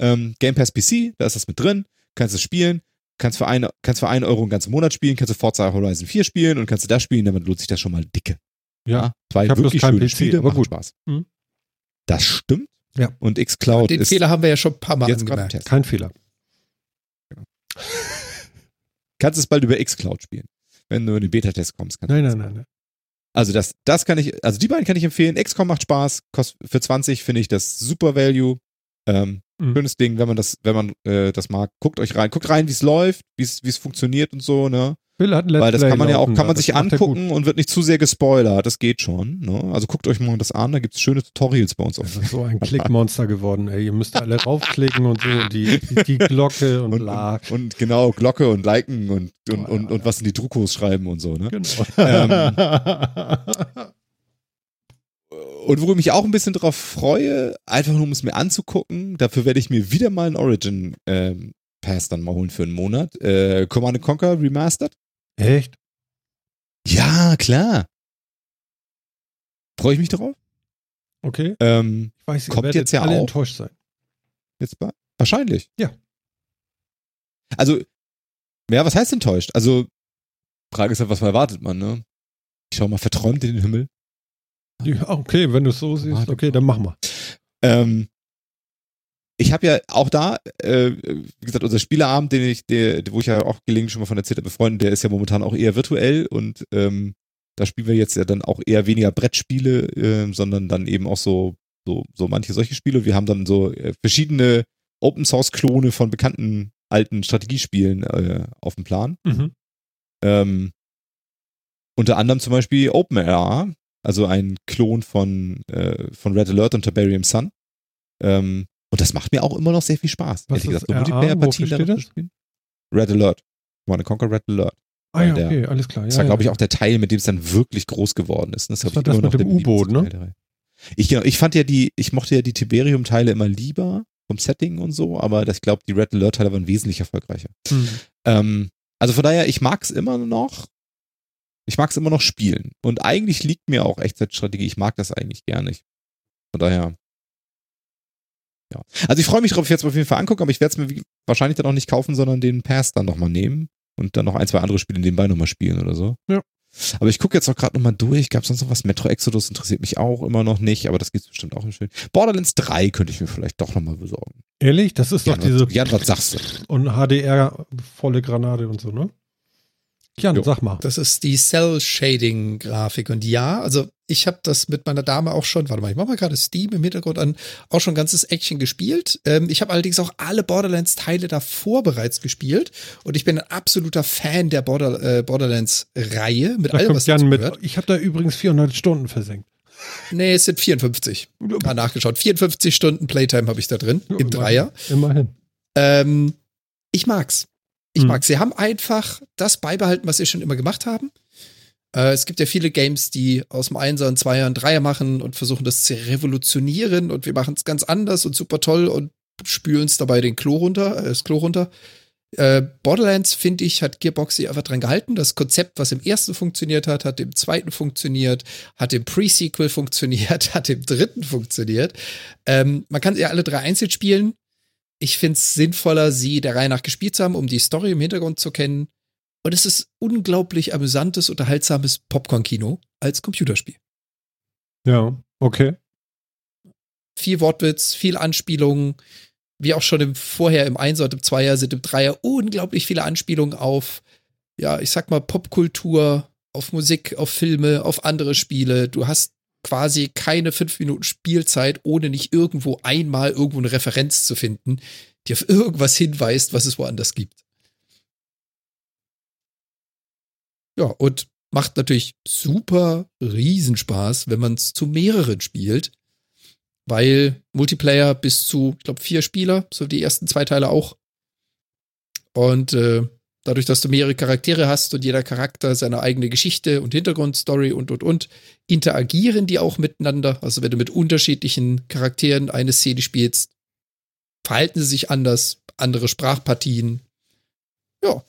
Ähm, Game Pass PC, da ist das mit drin. Kannst du spielen. Kannst für, eine, kannst für einen Euro einen ganzen Monat spielen. Kannst du Forza Horizon 4 spielen und kannst du das spielen. Damit lohnt sich das schon mal dicke. Ja. Zwei Ich hab bloß wirklich keinen schöne PC, Spiele, aber machen gut. Spaß. Mhm. Das stimmt. Ja. Und xCloud Den ist Fehler haben wir ja schon ein paar Mal jetzt gerade im angemerkt. Test. Kein Fehler. Kannst es bald über xCloud spielen. Wenn du in den Beta-Test kommst. Kannst Nein, du nein, nein, nein. Also das, das kann ich, also die beiden kann ich empfehlen. XCOM macht Spaß, kostet für 20 finde ich das super Value. Ähm, Mhm. Schönes Ding, wenn man das, wenn man äh, das mag. Guckt euch rein, guckt rein, wie es läuft, wie es es funktioniert und so, ne? Phil hat ein Let's Weil das Play kann man ja auch, kann man sich angucken und wird nicht zu sehr gespoilert. Das geht schon. Ne? Also guckt euch mal das an, da gibt's schöne Tutorials bei uns. Auf. Das ist so ein Klickmonster geworden, ey. Ihr müsst alle raufklicken und so und die, die, die Glocke und, Und, bla. und, und genau, Glocke und liken und, und, Oh, und, ja, und was in die Druckos schreiben und so, ne? Genau. Ähm, Und worüber ich mich auch ein bisschen drauf freue, einfach nur um es mir anzugucken, dafür werde ich mir wieder mal einen Origin ähm, Pass dann mal holen für einen Monat. Äh, Command Conquer Remastered. Echt? Ja, klar. Freue ich mich drauf. Okay. Ähm, Ich weiß, Kommt jetzt ja alle auch. enttäuscht sein. jetzt bei. Wahrscheinlich. Ja. Also, ja, was heißt enttäuscht? Also, Frage ist halt, was erwartet man, ne? Ich schau mal verträumt in den Himmel. Ja, okay, wenn du es so siehst, okay, dann machen wir. Ähm, ich habe ja auch da, äh, wie gesagt, unser Spieleabend, den ich, der, wo ich ja auch gelegentlich schon mal von erzählt habe, befreundet, der ist ja momentan auch eher virtuell und ähm, da spielen wir jetzt ja dann auch eher weniger Brettspiele, äh, sondern dann eben auch so, so, so manche solche Spiele. Wir haben dann so äh, verschiedene Open Source Klone von bekannten alten Strategiespielen äh, auf dem Plan. Mhm. Ähm, unter anderem zum Beispiel OpenRR, also ein Klon von, äh, von Red Alert und Tiberium Sun. Ähm, und das macht mir auch immer noch sehr viel Spaß. Was ehrlich ist gesagt, so? Multiplayer-Partien zu spielen. Red Alert. Wanna Conquer Red Alert. Ah ja, Der- okay, alles klar. Ja, Das war, ja. glaube ich, auch der Teil, mit dem es dann wirklich groß geworden ist. Das, Das war ich das immer noch mit dem U-Boot, ne? Ich, genau, ich fand ja die, ich mochte ja die Tiberium-Teile immer lieber vom Setting und so, aber das, ich glaube, die Red Alert-Teile waren wesentlich erfolgreicher. Hm. Ähm, also von daher, ich mag's immer noch. Ich mag's immer noch spielen. Und eigentlich liegt mir auch Echtzeitstrategie. Ich mag das eigentlich gerne. Ich, von daher. Ja. Also ich freue mich drauf, ich werde es mir auf jeden Fall angucken, aber ich werde es mir wahrscheinlich dann auch nicht kaufen, sondern den Pass dann nochmal nehmen und dann noch ein, zwei andere Spiele nebenbei nochmal spielen oder so. Ja. Aber ich gucke jetzt auch gerade nochmal durch. Gab es sonst noch was? Metro Exodus interessiert mich auch immer noch nicht, aber das gibt's bestimmt auch im Schön. Borderlands 3 könnte ich mir vielleicht doch nochmal besorgen. Ehrlich, das ist doch Jan, diese Jan, was sagst du? und HDR volle Granate und so, ne? Jan, Jo. sag mal. Das ist die Cell-Shading-Grafik. Und ja, also ich habe das mit meiner Dame auch schon, warte mal, ich mache mal gerade Steam im Hintergrund an, auch schon ganzes Action gespielt. Ähm, ich habe allerdings auch alle Borderlands-Teile davor bereits gespielt. Und ich bin ein absoluter Fan der Border, äh, Borderlands-Reihe mit Da allem, kommt was Jan dazu mit. gehört. Ich habe da übrigens 400 Stunden versenkt. Nee, es sind 54. Mal nachgeschaut. 54 Stunden Playtime habe ich da drin, im Immerhin. Dreier. Immerhin. Ähm, ich mag's. Ich Hm. mag's. Sie haben einfach das beibehalten, was sie schon immer gemacht haben. Äh, es gibt ja viele Games, die aus dem Einser und Zweier und Dreier machen und versuchen das zu revolutionieren und wir machen es ganz anders und super toll und spülen es dabei den Klo runter, äh, das Klo runter. Äh, Borderlands, finde ich, hat Gearbox sich einfach dran gehalten. Das Konzept, was im ersten funktioniert hat, hat im zweiten funktioniert, hat im Pre-Sequel funktioniert, hat im dritten funktioniert. Ähm, man kann ja alle drei einzeln spielen. Ich finde es sinnvoller, sie der Reihe nach gespielt zu haben, um die Story im Hintergrund zu kennen. Und es ist unglaublich amüsantes, unterhaltsames Popcorn-Kino als Computerspiel. Ja, okay. Viel Wortwitz, viel Anspielungen. Wie auch schon im vorher im Einser und im Zweier sind im Dreier unglaublich viele Anspielungen auf, ja, ich sag mal, Popkultur, auf Musik, auf Filme, auf andere Spiele. Du hast quasi keine fünf Minuten Spielzeit, ohne nicht irgendwo einmal irgendwo eine Referenz zu finden, die auf irgendwas hinweist, was es woanders gibt. Ja, und macht natürlich super Riesenspaß, wenn man es zu mehreren spielt, weil Multiplayer bis zu, ich glaube, vier Spieler, so die ersten zwei Teile auch. Und äh, dadurch, dass du mehrere Charaktere hast und jeder Charakter seine eigene Geschichte und Hintergrundstory und und und, interagieren die auch miteinander. Also wenn du mit unterschiedlichen Charakteren eine Szene spielst, verhalten sie sich anders, andere Sprachpartien. Ja.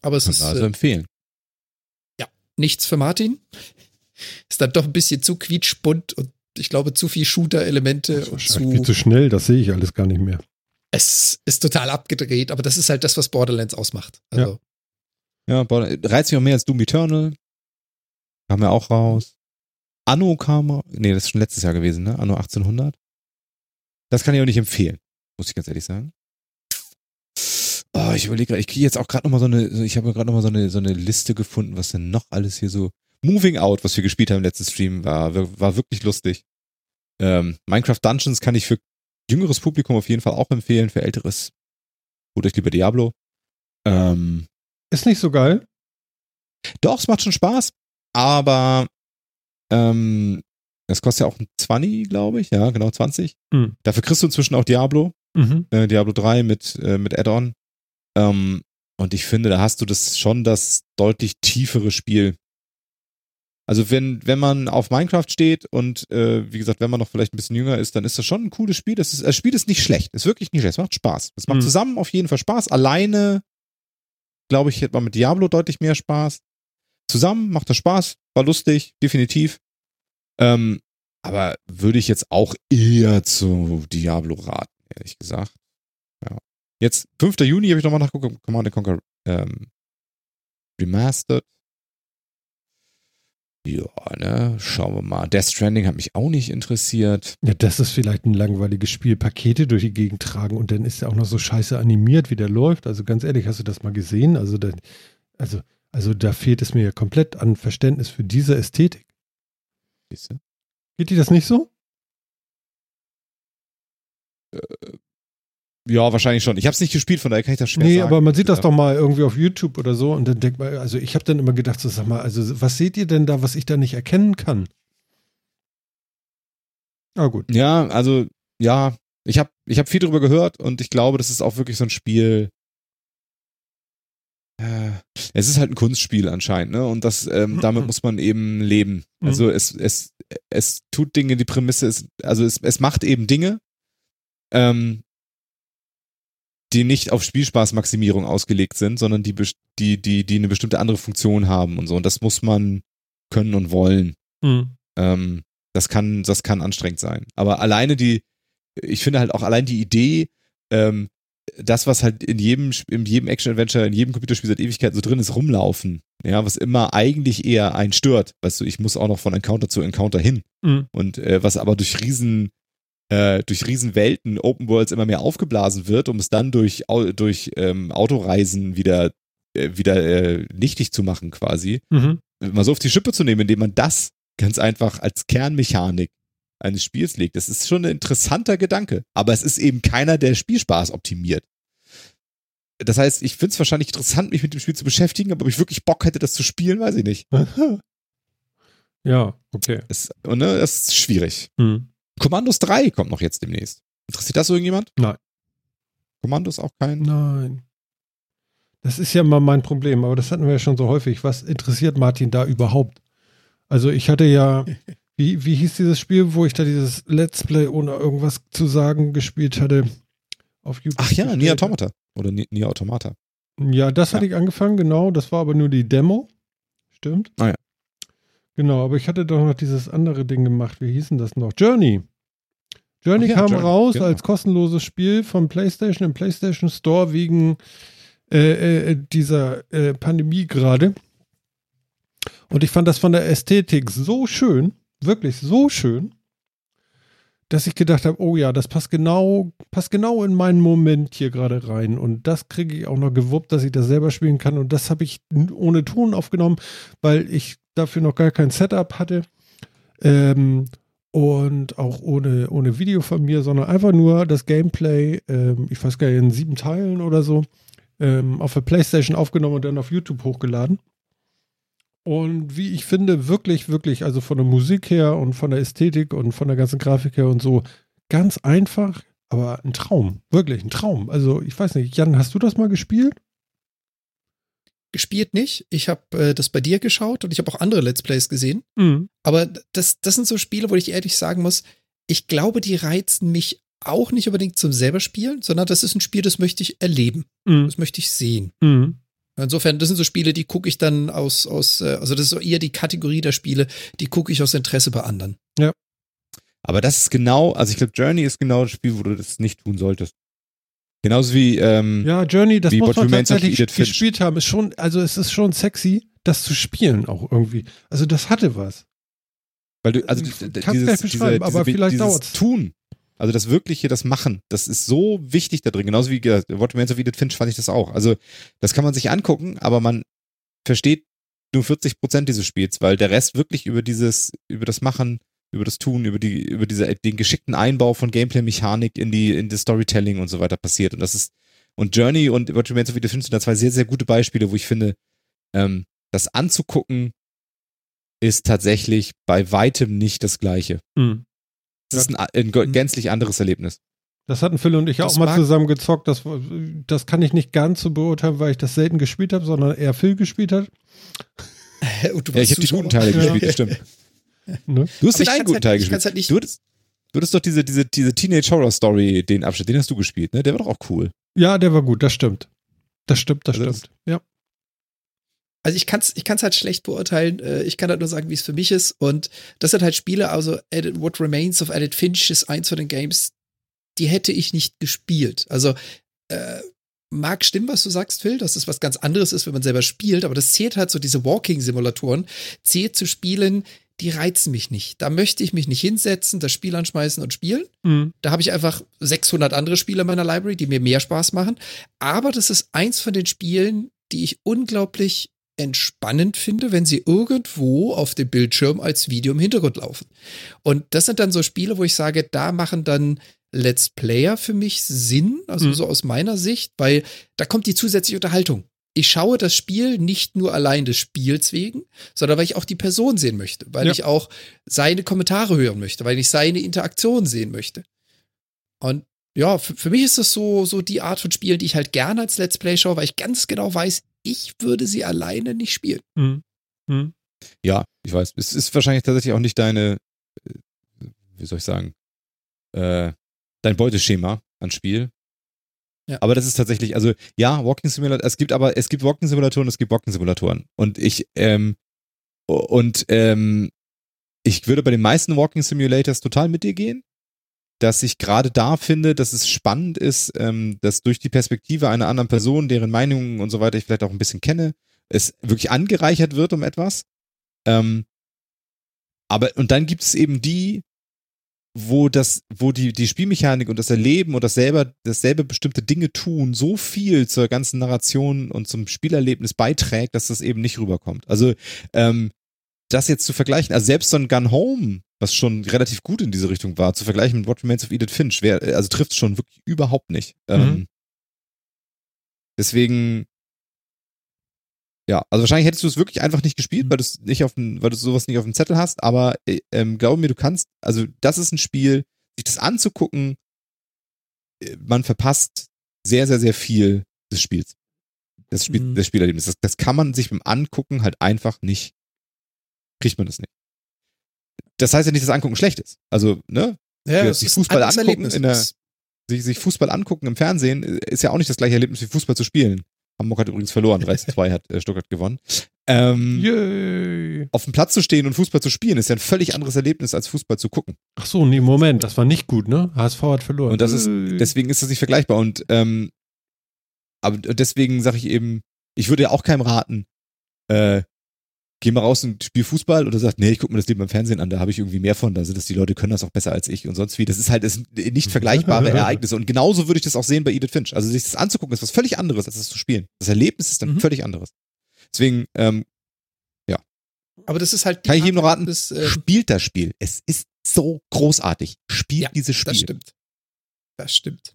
Aber es Kann ist also äh, empfehlen. nichts für Martin. Ist dann doch ein bisschen zu quietschbunt und ich glaube zu viel Shooter-Elemente und Wahrscheinlich viel zu. zu schnell, das sehe ich alles gar nicht mehr. Es ist total abgedreht, aber das ist halt das, was Borderlands ausmacht. Also, Ja, Border- reizt mich auch mehr als Doom Eternal. Kam ja auch raus. Anno kam, nee, das ist schon letztes Jahr gewesen, ne? Anno 1800. Das kann ich auch nicht empfehlen, muss ich ganz ehrlich sagen. Oh, ich überlege gerade, ich kriege jetzt auch gerade nochmal so eine, ich habe gerade nochmal so eine, so eine Liste gefunden, was denn noch alles hier so. Moving Out, was wir gespielt haben im letzten Stream, war, war wirklich lustig. Ähm, Minecraft Dungeons kann ich für jüngeres Publikum auf jeden Fall auch empfehlen, für älteres. Holt euch lieber Diablo. Ähm, Ist nicht so geil. doch, es macht schon Spaß, aber ähm, es kostet ja auch ein 20, glaube ich. Ja, genau, 20. Hm. Dafür kriegst du inzwischen auch Diablo, Mhm. äh, Diablo 3 mit, äh, mit Add-on. Ähm, und ich finde, da hast du das schon das deutlich tiefere Spiel. Also wenn, wenn man auf Minecraft steht und äh, wie gesagt, wenn man noch vielleicht ein bisschen jünger ist, dann ist das schon ein cooles Spiel. Das, ist, das Spiel ist nicht schlecht. Ist wirklich nicht schlecht. Es macht Spaß. Es macht Mhm. zusammen auf jeden Fall Spaß. Alleine, glaube ich, hätte man mit Diablo deutlich mehr Spaß. Zusammen macht das Spaß, war lustig, definitiv. Ähm, aber würde ich jetzt auch eher zu Diablo raten, ehrlich gesagt. Ja. Jetzt, 5. Juni habe ich nochmal nachgeguckt, Command Conquer ähm, Remastered. Ja, ne, schauen wir mal. Death Stranding hat mich auch nicht interessiert. Ja, das ist vielleicht ein langweiliges Spiel. Pakete durch die Gegend tragen und dann ist er auch noch so scheiße animiert, wie der läuft. Also ganz ehrlich, hast du das mal gesehen? Also, da, also, also da fehlt es mir ja komplett an Verständnis für diese Ästhetik. Siehst du? Geht dir das nicht so? Äh, ja, wahrscheinlich schon. Ich habe es nicht gespielt, von daher kann ich das schwer nee, sagen. Nee, aber man sieht das doch mal irgendwie auf YouTube oder so und dann denkt man, also ich habe dann immer gedacht, so, sag mal, also was seht ihr denn da, was ich da nicht erkennen kann? Ah, gut. Ja, also, ja, ich habe ich hab viel drüber gehört und ich glaube, das ist auch wirklich so ein Spiel. Äh, es ist halt ein Kunstspiel anscheinend, ne? Und das, ähm, damit muss man eben leben. Mhm. Also es, es, es tut Dinge, die Prämisse ist, also es, es macht eben Dinge, ähm, die nicht auf Spielspaßmaximierung ausgelegt sind, sondern die, die, die, die eine bestimmte andere Funktion haben und so. Und das muss man können und wollen. Mhm. Ähm, das kann, das kann anstrengend sein. Aber alleine die, ich finde halt auch allein die Idee, ähm, das, was halt in jedem, in jedem Action-Adventure, in jedem Computerspiel seit Ewigkeiten so drin ist, rumlaufen. Ja, was immer eigentlich eher einen stört. Weißt du, ich muss auch noch von Encounter zu Encounter hin. Mhm. Und äh, was aber durch riesen äh, durch Riesenwelten, Open Worlds immer mehr aufgeblasen wird, um es dann durch, durch ähm, Autoreisen wieder, äh, wieder äh, nichtig zu machen quasi. Mhm. Mal so auf die Schippe zu nehmen, indem man das ganz einfach als Kernmechanik eines Spiels legt. Das ist schon ein interessanter Gedanke. Aber es ist eben keiner, der Spielspaß optimiert. Das heißt, ich finde es wahrscheinlich interessant, mich mit dem Spiel zu beschäftigen, aber ob ich wirklich Bock hätte, das zu spielen, weiß ich nicht. ja, okay. Das, ne, das ist schwierig. Hm. Kommandos 3 kommt noch jetzt demnächst. Interessiert das irgendjemand? Nein. Kommandos auch kein? Nein. Das ist ja mal mein Problem, aber das hatten wir ja schon so häufig. Was interessiert Martin da überhaupt? Also ich hatte ja, wie, wie hieß dieses Spiel, wo ich da dieses Let's Play ohne irgendwas zu sagen gespielt hatte? Auf YouTube. Ach ja, Nier Automata. Oder Nier Automata. Ja, das ja. hatte ich angefangen, genau. Das war aber nur die Demo. Stimmt. Ah ja. Genau, aber ich hatte doch noch dieses andere Ding gemacht. Wie hieß denn das noch? Journey. Journey ja, kam Journey, raus genau. als kostenloses Spiel vom PlayStation im PlayStation Store wegen äh, äh, dieser äh, Pandemie gerade. Und ich fand das von der Ästhetik so schön, wirklich so schön, dass ich gedacht habe, oh ja, das passt genau, passt genau in meinen Moment hier gerade rein. Und das kriege ich auch noch gewuppt, dass ich das selber spielen kann. Und das habe ich ohne Ton aufgenommen, weil ich dafür noch gar kein Setup hatte. Ähm, und auch ohne, ohne Video von mir, sondern einfach nur das Gameplay, ähm, ich weiß gar nicht, in sieben Teilen oder so, ähm, auf der Playstation aufgenommen und dann auf YouTube hochgeladen. Und wie ich finde, wirklich, wirklich, also von der Musik her und von der Ästhetik und von der ganzen Grafik her und so, ganz einfach, aber ein Traum. Wirklich ein Traum. Also, ich weiß nicht, Jan, hast du das mal gespielt? Gespielt nicht. Ich habe äh, das bei dir geschaut und ich habe auch andere Let's Plays gesehen. Mhm. Aber das, das sind so Spiele, wo ich ehrlich sagen muss, ich glaube, die reizen mich auch nicht unbedingt zum selber spielen, sondern das ist ein Spiel, das möchte ich erleben. Mhm. Das möchte ich sehen. Mhm. Insofern, das sind so Spiele, die gucke ich dann aus, aus, äh, also das ist so eher die Kategorie der Spiele, die gucke ich aus Interesse bei anderen. Ja. Aber das ist genau, also ich glaube, Journey ist genau das Spiel, wo du das nicht tun solltest. Genauso wie ähm, ja Journey, das muss man tatsächlich gespielt haben. Ist schon, also es ist schon sexy, das zu spielen auch irgendwie. Also das hatte was. Weil du also dieses, diese, aber diese, vielleicht dauert's. Tun, also das Wirkliche, das Machen, das ist so wichtig da drin. Genauso wie What Remains of Edith Finch fand ich das auch. Also das kann man sich angucken, aber man versteht nur 40 Prozent dieses Spiels, weil der Rest wirklich über dieses, über das Machen über das Tun, über die, über diese, den geschickten Einbau von Gameplay-Mechanik in die, in das Storytelling und so weiter passiert. Und das ist, und Journey und What Remains of Edith Finch sind da zwei sehr, sehr gute Beispiele, wo ich finde, ähm, das anzugucken ist tatsächlich bei weitem nicht das Gleiche. Mhm. Das ist ein, ein gänzlich anderes Erlebnis. Das hatten Phil und ich das auch mal zusammen gezockt. Das, das kann ich nicht ganz so beurteilen, weil ich das selten gespielt habe, sondern eher Phil gespielt hat. ja, ich habe die guten Teile ja. gespielt, stimmt. Ne? Du hast den einen guten halt, Teil gespielt. Halt du, hattest, du hattest doch diese, diese, diese Teenage Horror Story, den Abschnitt, den hast du gespielt, ne? Der war doch auch cool. Ja, der war gut, das stimmt. Das stimmt, das also stimmt. Das, ja. also ich kann es ich kann's halt schlecht beurteilen. Äh, ich kann halt nur sagen, wie es für mich ist. Und das sind halt Spiele, also Edit, What Remains of Edit Finch ist eins von den Games, die hätte ich nicht gespielt. Also äh, mag stimmen, was du sagst, Phil, dass es was ganz anderes ist, wenn man selber spielt, aber das zählt halt so, diese Walking-Simulatoren, zählt zu Spielen, die reizen mich nicht. Da möchte ich mich nicht hinsetzen, das Spiel anschmeißen und spielen. Mhm. Da habe ich einfach 600 andere Spiele in meiner Library, die mir mehr Spaß machen. Aber das ist eins von den Spielen, die ich unglaublich entspannend finde, wenn sie irgendwo auf dem Bildschirm als Video im Hintergrund laufen. Und das sind dann so Spiele, wo ich sage, da machen dann Let's Player für mich Sinn, also mhm. so aus meiner Sicht, weil da kommt die zusätzliche Unterhaltung ich schaue das Spiel nicht nur allein des Spiels wegen, sondern weil ich auch die Person sehen möchte, weil ja. ich auch seine Kommentare hören möchte, weil ich seine Interaktion sehen möchte. Und ja, für, für mich ist das so, so die Art von Spielen, die ich halt gerne als Let's Play schaue, weil ich ganz genau weiß, ich würde sie alleine nicht spielen. Mhm. Mhm. Ja, ich weiß. Es ist wahrscheinlich tatsächlich auch nicht deine, äh, wie soll ich sagen, äh, dein Beuteschema an Spiel. Ja. Aber das ist tatsächlich, also ja, Walking Simulator, es gibt aber, es gibt Walking Simulatoren, es gibt Walking Simulatoren. Und ich, ähm, und ähm, ich würde bei den meisten Walking Simulators total mit dir gehen, dass ich gerade da finde, dass es spannend ist, ähm, dass durch die Perspektive einer anderen Person, deren Meinungen und so weiter ich vielleicht auch ein bisschen kenne, es wirklich angereichert wird um etwas. Ähm, aber, und dann gibt es eben die, wo das, wo die, die Spielmechanik und das Erleben und das selber, dasselbe bestimmte Dinge tun so viel zur ganzen Narration und zum Spielerlebnis beiträgt, dass das eben nicht rüberkommt. Also, ähm, das jetzt zu vergleichen, also selbst so ein Gun Home, was schon relativ gut in diese Richtung war, zu vergleichen mit What Remains of Edith Finch, wär, also trifft es schon wirklich überhaupt nicht. Mhm. Ähm, deswegen, ja, also wahrscheinlich hättest du es wirklich einfach nicht gespielt, mhm. weil du es nicht auf dem, weil du sowas nicht auf dem Zettel hast, aber äh, ähm, glaube mir, du kannst, also das ist ein Spiel, sich das anzugucken, äh, man verpasst sehr, sehr, sehr viel des Spiels. Das Spiel, mhm. das Spielerlebnis. Das, das kann man sich beim Angucken halt einfach nicht, kriegt man das nicht. Das heißt ja nicht, dass Angucken schlecht ist. Also, ne? Ja, sich Fußball angucken in der, sich, sich Fußball angucken im Fernsehen äh, ist ja auch nicht das gleiche Erlebnis wie Fußball zu spielen. Hamburg hat übrigens verloren, 3-2 hat äh, Stuttgart gewonnen. Ähm, Yay. Auf dem Platz zu stehen und Fußball zu spielen, ist ja ein völlig anderes Erlebnis, als Fußball zu gucken. Ach so, nee, Moment, das war nicht gut, ne? HSV hat verloren. Und das ist, deswegen ist das nicht vergleichbar. Und ähm, aber deswegen sage ich eben, ich würde ja auch keinem raten, äh, geh mal raus und spiel Fußball oder sagt, nee, ich gucke mir das Leben beim Fernsehen an, da habe ich irgendwie mehr von, da sind das die Leute können das auch besser als ich und sonst wie. Das ist halt das nicht vergleichbare Ereignisse. Und genauso würde ich das auch sehen bei Edith Finch. Also sich das anzugucken, ist was völlig anderes, als das zu spielen. Das Erlebnis ist dann mhm. völlig anderes. Deswegen, ähm, ja. Aber das ist halt. Kann ich jedem nur raten, das, äh, spielt das Spiel. Es ist so großartig. Spielt ja, dieses Spiel. Das stimmt. Das stimmt.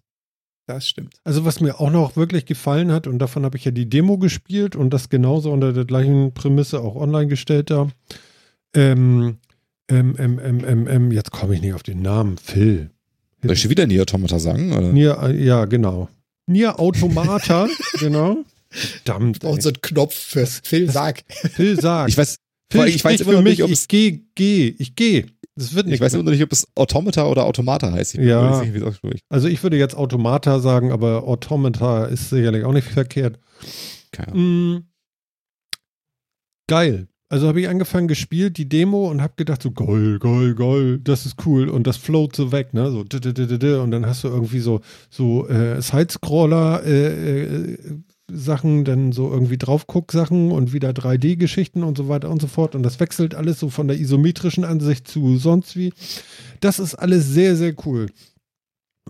Das stimmt. Also was mir auch noch wirklich gefallen hat, und davon habe ich ja die Demo gespielt und das genauso unter der gleichen Prämisse auch online gestellt da. Ähm, ähm, ähm, ähm, ähm, ähm jetzt komme ich nicht auf den Namen. Phil. Soll ich wieder Nier Automata sagen? Oder? Nier, äh, ja, genau. Nier Automata, genau. Verdammt. Wir brauchen so einen Knopf für Phil sag. Phil sag. Ich weiß, Phil, ich weiß immer noch nicht, ob ich gehe, gehe, ich gehe. Das wird nicht. Ich weiß immer noch nicht, ob es Automata oder Automata heißt. Ich ja. Nicht, also ich würde jetzt Automata sagen, aber Automata ist sicherlich auch nicht verkehrt. Keine mm, geil. Also habe ich angefangen gespielt, die Demo und habe gedacht so geil, geil, geil, das ist cool und das float so weg, ne, so und dann hast du irgendwie so so äh, Sidescroller äh, äh, Sachen, dann so irgendwie Draufguck-Sachen und wieder 3D-Geschichten und so weiter und so fort. Und das wechselt alles so von der isometrischen Ansicht zu sonst wie. Das ist alles sehr, sehr cool.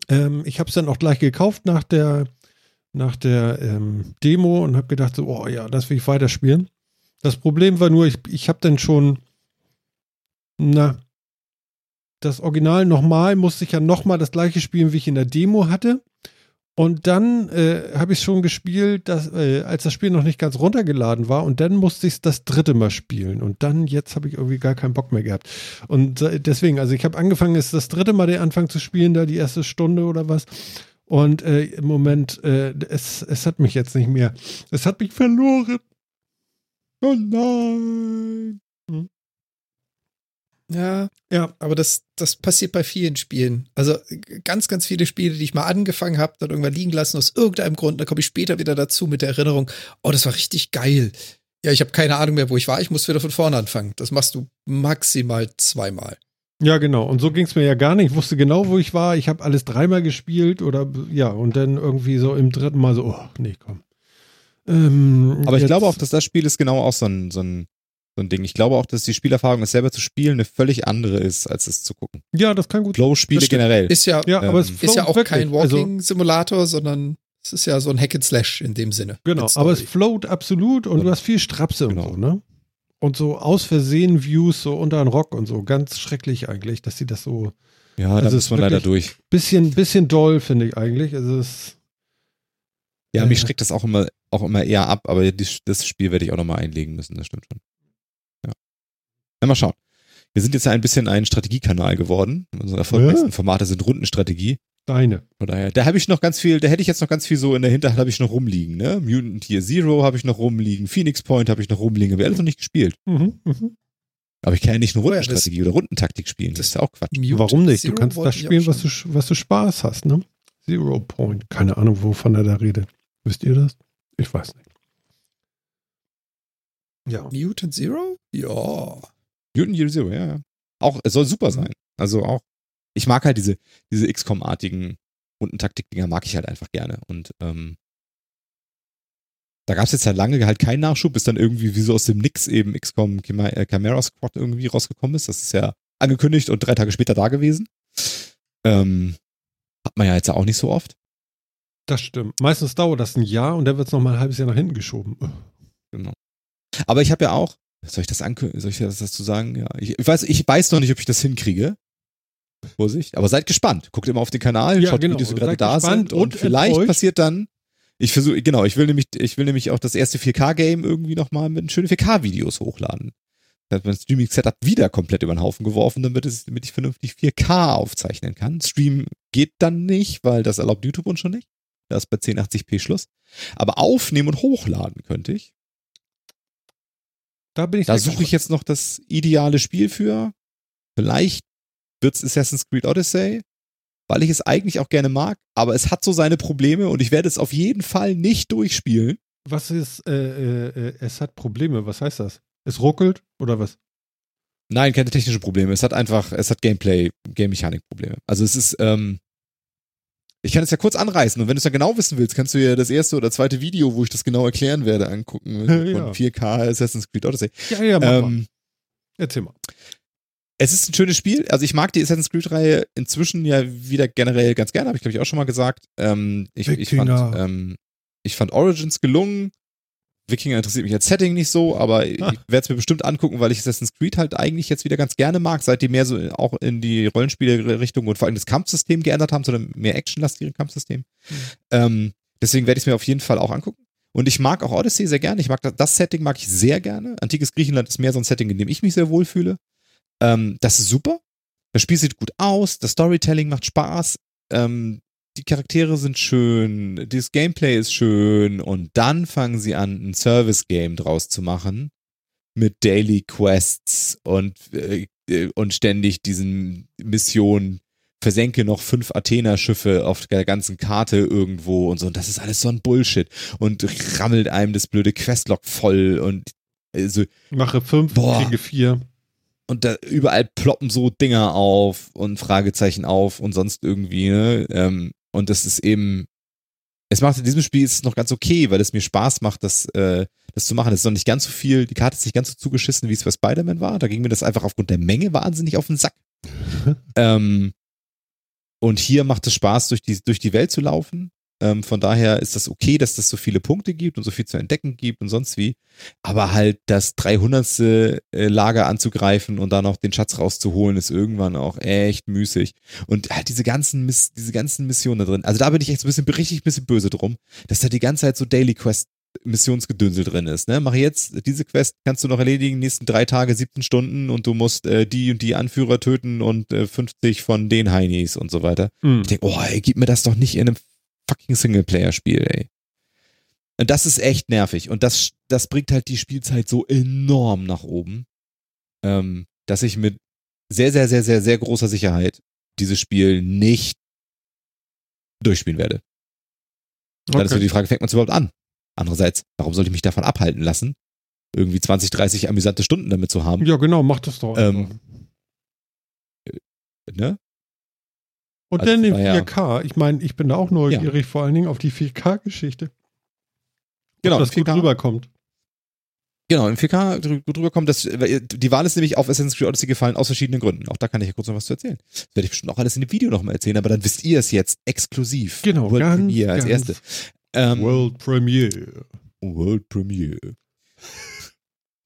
Ähm, ich habe es dann auch gleich gekauft nach der, nach der ähm, Demo und habe gedacht, so, oh ja, das will ich weiterspielen. Das Problem war nur, ich, ich habe dann schon, na, das Original nochmal, musste ich ja nochmal das gleiche spielen, wie ich in der Demo hatte. Und dann äh, habe ich schon gespielt, dass, äh, als das Spiel noch nicht ganz runtergeladen war. Und dann musste ich es das dritte Mal spielen. Und dann, jetzt habe ich irgendwie gar keinen Bock mehr gehabt. Und äh, deswegen, also ich habe angefangen, ist das dritte Mal den Anfang zu spielen, da die erste Stunde oder was. Und äh, im Moment, äh, es, es hat mich jetzt nicht mehr. Es hat mich verloren. Oh nein. Hm. Ja, ja, aber das, das passiert bei vielen Spielen. Also ganz, ganz viele Spiele, die ich mal angefangen habe, dann irgendwann liegen lassen aus irgendeinem Grund. Dann komme ich später wieder dazu mit der Erinnerung, oh, das war richtig geil. Ja, ich habe keine Ahnung mehr, wo ich war. Ich muss wieder von vorne anfangen. Das machst du maximal zweimal. Ja, genau. Und so ging es mir ja gar nicht. Ich wusste genau, wo ich war. Ich habe alles dreimal gespielt oder ja, und dann irgendwie so im dritten Mal so, oh, nee, komm. Ähm, Aber ich glaube auch, dass das Spiel ist genau auch so ein, so ein so ein Ding. Ich glaube auch, dass die Spielerfahrung, es selber zu spielen, eine völlig andere ist, als es zu gucken. Ja, das kann gut Flow-Spiele generell. Ist ja, ja aber es ähm, ist ja auch wirklich. kein also Walking-Simulator, sondern es ist ja so ein Hack and Slash in dem Sinne. Genau, aber es float absolut und, und du hast viel Strapse genau. und so, ne? Und so aus Versehen Views so unter den Rock und so. Ganz schrecklich eigentlich, dass sie das so. Ja, also da ist man leider durch. Bisschen, bisschen doll, finde ich eigentlich. Also es ja, mich schreckt das auch immer, auch immer eher ab, aber das Spiel werde ich auch nochmal einlegen müssen, das stimmt schon. Ja. Mal schauen. Wir sind jetzt ein bisschen ein Strategiekanal geworden. Unsere erfolgreichsten ja. Formate sind Rundenstrategie. Deine. Von daher, da habe ich noch ganz viel, da hätte ich jetzt noch ganz viel so in der Hinterhand habe ich noch rumliegen, ne? Mutant Tier Zero habe ich noch rumliegen, Phoenix Point habe ich noch rumliegen, habe ich alles noch nicht gespielt. Mhm, mhm. Aber ich kann ja nicht eine Rundenstrategie oh ja, oder Rundentaktik spielen. Das ist ja auch Quatsch. Mutant Warum nicht? Zero du kannst das spielen, was du, was du Spaß hast, ne? Zero Point. Keine Ahnung, wovon er da redet. Wisst ihr das? Ich weiß nicht. Ja. Mutant Zero? Ja. Mutant Zero, ja. Auch, es soll super sein. Also auch, ich mag halt diese, diese XCOM-artigen Rundentaktik-Dinger mag ich halt einfach gerne. Und ähm, da gab es jetzt halt lange halt keinen Nachschub, bis dann irgendwie wie so aus dem Nix eben XCOM äh, Chimera Squad irgendwie rausgekommen ist. Das ist ja angekündigt und drei Tage später da gewesen. Ähm, hat man ja jetzt auch nicht so oft. Das stimmt. Meistens dauert das ein Jahr und dann wird es nochmal ein halbes Jahr nach hinten geschoben. Genau. Aber ich habe ja auch, soll ich das ankündigen, soll ich das dazu sagen? Ja, ich, ich, weiß, ich weiß noch nicht, ob ich das hinkriege. Vorsicht. Aber seid gespannt. Guckt immer auf den Kanal, ja, schaut, genau. wie die gerade da sind. Und, und vielleicht enttäuscht. passiert dann, ich versuche, genau, ich will nämlich, ich will nämlich auch das erste 4K-Game irgendwie nochmal mit schönen 4K-Videos hochladen. Da hat mein Streaming-Setup wieder komplett über den Haufen geworfen, damit, es, damit ich vernünftig 4K aufzeichnen kann. Stream geht dann nicht, weil das erlaubt YouTube uns schon nicht. Da ist bei 1080p Schluss. Aber aufnehmen und hochladen könnte ich. Da bin ich Da suche ich jetzt noch das ideale Spiel für. Vielleicht wird es Assassin's Creed Odyssey, weil ich es eigentlich auch gerne mag, aber es hat so seine Probleme und ich werde es auf jeden Fall nicht durchspielen. Was ist, äh, äh, äh es hat Probleme, was heißt das? Es ruckelt oder was? Nein, keine technischen Probleme. Es hat einfach, es hat Gameplay, Game-Mechanik-Probleme. Also es ist, ähm, ich kann es ja kurz anreißen und wenn du es dann genau wissen willst, kannst du ja das erste oder zweite Video, wo ich das genau erklären werde, angucken. Ja. Von 4K Assassin's Creed Odyssey. Ja, ja, mach ähm, mal. Erzähl mal. Es ist ein schönes Spiel. Also ich mag die Assassin's Creed-Reihe inzwischen ja wieder generell ganz gerne, habe ich glaube ich auch schon mal gesagt. Ähm, ich, ich, fand, ähm, ich fand Origins gelungen. Wikinger interessiert mich als Setting nicht so, aber ich werde es mir bestimmt angucken, weil ich Assassin's Creed halt eigentlich jetzt wieder ganz gerne mag, seit die mehr so auch in die Rollenspiele-Richtung und vor allem das Kampfsystem geändert haben, sondern mehr actionlastige Kampfsystem. Mhm. Ähm, deswegen werde ich es mir auf jeden Fall auch angucken. Und ich mag auch Odyssey sehr gerne. Ich mag das, das, Setting mag ich sehr gerne. Antikes Griechenland ist mehr so ein Setting, in dem ich mich sehr wohl fühle. Ähm, das ist super. Das Spiel sieht gut aus, das Storytelling macht Spaß. Ähm, die Charaktere sind schön, das Gameplay ist schön und dann fangen sie an, ein Service-Game draus zu machen mit Daily Quests und, äh, und ständig diesen Missionen. Versenke noch fünf Athena-Schiffe auf der ganzen Karte irgendwo und so. Und das ist alles so ein Bullshit. Und rammelt einem das blöde Questlog voll und also, Mache fünf, boah. kriege vier und da überall ploppen so Dinger auf und Fragezeichen auf und sonst irgendwie, ne? Ähm, und das ist eben, es macht in diesem Spiel ist es noch ganz okay, weil es mir Spaß macht, das, äh, das zu machen. Es ist noch nicht ganz so viel, die Karte ist nicht ganz so zugeschissen, wie es bei Spider-Man war. Da ging mir das einfach aufgrund der Menge wahnsinnig auf den Sack. ähm, und hier macht es Spaß, durch die, durch die Welt zu laufen. Ähm, von daher ist das okay, dass das so viele Punkte gibt und so viel zu entdecken gibt und sonst wie. Aber halt das 300. Äh, Lager anzugreifen und dann noch den Schatz rauszuholen, ist irgendwann auch echt müßig. Und halt diese ganzen, Miss diese ganzen Missionen da drin. Also da bin ich echt so ein bisschen, richtig ein bisschen böse drum, dass da die ganze Zeit so Daily Quest Missionsgedünsel drin ist. Ne? Mach jetzt diese Quest, kannst du noch erledigen, nächsten drei Tage, 17 Stunden und du musst äh, die und die Anführer töten und äh, 50 von den Heinis und so weiter. Mhm. Ich denke, oh, ey, gib mir das doch nicht in einem fucking Singleplayer-Spiel, ey. Und das ist echt nervig. Und das, das bringt halt die Spielzeit so enorm nach oben, ähm, dass ich mit sehr, sehr, sehr, sehr, sehr großer Sicherheit dieses Spiel nicht durchspielen werde. Okay. Dann ist wieder die Frage, fängt man es überhaupt an? Andererseits, warum soll ich mich davon abhalten lassen, irgendwie 20, 30 amüsante Stunden damit zu haben. Ja, genau, mach das doch. Ähm, ne? Und also, dann in naja. 4K. Ich meine, ich bin da auch neugierig, vor allen Dingen auf die 4K-Geschichte. Genau, Ob das gut 4K. rüberkommt. Genau, im 4K drü- gut drüber kommt, das, die Wahl ist nämlich auf Assassin's Creed Odyssey gefallen, aus verschiedenen Gründen. Auch da kann ich ja kurz noch was zu erzählen. Das werde ich bestimmt auch alles in dem Video nochmal erzählen, aber dann wisst ihr es jetzt exklusiv. Genau, World ganz, Premiere als erste. Ähm, World Premiere. World Premiere.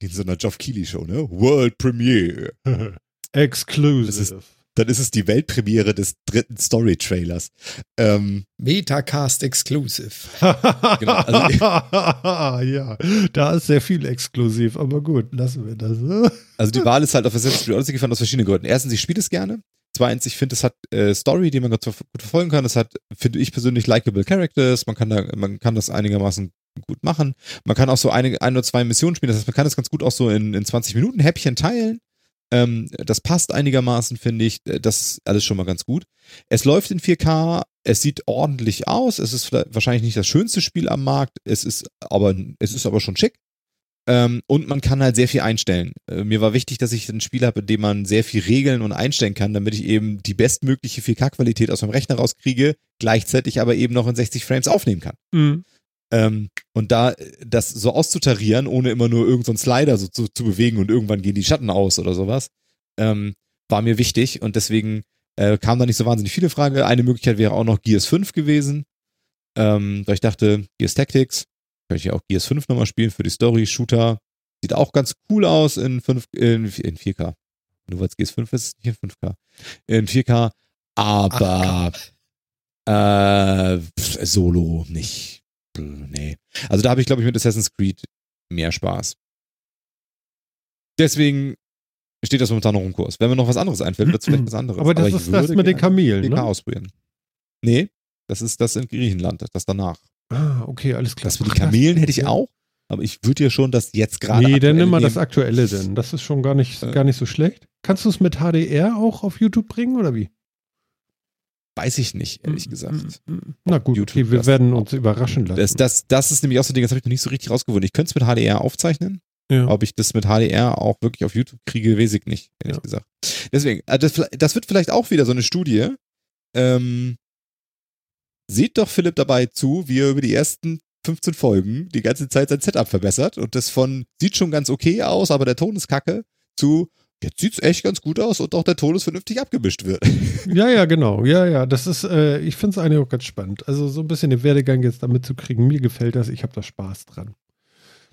In so einer Geoff Keighley Show, ne? World Premiere. Exclusive. Dann ist es die Weltpremiere des dritten Story-Trailers. Ähm, Metacast Exclusive. Genau, also- ja, da ist sehr viel exklusiv, aber gut, lassen wir das. Also die Wahl ist halt auf Assassin's Creed Odyssey gefallen aus verschiedenen Gründen. Erstens, ich spiele es gerne. Zweitens, ich finde, es hat äh, Story, die man gut, ver- gut verfolgen kann. Es hat, finde ich persönlich, likable Characters. Man kann da, man kann das einigermaßen gut machen. Man kann auch so eine, ein oder zwei Missionen spielen. Das heißt, man kann das ganz gut auch so in, in 20 Minuten Häppchen teilen. Ähm, das passt einigermaßen, finde ich. Das ist alles schon mal ganz gut. Es läuft in 4K. Es sieht ordentlich aus. Es ist wahrscheinlich nicht das schönste Spiel am Markt. Es ist aber, es ist aber schon schick. Ähm, und man kann halt sehr viel einstellen. Äh, mir war wichtig, dass ich ein Spiel habe, in dem man sehr viel regeln und einstellen kann, damit ich eben die bestmögliche 4K-Qualität aus meinem Rechner rauskriege, gleichzeitig aber eben noch in 60 Frames aufnehmen kann. Mhm. Ähm, und da äh, das so auszutarieren, ohne immer nur irgendeinen Slider so zu, zu bewegen und irgendwann gehen die Schatten aus oder sowas, ähm, war mir wichtig und deswegen äh, kam da nicht so wahnsinnig viele Fragen. Eine Möglichkeit wäre auch noch Gears 5 gewesen, ähm, weil ich dachte, Gears Tactics, könnte ich ja auch Gears 5 nochmal spielen für die Story, Shooter, sieht auch ganz cool aus in, 5, in, in 4K. Nur weil es Gears 5 ist, nicht in 5K. In 4K, aber äh, pf, Solo nicht. Nee. Also da habe ich, glaube ich, mit Assassin's Creed mehr Spaß. Deswegen steht das momentan noch im Kurs. Wenn mir noch was anderes einfällt, wird es vielleicht was anderes. Aber das ich ist das mit den Kamelen, PK ne? ausprobieren. Nee, das ist das in Griechenland, das danach. Ah, okay, alles klar. Das für die Kamelen hätte ich auch, aber ich würde ja schon das jetzt gerade. Nee, dann nimm mal das aktuelle denn. Das ist schon gar nicht, Äh. gar nicht so schlecht. Kannst du es mit HDR auch auf YouTube bringen oder wie? Weiß ich nicht, ehrlich Mm, gesagt. mm, mm. Na gut, YouTube okay, wir das werden uns überraschen lassen. Das, das, das ist nämlich auch so ein Ding, das habe ich noch nicht so richtig rausgefunden. Ich könnte es mit HDR aufzeichnen. ja. Ob ich das mit HDR auch wirklich auf YouTube kriege, weiß ich nicht, ehrlich Ja. gesagt. Deswegen, äh, das, das wird vielleicht auch wieder so eine Studie. Ähm, seht doch Philipp dabei zu, wie er über die ersten 15 Folgen die ganze Zeit sein Setup verbessert und das von sieht schon ganz okay aus, aber der Ton ist kacke, zu jetzt sieht's echt ganz gut aus und auch der Ton ist vernünftig abgemischt wird. Ja, ja, genau. Ja, ja, das ist, äh, ich finde es eigentlich auch ganz spannend. Also so ein bisschen den Werdegang jetzt damit zu kriegen. Mir gefällt das, ich habe da Spaß dran.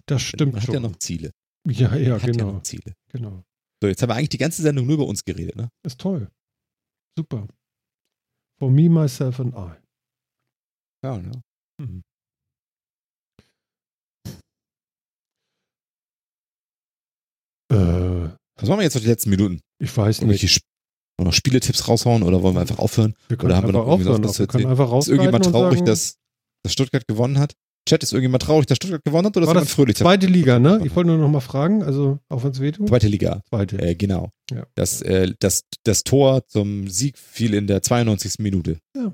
Das stimmt Man hat schon. ja noch Ziele. ja, ja, hat ja genau, noch Ziele. genau. So, jetzt haben wir eigentlich die ganze Sendung nur über uns geredet, ne? Ist toll. Super. For me, myself and I. Ja, ne? Mhm. Äh, Was machen wir jetzt noch die letzten Minuten? ich weiß nicht. Wir noch Spieletipps raushauen oder wollen wir einfach aufhören? Wir können Oder haben wir einfach noch irgendwie aufhören. was Wir können einfach Ist irgendjemand traurig, sagen, dass, dass Stuttgart gewonnen hat? Chat, ist irgendjemand traurig, dass Stuttgart gewonnen hat oder war ist das fröhlich? zweite Liga, ne? Ich wollte nur noch mal fragen, also auch wenn es wehtut. Zweite Liga, Zweite. äh, genau. Ja. Das, äh, das, das Tor zum Sieg fiel in der 92. Minute. Ja.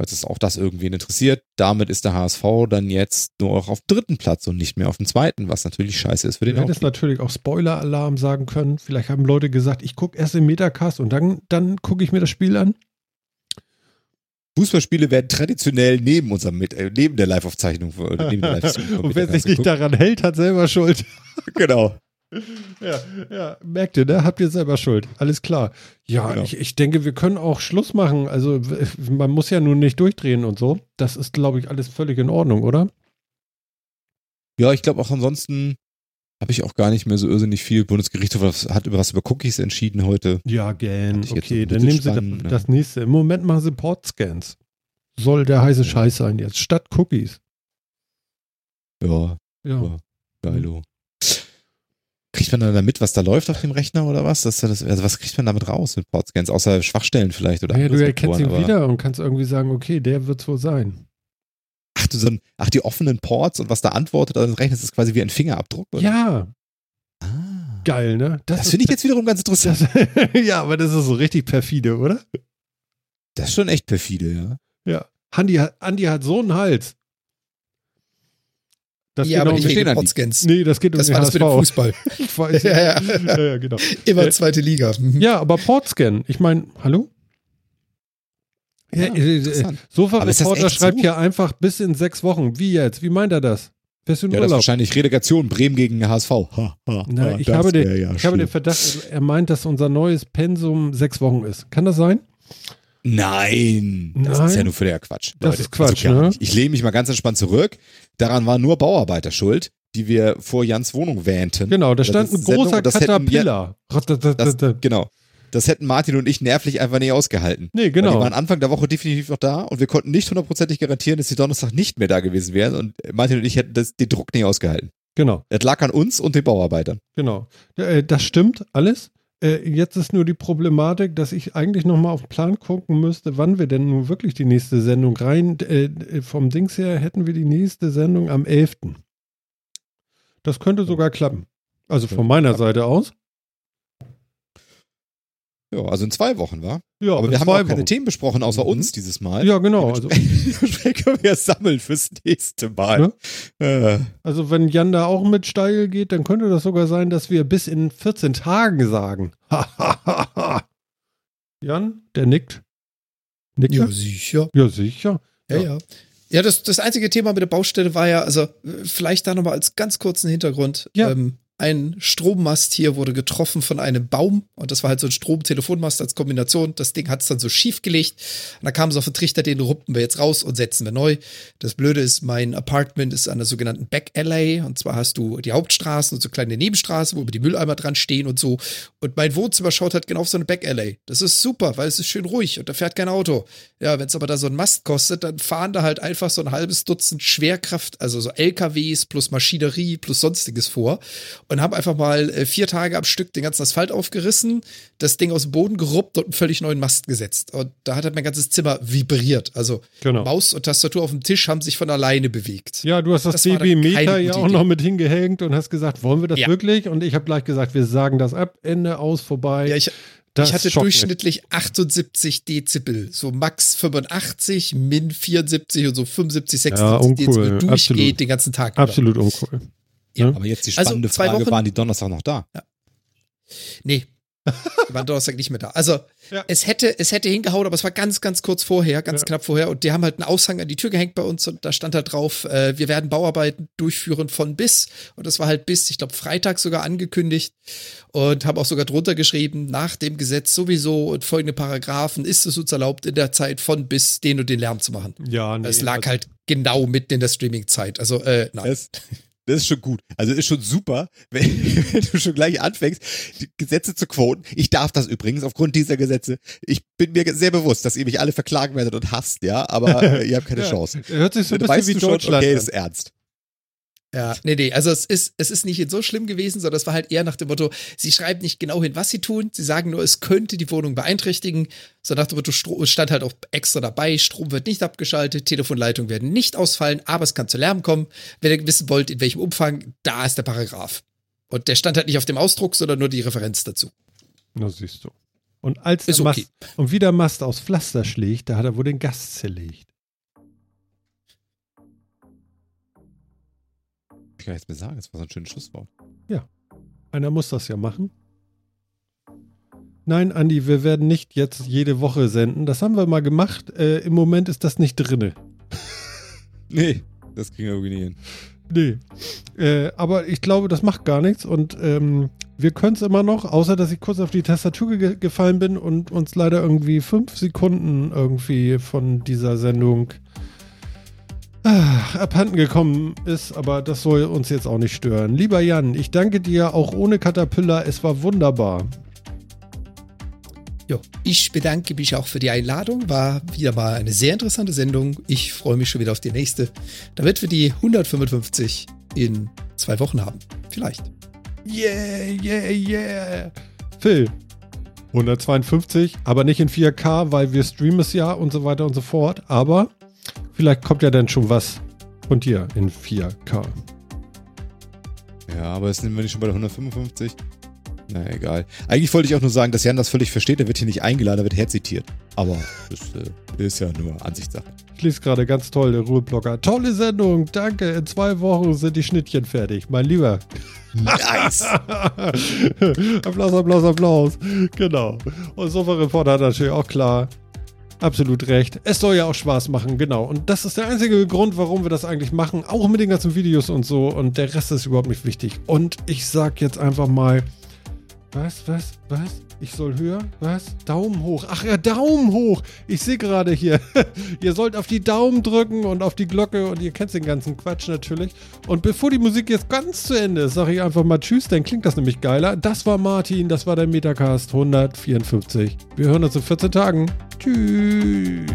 Falls es auch das irgendwen interessiert, damit ist der HSV dann jetzt nur auch auf dem dritten Platz und nicht mehr auf dem zweiten, was natürlich scheiße ist für Du den hättest Aufstieg. natürlich auch Spoiler-Alarm sagen können. Vielleicht haben Leute gesagt, ich gucke erst im Metacast und dann, dann gucke ich mir das Spiel an. Fußballspiele werden traditionell neben unserem Mit äh, neben der Live-Aufzeichnung oder neben der Livestream von und wer sich nicht geguckt. daran hält, hat selber Schuld. Genau. Ja, ja, merkt ihr, ne? Habt ihr selber Schuld. Alles klar. Ja, Genau. ich, ich denke, wir können auch Schluss machen. Also, man muss ja nun nicht durchdrehen und so. Das ist, glaube ich, alles völlig in Ordnung, oder? Ja, ich glaube auch ansonsten habe ich auch gar nicht mehr so irrsinnig viel. Bundesgerichtshof hat über was über Cookies entschieden heute. Ja, gern. Okay, dann nehmen Sie spannend, das, ne? das nächste. Im Moment machen Sie Port-Scans. Soll der heiße Scheiß sein jetzt. Statt Cookies. Ja, Ja. Ja. geilo. Kriegt man dann damit, was da läuft auf dem Rechner oder was? Das, das, also was kriegt man damit raus mit Portscans? Außer Schwachstellen vielleicht oder Ja, du erkennst ihn Sektoren, aber- wieder und kannst irgendwie sagen, okay, der wird's wohl sein. Ach, du, so ein, ach, die offenen Ports und was da antwortet an das Rechner, ist quasi wie ein Fingerabdruck? Oder? Ja, Ah. geil, ne? Das, ist- finde ich jetzt wiederum ganz interessant. Das, ja, aber das ist so richtig perfide, oder? Das ist schon echt perfide, ja. Ja. Andi Andi hat so einen Hals. Das ja, aber um, nicht wegen Potscans. Nee, das geht um das den war HSV. das mit dem Fußball. ich weiß. ja, ja. ja, ja, genau. Immer zweite Liga. Mhm. Ja, aber Portscan, ich meine, hallo? Ja, ja äh, Sofa-Reporter schreibt hier einfach bis in sechs Wochen. Wie jetzt? Wie meint er das? Fährst du in ja, Urlaub? das ist wahrscheinlich Relegation Bremen gegen HSV. Ha, ha, Na, ich habe, den, ja ich habe den Verdacht, er meint, dass unser neues Pensum sechs Wochen ist. Kann das sein? Nein, das Nein. ist ja nur für der Quatsch. Das Leute. ist Quatsch, also ne? Ich lehne mich mal ganz entspannt zurück. Daran waren nur Bauarbeiter schuld, die wir vor Jans Wohnung wähnten. Genau, da stand ein großer Caterpillar. Das, genau. Das hätten Martin und ich nervlich einfach nicht ausgehalten. Nee, genau. Weil die waren Anfang der Woche definitiv noch da und wir konnten nicht hundertprozentig garantieren, dass sie Donnerstag nicht mehr da gewesen wären und Martin und ich hätten das, den Druck nicht ausgehalten. Genau. Es lag an uns und den Bauarbeitern. Genau. Äh, das stimmt alles. Äh, jetzt ist nur die Problematik, dass ich eigentlich nochmal auf den Plan gucken müsste, wann wir denn nun wirklich die nächste Sendung rein. Äh, vom Dings her hätten wir die nächste Sendung am 11. Das könnte sogar klappen. Also von meiner Seite aus. Ja, also in zwei Wochen, war. Ja, aber wir haben auch keine Themen besprochen, außer mhm. uns dieses Mal. Ja, genau. Also können wir sammeln fürs nächste Mal. Ja? Äh. Also wenn Jan da auch mit steil geht, dann könnte das sogar sein, dass wir bis in 14 Tagen sagen. Jan, der nickt. nickt ja, sicher. Ja, sicher. Ja, ja. ja. Ja, das, das einzige Thema mit der Baustelle war ja, also vielleicht da nochmal als ganz kurzen Hintergrund. Ja. Ähm, ein Strommast hier wurde getroffen von einem Baum und das war halt so ein Strom-Telefonmast als Kombination. Das Ding hat es dann so schief gelegt. Und dann kam es auf den Trichter, den ruppen wir jetzt raus und setzen wir neu. Das Blöde ist, mein Apartment ist an der sogenannten Back Alley und zwar hast du die Hauptstraßen und so kleine Nebenstraßen, wo die Mülleimer dran stehen und so. Und mein Wohnzimmer schaut halt genau auf so eine Back Alley. Das ist super, weil es ist schön ruhig und da fährt kein Auto. Ja, wenn es aber da so ein Mast kostet, dann fahren da halt einfach so ein halbes Dutzend Schwerkraft, also so LKWs plus Maschinerie plus sonstiges vor und haben einfach mal äh, vier Tage am Stück den ganzen Asphalt aufgerissen, das Ding aus dem Boden geruppt und einen völlig neuen Mast gesetzt. Und da hat halt mein ganzes Zimmer vibriert. Also genau. Maus und Tastatur auf dem Tisch haben sich von alleine bewegt. Ja, du hast das, das DB-Meter ja auch noch mit hingehängt und hast gesagt, wollen wir das ja. wirklich? Und ich habe gleich gesagt, wir sagen das ab, Ende aus, vorbei. Ja, ich, das ich hatte durchschnittlich 78 Dezibel, so max 85, min 74 und so 75, 76 ja, Dezibel durchgeht Absolut. den ganzen Tag. Absolut uncool. Ja. Aber jetzt die also spannende also, Frage, Wochen, waren die Donnerstag noch da? Ja. Nee. Die waren Donnerstag nicht mehr da. Also, ja. es, hätte, es hätte hingehauen, aber es war ganz, ganz kurz vorher, ganz ja. knapp vorher. Und die haben halt einen Aushang an die Tür gehängt bei uns und da stand halt drauf, äh, wir werden Bauarbeiten durchführen von bis. Und das war halt bis, ich glaube, Freitag sogar angekündigt. Und haben auch sogar drunter geschrieben, nach dem Gesetz sowieso und folgende Paragraphen ist es uns erlaubt, in der Zeit von bis den und den Lärm zu machen. Ja, nee, Es lag also halt genau mitten in der Streaming-Zeit. Also, äh, nein. Es das ist schon gut. Also ist schon super, wenn, wenn, du schon gleich anfängst, die Gesetze zu quoten. Ich darf das übrigens aufgrund dieser Gesetze. Ich bin mir sehr bewusst, dass ihr mich alle verklagen werdet und hasst, ja, aber ihr habt keine ja, Chance. Hört sich so ein bisschen wie Deutschland schon, okay, ist ernst. Ja, nee, nee, also es ist, es ist nicht so schlimm gewesen, sondern es war halt eher nach dem Motto, sie schreiben nicht genau hin, was sie tun, sie sagen nur, es könnte die Wohnung beeinträchtigen. So nach dem Motto, Stro stand halt auch extra dabei, Strom wird nicht abgeschaltet, Telefonleitungen werden nicht ausfallen, aber es kann zu Lärm kommen. Wenn ihr wissen wollt, in welchem Umfang, da ist der Paragraph. Und der stand halt nicht auf dem Ausdruck, sondern nur die Referenz dazu. Na, siehst du. Und als der okay. Mast, und wie der Mast aus Pflaster schlägt, da hat er wohl den Gast zerlegt. Kann jetzt mehr sagen, das war so ein schönes Schlusswort. Ja. Einer muss das ja machen. Nein, Andi, wir werden nicht jetzt jede Woche senden. Das haben wir mal gemacht. Äh, Im Moment ist das nicht drinne. nee, das kriegen wir irgendwie nicht hin. Nee. Äh, aber ich glaube, das macht gar nichts und ähm, wir können es immer noch, außer dass ich kurz auf die Tastatur ge gefallen bin und uns leider irgendwie fünf Sekunden irgendwie von dieser Sendung abhanden gekommen ist, aber das soll uns jetzt auch nicht stören. Lieber Jan, ich danke dir auch ohne Caterpillar, es war wunderbar. Jo, ich bedanke mich auch für die Einladung. War wieder mal eine sehr interessante Sendung. Ich freue mich schon wieder auf die nächste, damit wir die 155 in zwei Wochen haben. Vielleicht. Yeah, yeah, yeah. Phil, 152, aber nicht in 4K, weil wir streamen es ja und so weiter und so fort. Aber Vielleicht kommt ja dann schon was von dir in 4K. Ja, aber jetzt sind wir nicht schon bei der 155. Na egal. Eigentlich wollte ich auch nur sagen, dass Jan das völlig versteht. Er wird hier nicht eingeladen, er wird herzitiert. Aber das äh, ist ja nur Ansichtssache. Ich lese gerade ganz toll, der Ruheblogger. Tolle Sendung, danke. In zwei Wochen sind die Schnittchen fertig, mein Lieber. Nice. Applaus, Applaus, Applaus. Genau. Und Sofa-Reporter hat natürlich auch klar. Absolut recht. Es soll ja auch Spaß machen, genau. Und das ist der einzige Grund, warum wir das eigentlich machen. Auch mit den ganzen Videos und so. Und der Rest ist überhaupt nicht wichtig. Und ich sag jetzt einfach mal, was, was, was? Ich soll höher? Was? Daumen hoch. Ach ja, Daumen hoch. Ich sehe gerade hier. ihr sollt auf die Daumen drücken und auf die Glocke und ihr kennt den ganzen Quatsch natürlich. Und bevor die Musik jetzt ganz zu Ende ist, sage ich einfach mal Tschüss, dann klingt das nämlich geiler. Das war Martin, das war der Metacast 154. Wir hören uns in 14 Tagen. Tschüss.